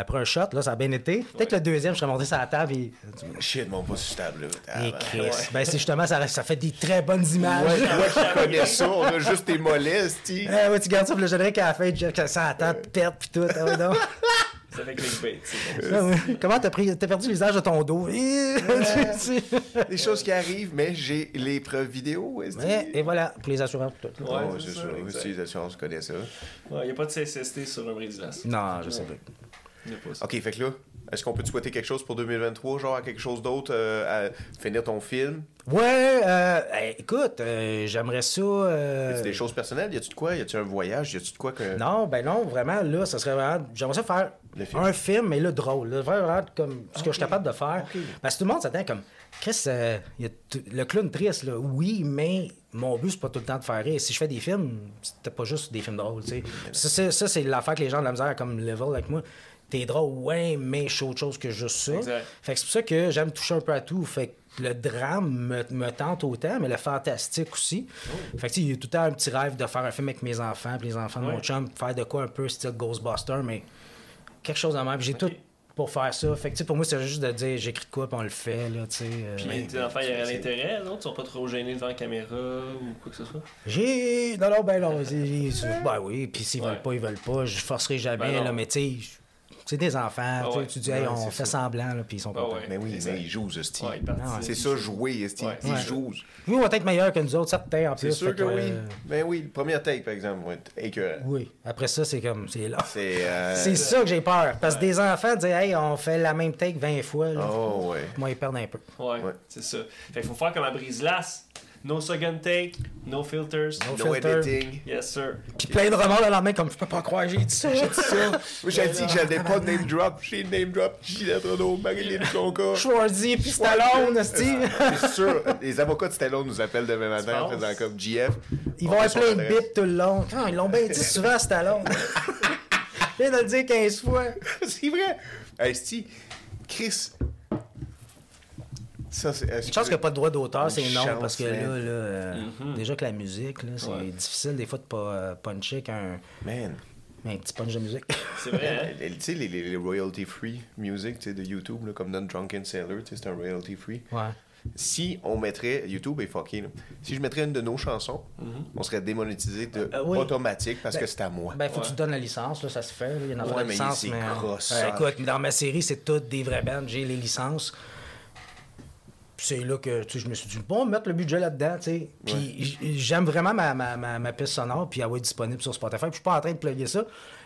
après un shot, là, ça a bien été. Peut-être le deuxième, je serais monté sur la table et. Shit, mon pas sur table, là. Ah, Et ben. Chris. Ben, c'est justement, ça, ça fait des très bonnes images. Ouais, qui connais ça, on a juste tes mollets, esti. Ah ouais, tu gardes ça pour le générique à la fin, Jack, ça attend, perte pis tout. Ah ouais, non. Clickbait, bon. Ah ouais. Comment t'as pris, t'as perdu l'usage de ton dos? Tu. Des choses qui arrivent, mais j'ai les preuves vidéo. Ouais, et voilà, pour les assurances tout. Ouais, Ouais, c'est sûr. ça, Oui, exact. si les assurances connaissent ça. Il n'y a pas de CSST sur un brise-glace. Non, je sais pas. Il n'y a pas ça. Ok, fait que là, est-ce qu'on peut te souhaiter quelque chose pour 2023, genre à quelque chose d'autre, euh, à finir ton film? Ouais, euh, écoute, euh, j'aimerais ça. euh, C'est des choses personnelles? Y a-tu de quoi? Y a-tu un voyage? Y a-tu de quoi que. Non, ben non, vraiment, là, ça serait vraiment. J'aimerais ça faire film. un film, mais là, drôle. Là, vraiment comme ce que je suis capable de faire. Parce que tout le monde s'attend comme. Chris, euh, y a le clown triste, là, oui, mais mon but, c'est pas tout le temps de faire rire. Si je fais des films, c'était pas juste des films drôles, tu sais. Ça, c'est- Ça, c'est l'affaire que les gens de la misère comme level avec moi. T'es drôle, ouais, mais je suis autre chose que juste ça. Exact. Fait que c'est pour ça que j'aime toucher un peu à tout. Fait que le drame me, me tente autant, mais le fantastique aussi. Oh. Fait que tu sais, il y a tout le temps un petit rêve de faire un film avec mes enfants, puis les enfants de mon chum, faire de quoi un peu style Ghostbuster, mais quelque chose en même. J'ai tout pour faire ça. Fait que tu sais, pour moi, c'est juste de dire j'écris de quoi, puis on le fait, là, tu sais. euh. Puis tes enfants, il y aurait l'intérêt, non? Ils sont pas trop gênés devant la caméra ou quoi que ce soit? J'ai. Non, non, ben non. Ben oui, puis s'ils Ouais. veulent pas, ils veulent pas. Je forcerai jamais, Ben là, mais tu sais, c'est des enfants. tu sais, ouais. Tu dis, hey, on c'est fait ça. semblant, là, puis ils sont Ah contents. ouais. Mais oui, Exact. mais ils jouent, esti. Ouais, ils participent. C'est ça, jouer, esti. Ouais. Ils Ouais. jouent. Lui, on va être meilleur que nous autres, certains, en C'est plus. sûr fait que oui. euh, Ben oui, le premier take, par exemple, va être écœurant. Oui. Après ça, c'est comme. C'est là. C'est. euh, C'est ça que j'ai peur. Parce que des enfants disent, hey, on fait la même take 20 fois. Là. Oh, ouais. Moi, ils perdent un peu. Ouais, Ouais. c'est ça. Fait qu'il faut faire comme à brise-glace. No second take, no filters. No No filter. editing. Yes, sir. Puis plein de remords dans la main, comme je peux pas croire, j'ai dit ça. J'ai dit ça. Moi, j'ai dit que j'allais pas name drop. J'ai name drop Renault, Marilyn Jonca. Schwarzy, puis Stallone, Steve. C'est sûr, les avocats de Stallone nous appellent demain matin en faisant comme GF. Ils On vont de adresse. bips tout le long. Ah, ils l'ont bien dit souvent, Stallone. Je viens de le dire 15 fois. C'est vrai. Hey, Chris. Ça, c'est. Une chance qu'il n'y a pas de droit d'auteur, c'est Une non, parce que hein. là, là euh, Mhm. déjà que la musique, là, c'est Ouais. difficile des fois de pas euh, puncher qu'un Man. un petit punch de musique. C'est vrai, hein? Tu sais, les, les, les royalty free music tu sais, de YouTube, là, comme dans Drunken Sailor, c'est un royalty free. Ouais. Si on mettrait. YouTube est fucké, là. Si je mettrais une de nos chansons, on serait démonétisé de Euh, oui. automatique parce Ben, que c'est à moi. Ben, faut que tu te donnes la licence, là, ça se fait. Il y a une affaire Ouais, de mais licence, c'est mais. euh, crossage. écoute, dans ma série, c'est toutes des vraies bandes. J'ai les licences. Puis C'est là que tu sais, je me suis dit, bon, mettre le budget là-dedans, tu sais. Puis j'aime vraiment ma, ma, ma, ma piste sonore, puis elle va être disponible sur Spotify. Puis je suis pas en train de plugger ça,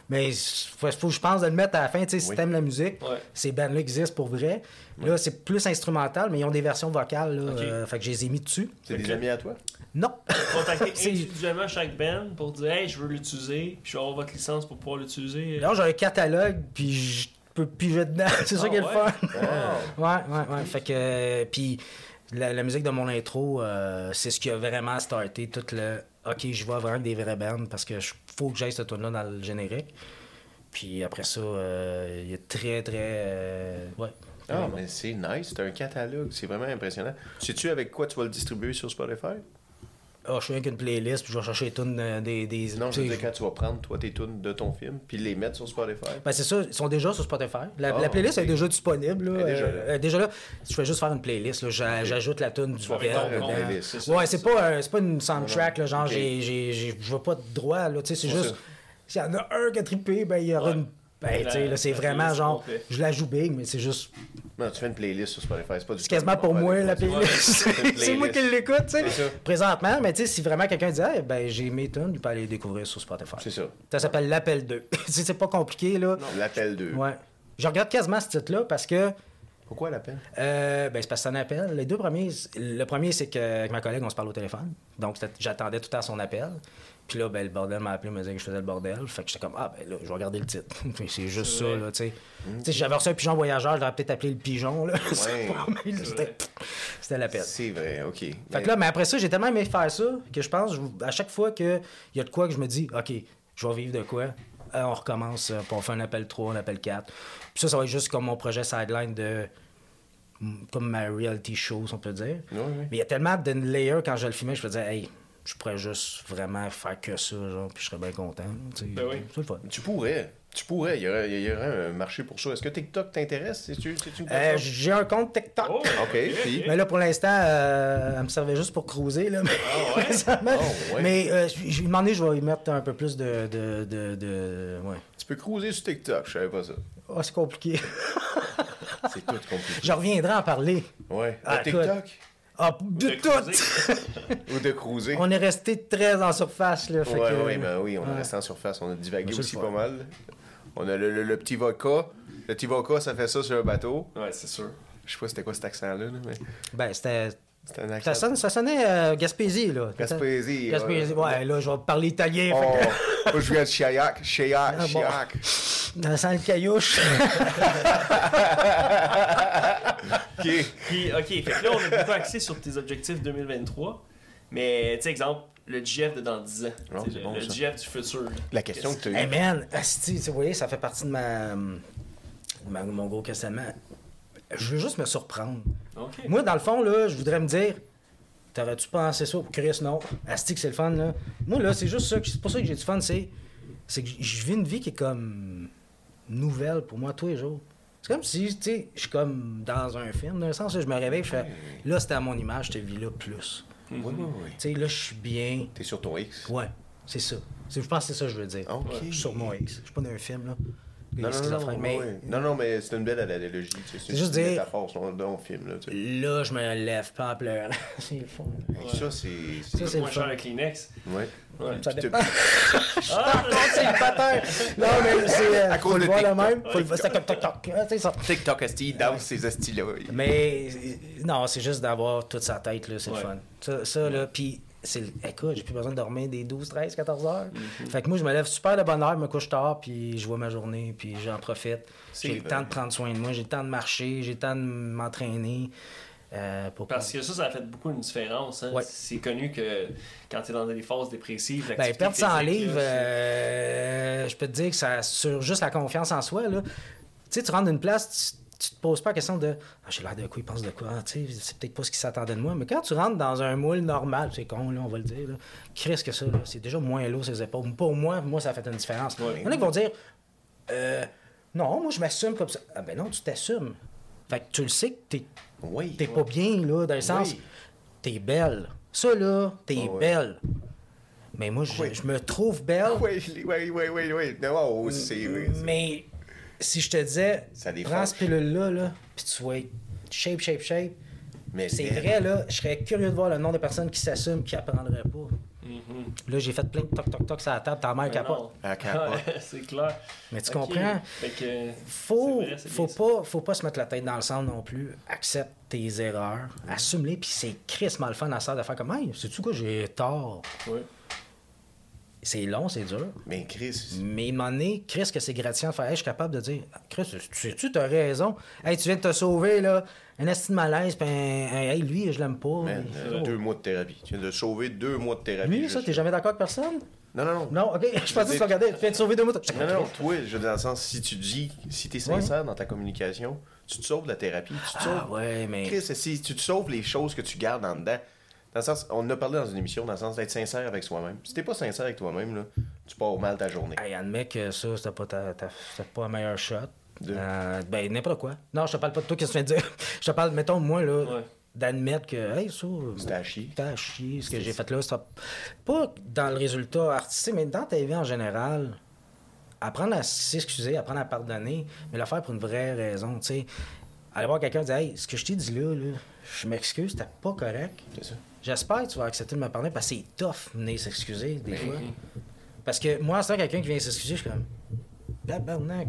mais il faut, faut que je pense de le mettre à la fin, tu sais, si t'aimes la musique. Ouais. Ces bandes-là existent pour vrai. Là, c'est plus instrumental, mais ils ont des versions vocales, là. Euh, fait que je les ai mis dessus. C'est des amis à toi? Non. Contacter individuellement chaque band pour dire Hey, je veux l'utiliser, puis je vais avoir votre licence pour pouvoir l'utiliser. Là, j'ai un catalogue, puis je peux piger dedans. c'est ça qui est le fun. Ouais, ouais, ouais. Fait que. euh, Puis la, la musique de mon intro, euh, c'est ce qui a vraiment starté tout le. Ok, je vais vraiment des vraies bandes parce que je- faut que j'aille ce tune là dans le générique. Puis après ça, euh, il y a très, très. euh, ouais. Ah, mais c'est nice, c'est un catalogue, c'est vraiment impressionnant. Sais-tu avec quoi tu vas le distribuer sur Spotify? Ah, je suis avec une playlist, puis je vais chercher les tunes euh, des. des Non, je veux dire quand tu vas prendre, toi, tes tunes de ton film, puis les mettre sur Spotify. Ben, c'est ça, ils sont déjà sur Spotify. La, Ah, la playlist ok. est déjà disponible. Là. Elle est déjà Euh, là. déjà là. Je fais juste faire une playlist. J'ajoute la tune du playlist, ça, Ouais, c'est pas, c'est pas une soundtrack, là, genre Ok. j'ai- j'ai- j'ai- je veux pas de droit. là, tu sais, C'est juste, s'il y en a un qui a trippé, ben, il y aura Ouais. une. Ben, tu sais, là, c'est vraiment genre. Je la joue big, mais c'est juste. Non, tu fais une playlist sur Spotify, c'est pas du C'est quasiment pour moi, la playlist. c'est moi qui l'écoute, tu sais. Présentement, mais tu sais, si vraiment quelqu'un dit, Hey, ben, j'ai mes tunes, il peut aller les découvrir sur Spotify. C'est ça. Ça s'appelle L'Appel 2. c'est c'est pas compliqué, là. L'appel 2. Ouais. Je regarde quasiment ce titre-là parce que. Pourquoi l'appel? Euh, ben, c'est parce que c'est un appel. Les deux premiers, le premier, c'est qu'avec ma collègue, on se parle au téléphone. Donc, j'attendais tout le temps son appel. Puis là, ben, le bordel m'a appelé, me disait que je faisais le bordel. Fait que j'étais comme, ah, ben là, je vais regarder le titre. C'est juste ça, là, tu sais. Si j'avais reçu un pigeon voyageur, je l'aurais peut-être appelé le pigeon, là. Ouais. mais c'était- C'était l'appel. C'est vrai, ok. Fait que là, mais après ça, j'ai tellement aimé faire ça que je pense, je- à chaque fois qu'il y a de quoi que je me dis, OK, je vais vivre de quoi, euh, on recommence, euh, puis on fait un appel 3, un appel 4. Puis ça, ça va être juste comme mon projet sideline de. mm, comme ma reality show, si on peut dire. Oui, oui. Mais il y a tellement de layers quand je le filmais, je me disais, hey, je pourrais juste vraiment faire que ça, genre, puis je serais bien content. Ben oui. C'est le fun. Tu pourrais. Tu pourrais. Il y aurait, il y aurait un marché pour ça. Est-ce que TikTok t'intéresse? Euh, j'ai un compte TikTok. Oh, OK, puis? Mais là, pour l'instant, euh, elle me servait juste pour cruiser. Là, mais, ouais? récemment. Ah ouais? mais euh, je demandé, je vais y mettre un peu plus de. de, de, de- ouais. Tu peux cruiser sur TikTok, je savais pas ça. Oh, c'est compliqué. C'est tout compliqué. je reviendrai en parler. Ouais. Ah, de TikTok? Ah, de De tout! Ou de cruiser? On est resté très en surface. Là, fait Ouais, que- ouais, ben oui, on est resté en surface. On a divagué aussi pas mal. On a le, le- le petit vodka. Le petit vodka, ça fait ça sur un bateau. Ouais, c'est sûr. Je sais pas c'était quoi cet accent-là, là, mais Ben, c'était. Un Ça, sonne- ça sonnait euh, Gaspésie, là. Gaspésie. Gaspésie, ouais. ouais, là, je vais parler italien. Oh, je viens de Chiac. Chiac. Ah, bon. Que, dans le caillouche. OK. Puis, OK, fait que là, on a beaucoup axé sur tes objectifs 2023. Mais, tu sais, exemple, le GF de dans 10 ans. Oh, le, bon. GF du futur. La question que tu as hey eue. man, asti, tu sais, vous voyez, ça fait partie de ma, ma- mon gros questionnement. Je veux juste me surprendre. Moi, dans le fond, là, je voudrais me dire, t'aurais-tu pensé ça? Pour Chris? Non. Asti, que c'est le fun, là. Moi, là, c'est juste ça. C'est pour ça que j'ai du fun, c'est, c'est que je vis une vie qui est comme nouvelle pour moi tous les jours. C'est comme si, tu sais, je suis comme dans un film, dans un sens, là, je me réveille, je fais, là, c'était à mon image, cette vie-là, plus. Oui, oui, oui. Tu sais, là, je suis bien. T'es sur ton X. Ouais, c'est ça. C'est- Je pense que c'est ça que je veux dire. OK. Je suis sur mon X. Je suis pas dans un film, là. Non, non, non, mais ouais. non, non, mais c'est une belle analogie. tu sais, C'est juste une dire- métaphore, c'est un bon film. Là, tu sais. là, je me lève pas en pleurant. c'est le fun. Hey, Ça, c'est. Ça, c'est- c'est moins cher le Kleenex. Ouais. Ouais. Ça dépend. Ah, c'est le patin. Non, mais c'est. euh, À cause de voir le TikTok. même. Faut le ça. TikTok, Asti, il danse ces astis-là. Mais euh, non, c'est juste d'avoir toute sa tête, là, c'est Ouais. le fun. Ça, là, puis écoute, j'ai plus besoin de dormir des 12, 13, 14 heures. Mm-hmm. Fait que moi, je me lève super de bonne heure, me couche tard, puis je vois ma journée, puis j'en profite. J'ai le temps de prendre soin de moi, j'ai le temps de marcher, j'ai le temps de m'entraîner. euh, pour Parce que ça, ça a fait beaucoup une différence. Hein? Ouais. C'est connu que quand tu es dans des phases dépressives, Ben, perdre 100 physique, livres, euh, je peux te dire que ça sur juste la confiance en soi. Là. Tu sais, tu rentres d'une place, tu, te poses pas la question de ah, j'ai l'air de quoi, il pense de quoi, tu sais, c'est peut-être pas ce qu'il s'attendait de moi. Mais quand tu rentres dans un moule normal, c'est con, là, on va le dire, là, Chris que ça, là, c'est déjà moins lourd ses épaules. Pour moi, moi, ça fait une différence. Il y en a qui vont dire Euh, non, moi, je m'assume comme ça. Ah, ben non, tu t'assumes. Fait que tu le sais que t'es Oui. t'es pas bien, là, dans le sens, Oui. t'es belle. Ça, là, t'es belle. Mais moi, je, Oui. je me trouve belle, Oui, oui, oui, oui, oui. Non, oh, oui, c'est- mais si je te disais, Ça prends cette pilule-là, là, puis tu vas être shape, shape, shape, Mais c'est vrai, là, je serais curieux de voir le nombre de personnes qui s'assument qui apprendraient pas. Mhm. Là, j'ai fait plein de toc, toc, toc sur la table, ta mère capote. c'est clair. Mais tu comprends? Fait que, Faut, c'est vrai, c'est faut, pas, faut pas se mettre la tête dans le sang non plus. Accepte tes erreurs, assume-les, puis c'est crissement le fun à ça de faire comme, hey, sais-tu quoi, j'ai tort? ça. C'est long, c'est dur. Mais Chris, Mais à un moment donné, Chris, que c'est gratifiant de faire, hey, je suis capable de dire, Chris, tu sais-tu, t'as raison. Hey, tu viens de te sauver, là. Un esti de malaise, puis un- hey, lui, je l'aime pas. man, euh, deux mois de thérapie. Tu viens de sauver deux mois de thérapie. Lui, juste- ça, t'es jamais d'accord avec personne? Non, non, non. Non, ok, je pensais que tu regardais, tu viens de sauver deux mots. Non, non, non, toi, je veux dire, dans le sens, si tu dis, si t'es sincère dans ta communication, tu te sauves de la thérapie, tu te sauves. Ah ouais, mais. Chris, si tu te sauves les choses que tu gardes en dedans, dans le sens, on en a parlé dans une émission, dans le sens d'être sincère avec soi-même. Si t'es pas sincère avec toi-même, là, tu pars mal ta journée. Hey, admets que ça, c'était pas, ta, ta- c'était pas un meilleur shot. De- Euh, ben, n'importe quoi. Non, je te parle pas de toi, qu'est-ce que tu viens de dire? je te parle, mettons, moi, là, Ouais. d'admettre que, hey, ça. C'était à chier. T'as chier, ce que j'ai fait là. c'est Pas dans le résultat artistique, mais dans ta vie en général. Apprendre à s'excuser, apprendre à pardonner, mais le faire pour une vraie raison, tu sais. Aller voir quelqu'un et dire Hey, ce que je t'ai dit là, là je m'excuse, c'était pas correct. C'est ça. J'espère que tu vas accepter de me pardonner parce que c'est tough venir s'excuser des fois. Parce que moi, c'est quelqu'un qui vient s'excuser, je suis comme Tabarnak,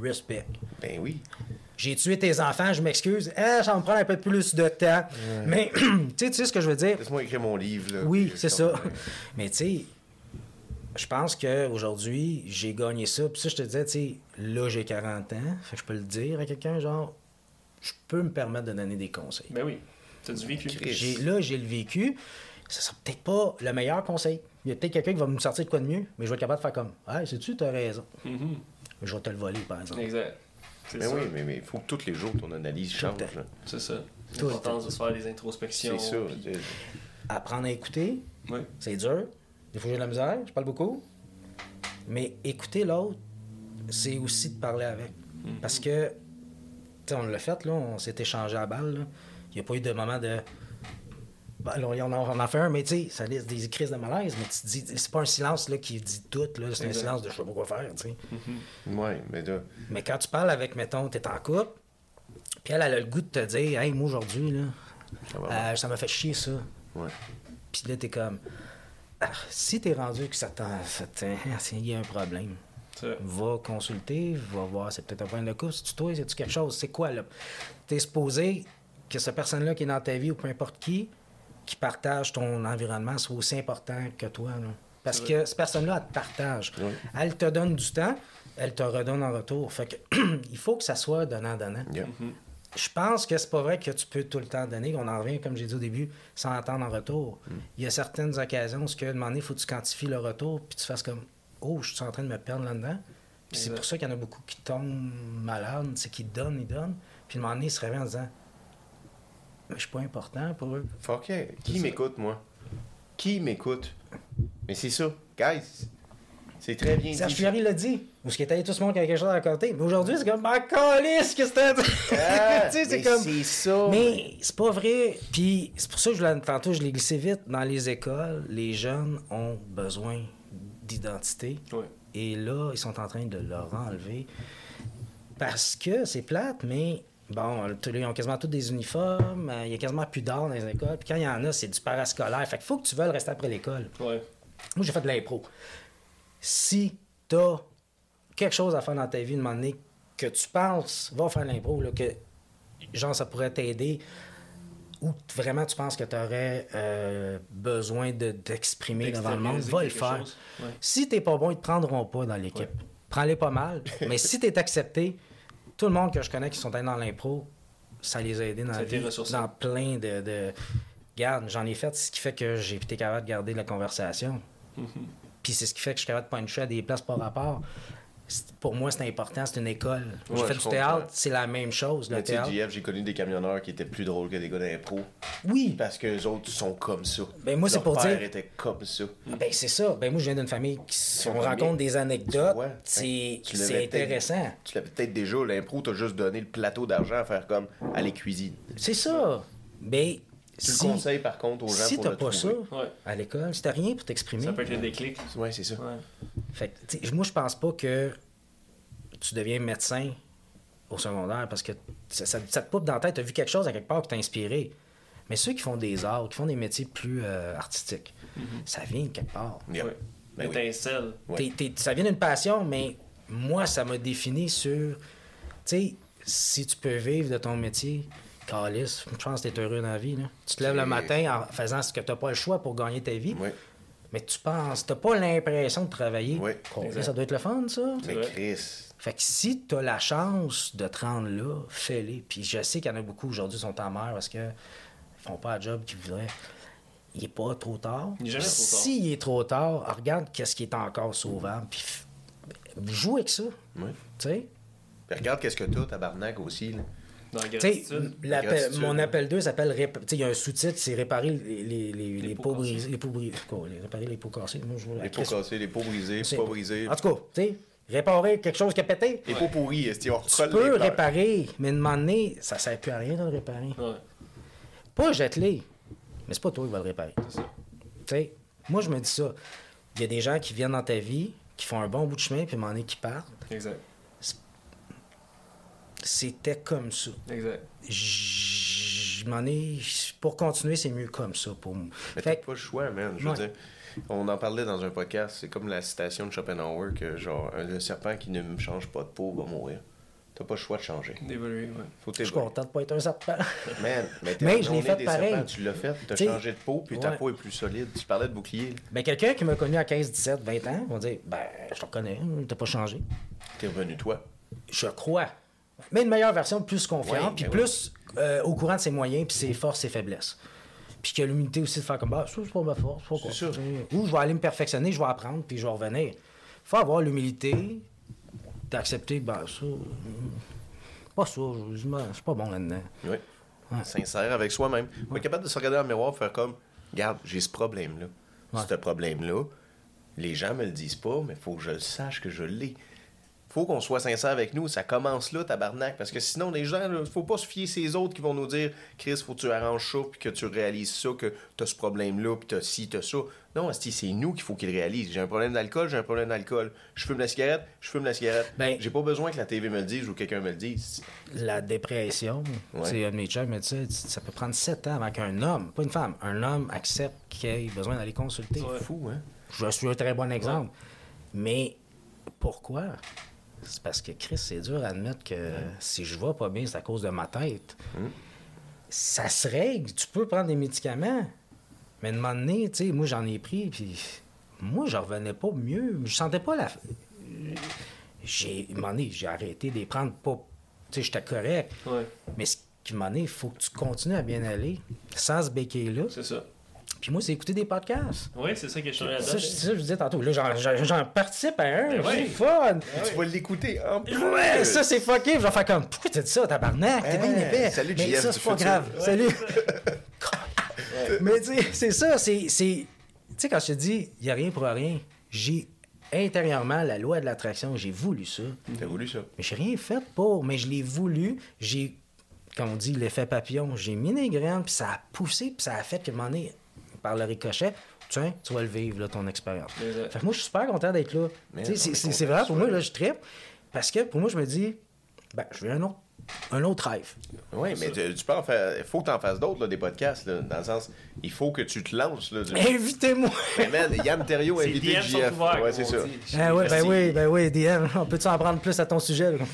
respect. Ben oui. J'ai tué tes enfants, je m'excuse. Ah, ça me prendre un peu plus de temps. Mais tu sais, ce que je veux dire? Laisse-moi écrire mon livre. Là, Oui, c'est ça. Mais tu sais, je pense qu'aujourd'hui, j'ai gagné ça. Puis ça, je te disais, tu sais, là, j'ai 40 ans. Fait que je peux le dire à quelqu'un, genre, je peux me permettre de donner des conseils. Ben oui. T'as du vécu. Chris. J'ai, là, j'ai le vécu. Ça sera peut-être pas le meilleur conseil. Il y a peut-être quelqu'un qui va me sortir de quoi de mieux, mais je vais être capable de faire comme, ah, sais-tu, t'as raison. Mhm. Je vais te le voler, par exemple. Exact. C'est ça. oui, mais il faut que tous les jours ton analyse change. le temps. là. C'est ça. Tout le L'importance de se faire des introspections. C'est ça. puis-. Apprendre à écouter, Oui. c'est dur. Des fois, j'ai de la misère, je parle beaucoup. Mais écouter l'autre, c'est aussi de parler avec. Parce que, tu sais, on l'a fait, là, on s'est échangé à balle. là. Il n'y a pas eu de moment de. Ben, on en a, on en fait un, mais tu sais, ça laisse des crises de malaise. Mais tu te dis, c'est pas un silence là, qui dit tout, là, c'est un silence de je sais pas quoi faire, tu sais. Ouais, mais là, Mais quand tu parles avec, mettons, t'es en couple, puis elle, elle a le goût de te dire, hey, moi aujourd'hui, là, ça euh, ça m'a fait chier ça. Ouais. Puis là, t'es comme. Ah, si t'es rendu que ça t'en- Il y a un problème. Va consulter, va voir, c'est peut-être un problème de couple. C'est-tu toi, c'est-tu quelque chose? C'est quoi, là? T'es supposé que cette personne-là qui est dans ta vie ou peu importe qui, qui partage ton environnement, soit aussi important que toi, là. Parce que cette personne-là, elle te partage. Oui. Elle te donne du temps, elle te redonne en retour. Fait que il faut que ça soit donnant-donnant. Yeah. Je pense que c'est pas vrai que tu peux tout le temps donner. On en revient, comme j'ai dit au début, sans attendre en retour. Il y a certaines occasions où, ce que, à un moment donné, il faut que tu quantifies le retour, puis tu fasses comme Oh, je suis en train de me perdre là-dedans. Puis c'est pour ça qu'il y en a beaucoup qui tombent malades, c'est qu'ils donnent, ils donnent. Puis à un moment donné, ils se réveillent en disant je suis pas important pour eux. Fuck yeah. Qui m'écoute, moi? Qui m'écoute? Mais c'est ça. Guys, c'est très bien Serge dit. Fiori l'a dit. Ou ce qui allé tout ce monde qui quelque chose à raconter. Mais aujourd'hui, c'est comme Ma calisse, que c'était? Ah, Tu sais, c'est mais comme. c'est ça. Mais c'est pas vrai. Puis c'est pour ça que je l'ai tantôt, je l'ai glissé vite. Dans les écoles, les jeunes ont besoin d'identité. Oui. Et là, ils sont en train de leur enlever. Parce que c'est plate, mais bon, tous- ils ont quasiment tous des uniformes. euh, Il y a quasiment plus d'art dans les écoles. Puis quand il y en a, c'est du parascolaire. Fait qu'il faut que tu veuilles rester après l'école. Ouais. Moi, j'ai fait de l'impro. Si t'as quelque chose à faire dans ta vie, de moment donné, que tu penses, va faire de l'impro, là, que genre ça pourrait t'aider, ou vraiment tu penses que tu aurais besoin de- d'exprimer devant le monde, va le faire. Ouais. Si t'es pas bon, ils te prendront pas dans l'équipe. Ouais. Prends-les pas mal. mais si t'es accepté, tout le monde que je connais qui sont allés dans l'impro, ça les a aidés dans la vie, plein de... de... Garde, j'en ai fait, ce qui fait que j'ai été capable de garder la conversation. Puis c'est ce qui fait que je suis capable de puncher à des places par rapport. Pour moi, c'est important, c'est une école. Je du comprends. théâtre, c'est la même chose, le théâtre. JF, j'ai connu des camionneurs qui étaient plus drôles que des gars d'impro. Oui, Parce que les autres sont comme ça. Ben, moi, c'est pour père dire- était comme ça. ben c'est ça. Ben moi, je viens d'une famille qui Sont on comme raconte des anecdotes. Ouais. C'est peut-être- intéressant. Tu l'avais peut-être déjà, l'impro, t'as juste donné le plateau d'argent à faire comme aller cuisine. C'est ça. Ben, Tu si, le conseilles par contre aux gens si pour t'as le pas ça. Ouais. à l'école, si t'as rien pour t'exprimer, Ça peut être le déclic. Ouais, c'est ça. Ouais. Fait que, moi, je pense pas que tu deviens médecin au secondaire parce que ça, ça- ça te poupe dans la tête. Tu as vu quelque chose à quelque part qui t'a inspiré. Mais ceux qui font des arts, qui font des métiers plus euh, artistiques, ça vient de quelque part. Yeah. Ouais. Ben oui. Ça vient d'une passion, mais moi, ça m'a défini sur. Tu sais, si tu peux vivre de ton métier, Calice, je pense que t'es heureux dans la vie. là. Tu te lèves le matin en faisant ce que t'as pas le choix pour gagner ta vie. Ouais. Mais tu penses, t'as pas l'impression de travailler. Oui, ça doit être le fun, ça? Mais. Chris, Fait que si tu as la chance de te rendre là, fais-les. Puis je sais qu'il y en a beaucoup aujourd'hui qui sont en mer parce que font pas le job qu'ils voudraient. Il n'est pas trop tard. Il est jamais trop tard. S'il est trop tard, regarde qu'est-ce qui est encore sauvable. Puis f- joue avec ça. oui. Tu sais? Puis regarde qu'est-ce que t'as, tabarnak aussi. Là. Dans la Gratitude. mon appel 2 s'appelle. rép- Tu sais, il y a un sous-titre, c'est réparer les, les, les, pots brisés. Les pots brisés. Quoi, les- réparer les pots cassés. Moi, je Les pots cassés, les pots brisés, C'est- pas brisés. En tout cas, tu sais, réparer quelque chose qui a pété. Les pots pourris, est-ce Tu peux réparer, mais de un moment donné, ça sert plus à rien de le réparer. Ouais, Pas jette-les, mais c'est pas toi qui vas le réparer. c'est ça. Tu sais, moi, je me dis ça. Il y a des gens qui viennent dans ta vie, qui font un bon bout de chemin, puis à un moment donné, qui partent. Exact. C'était comme ça. Exact. Je m'en ai... Pour continuer, c'est mieux comme ça pour moi. Mais Fait pas le choix, man. Je veux Ouais. dire, on en parlait dans un podcast. C'est comme la citation de Schopenhauer que, genre, un- le serpent qui ne me change pas de peau va mourir. T'as pas le choix de changer. D'évoluer, ouais. Faut je suis content de pas être un serpent. Man, mais, t'es- Mais je l'ai on fait des pareil. serpents, Tu l'as fait, t'as T'sais, changé de peau, puis ta peau est plus solide. Tu parlais de bouclier. Mais quelqu'un qui m'a connu à 15, 17, 20 ans, va dire Ben, je te reconnais, t'as pas changé. T'es revenu toi. Je crois. Mais une meilleure version, plus confiante, Ouais, puis ben plus euh, au courant de ses moyens, puis ses forces et faiblesses. Puis qu'il y a l'humilité aussi de faire comme bah, ça, c'est pas ma force, c'est pas quoi. Ou je vais aller me perfectionner, je vais apprendre, puis je vais revenir. faut avoir l'humilité d'accepter que, ben, ça. hum, Pas ça, je suis pas bon là-dedans. Oui. Sincère avec soi-même. Faut être capable de se regarder dans le miroir et faire comme Regarde, j'ai ce problème-là. Ouais. Ce problème-là, les gens me le disent pas, mais faut que je le sache que je l'ai. Faut qu'on soit sincère avec nous. Ça commence là, tabarnak. Parce que sinon, les gens, là, faut pas se fier ces autres qui vont nous dire Chris, faut que tu arranges ça, puis que tu réalises ça, que t'as ce problème-là, puis t'as ci, t'as ça. Non, c'est nous qu'il faut qu'ils le réalisent. J'ai un problème d'alcool, j'ai un problème d'alcool. Je fume la cigarette, je fume la cigarette. Ben- j'ai pas besoin que la TV me le dise ou que quelqu'un me le dise. La dépression, c'est un de mes chums me dit ça, peut prendre 7 ans avant qu'un homme, pas une femme, un homme accepte qu'il ait besoin d'aller consulter. Ouais. Fou, hein? Je suis un très bon exemple. Mais pourquoi? C'est parce que Chris, c'est dur à admettre que si je vais pas bien, c'est à cause de ma tête. Ça se règle. Tu peux prendre des médicaments. Mais de un moment donné, tu sais, moi j'en ai pris, puis moi je revenais pas mieux. Je sentais pas la. J'ai, à un moment donné, j'ai arrêté de les prendre pas. Tu sais, j'étais correct. Ouais, Mais ce qui m'a donné, il faut que tu continues à bien aller sans se béquer là. c'est ça. Puis moi, c'est écouter des podcasts. Oui, c'est ça que je suis Ça, je- c'est ça que je disais tantôt. Là, j'en- participe à un. Ben c'est ouais. fun. Tu vas l'écouter en plus. Ouais, ça, c'est fucké. Je vais faire comme, pourquoi t'as dit ça, tabarnak? T'es bien épais. salut, Mais ça, c'est pas grave. Salut. Mais tu sais, c'est ça. C'est. c'est- Tu sais, quand je te dis, il n'y a rien pour rien, j'ai intérieurement la loi de l'attraction, j'ai voulu ça. T'as voulu ça? Mais j'ai rien fait pour, mais je l'ai voulu. J'ai, comme on dit, l'effet papillon. J'ai mis des graines, puis ça a poussé, puis ça a fait que, à un moment donné, par le ricochet, tiens, tu vas le vivre, là, ton expérience. Fait que moi, je suis super content d'être là. C'est- vrai, pour moi, là, je trippe. Parce que pour moi, je me dis, ben, je veux un autre, un autre rêve. Oui, mais tu, tu peux en faire. Il faut que tu en fasses d'autres, là, des podcasts, là, dans le sens. Il faut que tu te lances. Là, du- Invitez-moi! Mais man, Yann Terriot C'est invité JF. ouverts, ouais, c'est ça. dit. Ah ouais, ben oui, ben oui, DM, on peut-tu en prendre plus à ton sujet? là?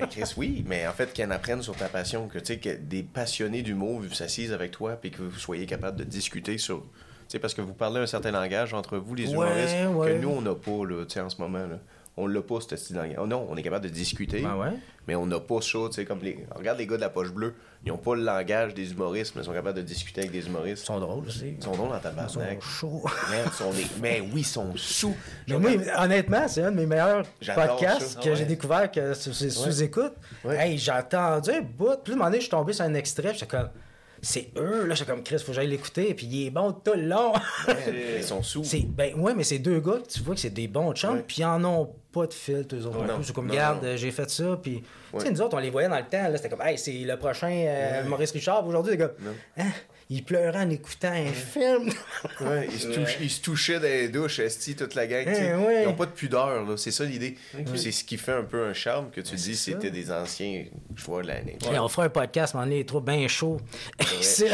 Mais Chris, oui, mais en fait, qu'ils en apprennent sur ta passion, que tu sais, que des passionnés d'humour s'assisent avec toi, puis que vous soyez capable de discuter sur. Tu sais, parce que vous parlez un certain langage entre vous, les Ouais, humoristes, ouais. que nous, on n'a pas, là, tu sais, en ce moment, là. On l'a pas, ce style langage. Oh non, on est capable de discuter, Ben ouais. mais on n'a pas ça, tu sais, comme les. Regarde les gars de la poche bleue, ils n'ont pas le langage des humoristes, mais ils sont capables de discuter avec des humoristes. Ils sont drôles aussi. Ils sont drôles dans ta Ils sont chauds. Man, sont des- Mais oui, ils sont sous. Mais moi, honnêtement, c'est un de mes meilleurs podcasts que ouais. j'ai découvert que c'est sous-écoute. Ouais. Hey, j'ai entendu un bout. Puis, à un moment donné, je suis tombé sur un extrait. J'étais comme, c'est eux. Là, j'étais comme, Chris, faut que j'aille l'écouter. Puis, il est bon tout le long. Ils sont sous. ben, ouais, mais c'est deux gars que tu vois que c'est des bons chums. Puis, ils en ont pas de filtre, eux autres. Ouais. non plus. C'est comme, Non, euh, j'ai fait ça. Puis, tu sais, Ouais. nous autres, on les voyait dans le temps. Là, c'était comme, hey, c'est le prochain euh, Maurice Richard. Aujourd'hui, les gars, hein, il pleurait en écoutant un film. Ouais, ils, se touch- ils se touchaient dans les douches, esti, toute la gang. Eh ouais. Ils n'ont pas de pudeur, là. C'est ça l'idée. Puis C'est ce qui fait un peu un charme que tu dis c'était des anciens joueurs de l'année. On fera un podcast, mais on est trop bien chaud.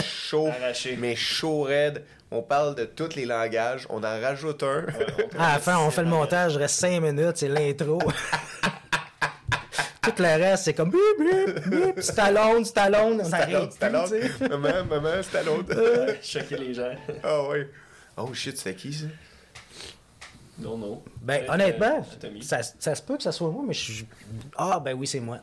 Chaud, Arraché. mais chaud raide. On parle de tous les langages. On en rajoute un. À la fin, on fait le montage, il reste 5 minutes, c'est l'intro. Tout le reste, c'est comme bip, bip, bip, Stallone, Stallone, on Stallone, plus, Stallone. sais. Maman, maman, Stallone. Choquer les gens. Ah oui. Oh shit, c'était qui ça? Non, non. Ben, Peut-être, honnêtement, euh, ça se peut que ça soit moi, mais je suis. Ah, ben oui, c'est moi.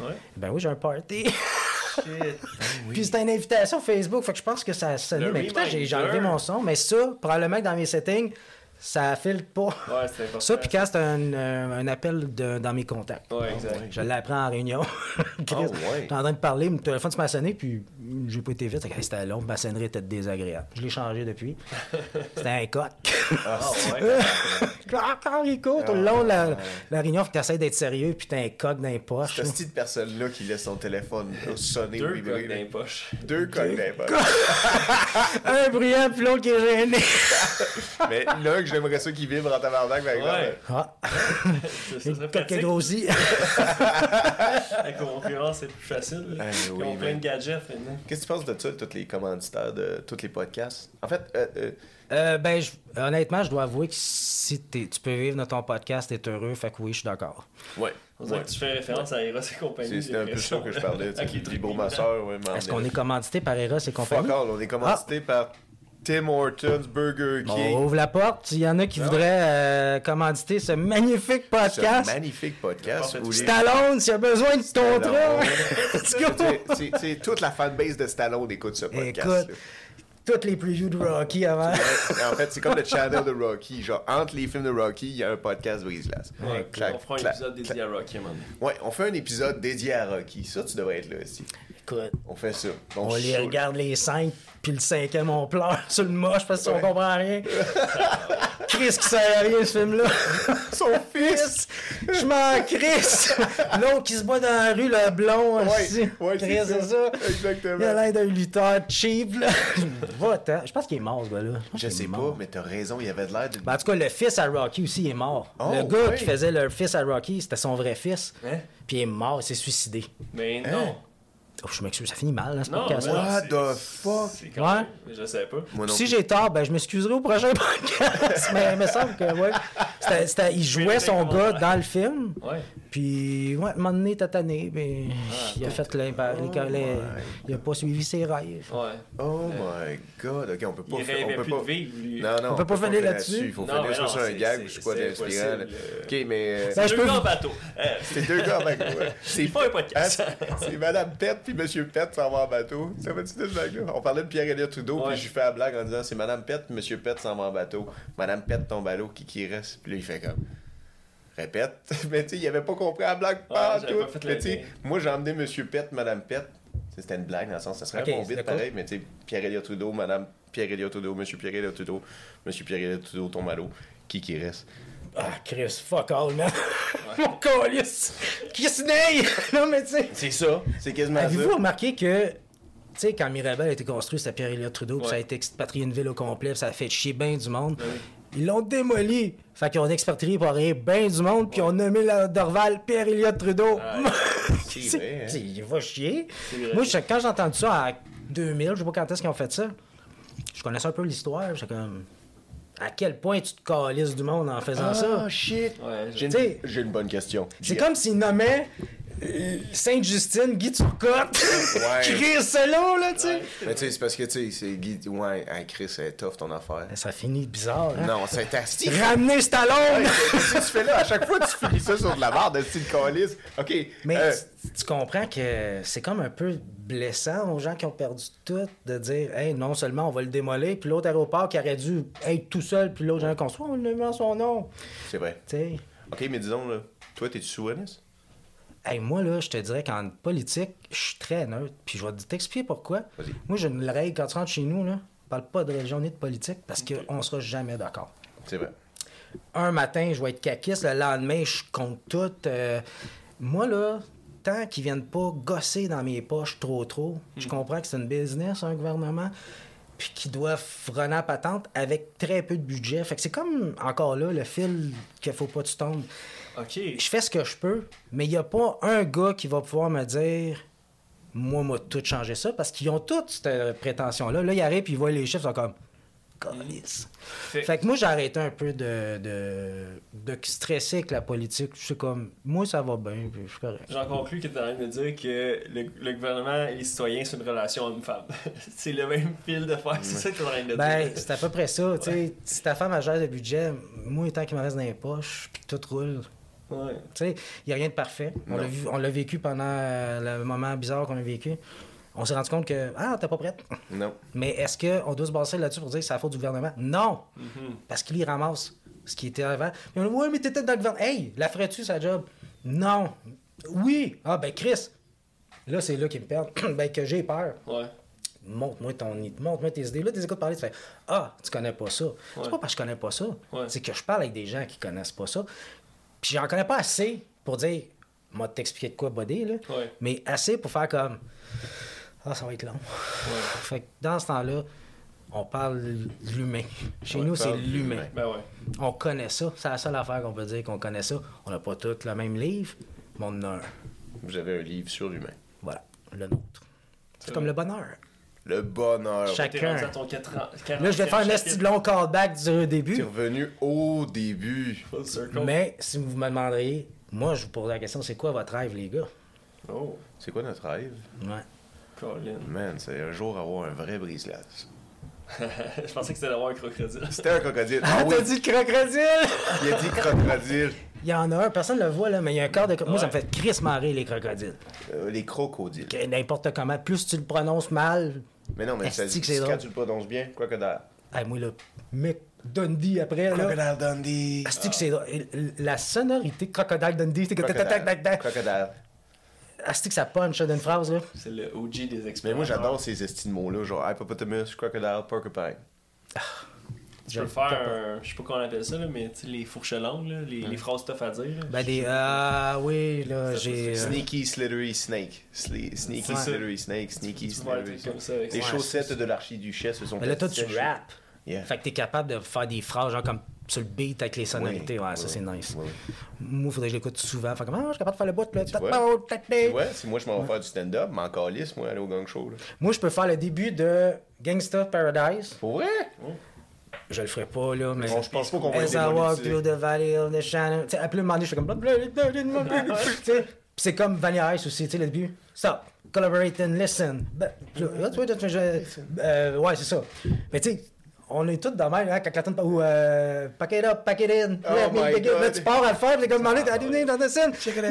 Ouais. Ben oui, j'ai un party. Shit. Puis c'était une invitation Facebook, fait que je pense que ça a sonné. Le Mais putain, j'ai enlevé mon son. Mais ça, probablement que dans mes settings, ça filtre pas. Ouais, c'est important. Ça, puis quand c'est un, un- un appel de- dans mes contacts. Ouais, exact. Je appris en réunion. Chris, ouais. J'étais en train de parler, mon téléphone ça m'a sonné, puis j'ai pas été vite. C'était long, ma sonnerie était désagréable. Je l'ai changé depuis. C'était un coq. Ah, ouais. Encore Rico, tout le long de la, la réunion, faut que t'essayes d'être sérieux, puis t'as un coq dans les poches. Ce là. style de personne-là qui laisse son téléphone sonner Deux là. dans les poches. Deux coques dans les poches. Un bruyant, puis l'autre qui est gêné. Mais là, que j'aimerais ça qu'il vibre en tabarnak, par exemple. Ouais. Ah, Ça, ça serait qui pratique. grossi. La concurrence, c'est plus facile. là. Ah, Ils oui, ont plein de gadgets maintenant. Qu'est-ce que tu penses de ça, tous les commanditaires de tous les podcasts? En fait, euh, euh, Euh, ben, je- honnêtement, je dois avouer que si t'es- tu peux vivre dans ton podcast, t'es heureux, fait que oui, je suis d'accord. ouais. On ouais. que tu fais référence à Eros et compagnie. C'est- C'était un peu ça que je parlais. Tu sais, Ok, qui très beau bien. ma soeur, ouais, Est-ce qu'on est commandité par Eros et Fuck compagnie? all, on est commandité par Tim Hortons, Burger Bon, King. on ouvre la porte. Il y en a qui voudraient euh, commanditer ce magnifique Ce podcast. magnifique podcast Parfait. où les... Stallone, s'il a besoin de ton truc. Tu sais, toute la fanbase de Stallone écoute ce podcast. Écoute, toutes les previews de Rocky avant. en fait, c'est comme le channel de Rocky. Genre, entre les films de Rocky, il y a un podcast Brise-Glace. Ouais, on fera un épisode dédié à Rocky, man. Ouais, on fait un épisode dédié à Rocky. Ça, tu devrais être là aussi. Écoute, On fait ça. on les chaud, regarde les cinq, puis le cinquième, on pleure sur le moche parce qu'on Ouais. comprend rien. Chris qui sert à rien, ce film-là. Son fils! Je m'en crisse! L'autre qui se bat dans la rue, le blond, aussi. Ouais, ouais, Chris, c'est ça. ça. Exactement. Il a l'air d'un lutteur cheap, là. Va-t'en. Je pense qu'il est mort, ce gars-là. Je sais pas, mais t'as raison, il avait de l'air de. Ben, en tout cas, le fils à Rocky aussi est mort. Oh, le gars ouais. qui faisait le fils à Rocky, c'était son vrai fils. Hein? Puis il est mort, il s'est suicidé. Mais Hein? Oh, je m'excuse, ça finit mal, là, ce Non, podcast What c'est- the fuck? Ouais. Je savais pas. Moi non Si plus. j'ai tort, ben je m'excuserai au prochain podcast. mais il me semble que, ouais. C'était- c'était- il jouait son gars dans le film. Ouais. Puis, ouais, un moment donné, t'as tanné, mais il a fait l'impact. Oh il a pas suivi ses rêves. Ouais. Oh my god, ok, on peut pas faire- on peut plus pas... de vivre, lui. Non, non, On peut pas finir là-dessus. Il faut finir sur un c'est- gag, c'est- je suis pas c'est d'inspirant. euh. Ok, mais. euh, Ben, C'est je deux peux gars en bateau. Euh, C'est deux gars en bateau. C'est faut un podcast. Ah, c'est- C'est Madame Pette puis Monsieur Pette s'en va en bateau. Ça va-tu cette blague-là? On parlait de Pierre-Éliott Trudeau, puis je lui fais la blague en disant c'est Madame Pette puis Monsieur Pette s'en va en bateau. Madame Pette tombe à l'eau, qui qui reste? Puis là, il fait comme. Répète. Mais tu sais, il avait pas compris la blague pas j'avais tout. pas Mais tu sais, lien. moi j'ai emmené Monsieur Pette, Madame Pette. C'était une blague dans le sens, ça serait un bon d'accord. pareil, mais tu sais, Pierre-Éliott Trudeau, Madame Pierre-Éliott Trudeau, Monsieur Pierre-Éliott Trudeau, Monsieur Pierre-Éliott Trudeau tombe à l'eau. Qui qui reste? Ah, Chris, fuck all, man. Mon calice. Chris Ney! non, mais tu sais. C'est ça. C'est quasiment. Avez-vous remarqué que, tu sais, quand Mirabel a été construit, c'était Pierre-Éliott Trudeau, puis Ouais. ça a été expatrié une ville au complet, puis ça a fait chier bien du monde. oui. Ils l'ont démoli. Fait qu'ils ont expatrié pour rien bien du monde, puis ils ont nommé la Dorval Pierre-Éliott Trudeau. Ah, C'est C'est- vrai, hein? c'est- Il va chier. Moi, je- quand j'ai entendu ça en 2000, je sais pas quand est-ce qu'ils ont fait ça, je connaissais un peu l'histoire, j'étais comme... À quel point tu te calisses du monde en faisant ça? Ah, shit. Ouais, J'ai une, une bonne question. C'est comme s'ils nommaient Sainte-Justine, Guy Turcotte, Ouais. Chris Solo, là, tu sais. Mais tu sais, c'est parce que, tu sais, c'est Guy. Ouais, Chris, c'est tough ton affaire. Ça finit bizarre, hein? Non, c'est asti. Ramener Stallone! Qu'est-ce que tu fais là? À chaque fois, tu finis ça sur de la barre de style calice. Ok. Mais euh, tu, comprends que c'est comme un peu blessant aux gens qui ont perdu tout de dire, hey, non seulement on va le démolir, puis l'autre aéroport qui aurait dû être tout seul, puis l'autre, j'ai construit, on le met en son nom. c'est vrai. Tu sais. Ok, mais disons, là, toi, t'es-tu souverainiste? Hey, moi, là, je te dirais qu'en politique, je suis très neutre. Puis je vais t'expliquer pourquoi. Moi, j'ai une règle quand tu rentres chez nous, là, on parle pas de religion ni de politique parce qu'on sera jamais d'accord. C'est vrai. Un matin, je vais être caquiste, le lendemain, je compte tout. euh, moi, là, tant qu'ils viennent pas gosser dans mes poches trop, trop, je comprends que c'est une business, un gouvernement, puis qu'ils doivent la patente avec très peu de budget. Fait que c'est comme, encore là, le fil qu'il faut pas que tu tombes. Je fais ce que je peux, mais il n'y a pas un gars qui va pouvoir me dire moi, moi, tout changer ça, parce qu'ils ont toutes cette prétention-là. Là, ils arrivent puis ils voient les chiffres, ils sont comme Câlisse. Fait- Fait que moi, j'ai arrêté un peu de, de, de stresser avec la politique. Je suis comme, moi, ça va bien, puis je suis correct. J'en conclus que tu es en train de me dire que le, le gouvernement et les citoyens, c'est une relation homme-femme. c'est le même fil de fer, c'est ça que tu es en train de Ben, dire. c'est à peu près ça. tu sais. si ta femme a gère le budget, moi, tant qu'il me reste dans les poches, puis que tout roule. Ouais. Tu sais, il n'y a rien de parfait. On l'a vu- on l'a vécu pendant euh, le moment bizarre qu'on a vécu. On s'est rendu compte que, ah, t'es pas prête. Non. Mais est-ce qu'on doit se baser là-dessus pour dire que c'est la faute du gouvernement? Non! Mhm. Parce qu'il y ramasse ce qui était avant. Puis on dit, ouais, mais t'étais dans le gouvernement. Hey, la ferais-tu, sa job? Non! Oui! Ah, ben, Chris! Là, c'est là qu'ils me perdent. ben, que j'ai peur. Ouais. Montre-moi ton montre-moi tes idées. Là, tu les écoutes parler, tu fais Ah, tu connais pas ça. C'est pas parce que je connais pas ça. Ouais. C'est que je parle avec des gens qui connaissent pas ça. Puis j'en connais pas assez pour dire Moi, t'expliquer de quoi, body, là. Ouais. Mais assez pour faire comme Ah, ça va être long. Fait que dans ce temps-là, on parle de l'humain. Chez nous, c'est l'humain. Ben ouais. On connaît ça. C'est la seule affaire qu'on peut dire qu'on connaît ça. On n'a pas tous le même livre, mais on en a un. Vous avez un livre sur l'humain. Voilà, le nôtre. C'est comme le bonheur. Le bonheur. T'es Chacun. à ton 40 Là, je vais faire un esti de long callback du T'es début. revenu au début. Full circle. Mais si vous me demanderiez, moi, je vous pose la question c'est quoi votre rêve, les gars? Oh, C'est quoi notre rêve? Ouais. Colin. Man, c'est un jour avoir un vrai brise-glace. je pensais que c'était d'avoir un crocodile. C'était un crocodile. Ah, Ah oui, t'as dit crocodile? Il a dit crocodile. Il y en a un, personne ne le voit, là, mais il y a un corps de. Moi, ça me fait Chris marrer, les crocodiles. Euh, les crocodiles. N'importe comment. Plus tu le prononces mal. Mais non, mais ça dit quand tu le prononces bien, crocodile. Hey, moi, là, mec, Dundee après, là. Crocodile Dundee. Asti que c'est. La sonorité Crocodile Dundee, c'est que. tac, tac, tac, tac, tac. Crocodile. Asti que ça punch là, d'une phrase, là. C'est le OG des experts. Mais moi, j'adore ces estimes mots-là, genre hippopotamus, crocodile, porcupine. Tu peux faire un. Je sais pas comment on appelle ça, là, mais tu sais, les fourches langues, là, les, les phrases tough à dire. là. Ben, des. Ah, oui, là, j'ai. euh, Sneaky, slittery snake. Sli- sneaky, slittery snake. Sneaky, slittery snake. Les ça. chaussettes de l'archiduchesse se sont Mais là, toi, tu rap. Yeah. Fait que t'es capable de faire des phrases, genre comme sur le beat avec les sonorités. Oui, ouais, oui, ça, c'est nice. oui. Moi, faudrait que je l'écoute souvent. Fait comme, ah, je suis capable de faire le bout, là. vois? Tu vois, si moi je m'en vais faire du stand-up, m'en calisse, moi, aller au gang show. Là. Moi, je peux faire le début de Gangsta Paradise. Pour vrai? Je le ferai pas, là, mais. Bon, je pense pas qu'on va As I walk through the valley of the shadow. Tu sais, à plus moment donné, je fais comme. C'est comme Vanilla Ice aussi, tu sais, le début. Stop, collaborate and listen. Ben, euh, ouais, c'est ça. Mais tu sais, on est tous de même, hein, quand la tune ou euh, pack it up, pack it in. Oh let me my begin. Là, tu pars à le faire, puis t'es comme demandé, t'as donné dans the scène. Check it out.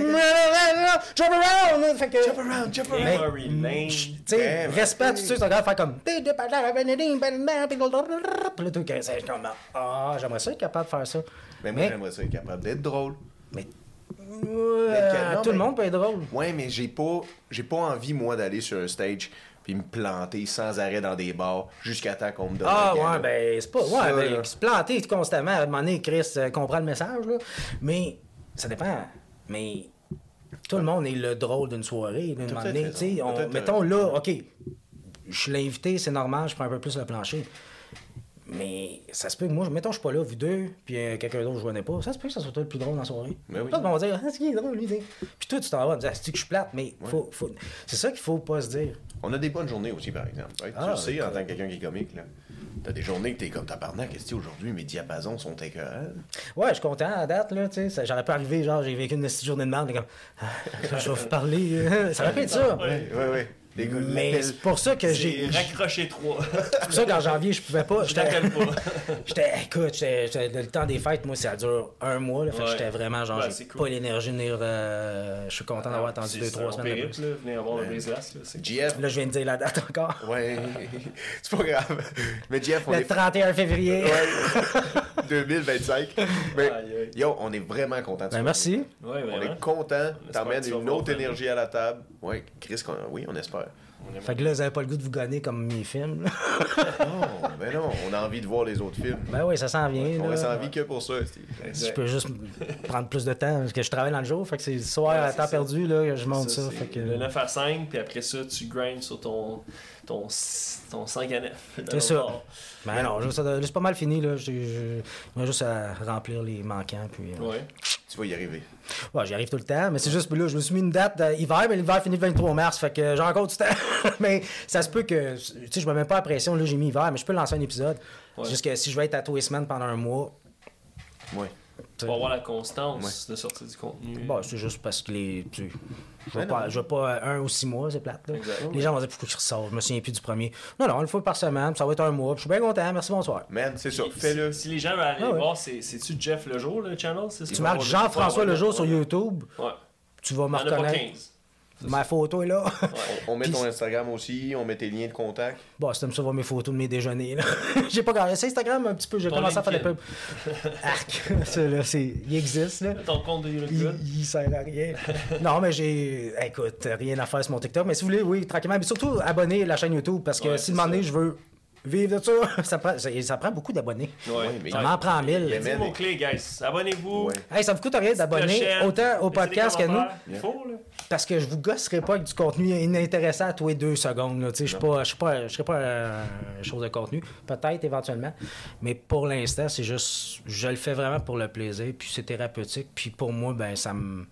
Jump around! là, Fait que. Jump around, jump around. Mais. Tu sais, respect, tu sais, tu regardes faire comme. Puis là, tout le c'est comme. Ah, j'aimerais ça être capable de faire ça. Mais moi, j'aimerais ça être capable d'être drôle. Mais. Mais Euh, non, tout le monde peut être drôle. Ouais, mais j'ai pas, j'ai pas envie, moi, d'aller sur un stage puis me planter sans arrêt dans des bars jusqu'à temps qu'on me donne Ah, ouais, ben, c'est pas. Ouais, Ça, ben, se planter constamment. À un moment donné, Chris euh, comprend le message, là. Mais, ça dépend. Mais, tout le monde est le drôle d'une soirée. D'un moment donné, on- mettons raison. là, OK, je suis l'invité, c'est normal, je prends un peu plus le plancher. Mais ça se peut que moi, mettons, je suis pas là, vous deux, puis euh, quelqu'un d'autre, je ne connais pas. Ça se peut que ça soit toi le plus drôle dans la soirée. Ben oui. Tout le monde va dire, ah, c'est qui est drôle, lui, tu. Puis toi, tu t'en vas, tu dis, ah, c'est que je suis plate, mais faut, faut... c'est ça qu'il faut pas se dire. On a des bonnes journées aussi, par exemple. Tu Ah, le sais, en tant que quelqu'un qui est comique, là. T'as des journées que t'es comme tabarnak, qu'est-ce que aujourd'hui, mes diapasons sont écœurants. Ouais, je suis content à date, là, tu sais. J'aurais pas arrivé, genre, j'ai vécu une petite journée de merde, mais comme, ah, je vais vous parler. euh, ça aurait pu être ça. Ouais, ouais, ouais. Les gars, Mais c'est pour ça que j'ai. J'ai raccroché trois. C'est pour ça qu'en janvier, je pouvais pas. Je t'appelle pas. J'étais, écoute, j'étais, j'étais- le temps des fêtes, moi, ça dure un mois. Là, fait que Ouais. j'étais vraiment, genre, Ouais, j'ai c'est cool. pas l'énergie de venir. euh, je suis content d'avoir attendu C'est- deux, trois semaines périple, là, venir avoir un brise-glace, là, c'est- Jeff, Là, je viens de dire la date encore. ouais, c'est pas grave. Mais Jeff, on Le est 31 février. Ouais. 2025. Mais, Aïe, aïe. yo, on est vraiment content. Ben, merci. Ouais, On est content. Vas une autre énergie à la table. Oui, Chris, qu'on- oui, on espère. On Fait que là, vous avez pas le goût de vous gagner comme mes films. là. Non, ben non, on a envie de voir les autres films. Ben oui, ça s'en vient. On là. reste envie que pour ça, Steve. Je Exact. peux juste prendre plus de temps parce que je travaille dans le jour. Fait que c'est le soir Ouais, à temps ça. perdu, là, je monte ça. c'est fait que... Le 9 à 5, puis après ça, tu grindes sur ton, ton, ton 5 à 9. C'est ça. Ben non, juste- c'est pas mal fini. Là. J'ai- juste à remplir les manquants. Puis, euh, Ouais. Tu vas y arriver. Ouais, j'y arrive tout le temps, mais c'est juste que là, je me suis mis une date d'hiver, mais l'hiver finit le 23 mars, fait que j'ai encore du temps. mais ça se peut que, tu sais, je me mets pas la pression, là, j'ai mis hiver, mais je peux lancer un épisode. Ouais. Juste que si je vais être à tous les semaines pendant un mois, Ouais. Pour avoir la constance de sortir du contenu. bon, c'est juste parce que les. Tu, je vais pas, pas un ou six mois, c'est plate. Là. Les gens vont dire pourquoi il ressort, je me souviens plus du premier. Non, non, une fois par semaine, ça va être un mois, puis je suis bien content, merci, bonsoir. Man, c'est ça. Si- Fais-le. Si, les gens veulent aller Ah ouais. voir, c'est- c'est-tu Jeff le jour, le channel? c'est ça? Tu marques Jean-François Lejour sur YouTube, Ouais. tu vas me reconnaître. 15. Ma photo est là. On, on met Puis- ton Instagram aussi, on met tes liens de contact. Bon, si t'aimes ça voir mes photos de mes déjeuners, là. j'ai pas gardé. C'est Instagram un petit peu, j'ai Ton commencé à faire des pubs. Arc, ça, là, c'est... il existe, là. Ton compte de You Look Il, il sert à rien. non, mais j'ai. Écoute, rien à faire sur mon TikTok. Mais si vous voulez, oui, tranquillement. Mais surtout, abonnez à la chaîne YouTube parce que Ouais, si c'est un moment donné, ça. je veux vivre de ça, ça prend, ça, ça prend beaucoup d'abonnés. Ouais. mais Ça m'en prend mille. Mais- C'est mon clé, guys. Abonnez-vous. Ouais. Hey, ça vous coûte rien d'abonner autant au podcast que nous. Il faut, là. Parce que je vous gosserai pas avec du contenu inintéressant à tous les deux secondes. Je ne pas, je suis pas, je serai pas euh, chose de contenu. Peut-être éventuellement. Mais pour l'instant, c'est juste. Je le fais vraiment pour le plaisir. Puis c'est thérapeutique. Puis pour moi, ben ça me.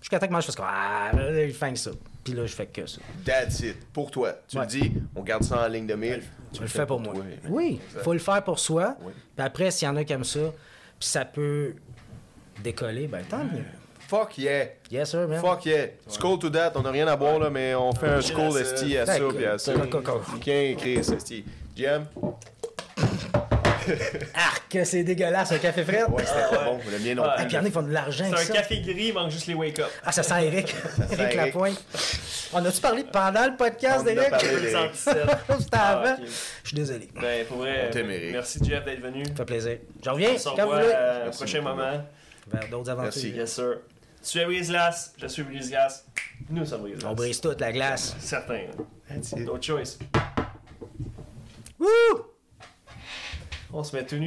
Jusqu'à temps que moi je fasse comme Ah, là, il fait que ça. Puis là, je fais que ça. That's it. Pour toi. Tu Ouais. le dis, on garde ça en ligne de mire. Je le fais pour moi. toi. Oui, il faut le faire pour soi. Oui. Puis après, s'il y en a qui aiment ça, puis ça peut décoller, ben tant mieux. Fuck yeah. Yes, sir, man. Fuck yeah. Skull to that. On n'a rien à boire, là, mais on fait un ça. esti à ça, puis à ça. Tiens, Chris, esti. Jam? Arc, c'est dégueulasse, un café frais. Ouais, c'était pas bon. Le mien non. Et plus. puis il y en a qui font de l'argent C'est un ça. café gris, il manque juste les wake-up. Ah, ça sent Eric. Eric. Lapointe. On a-tu parlé pendant le podcast On en a d'Eric? parlé. Le 117. C'était Ah, avant. ok. Je suis désolé. Ben, pour vrai, merci Jeff d'être venu. Ça fait plaisir. Je reviens On se quand vous revoit voulez. à un Merci prochain moment. Vers d'autres aventures. Merci. Yes, sir. Tu es Brise Glass, je suis Brise Glass. Nous sommes Brise On brise toute la glace. Certain. No choice. Wouh! On se met tout nu.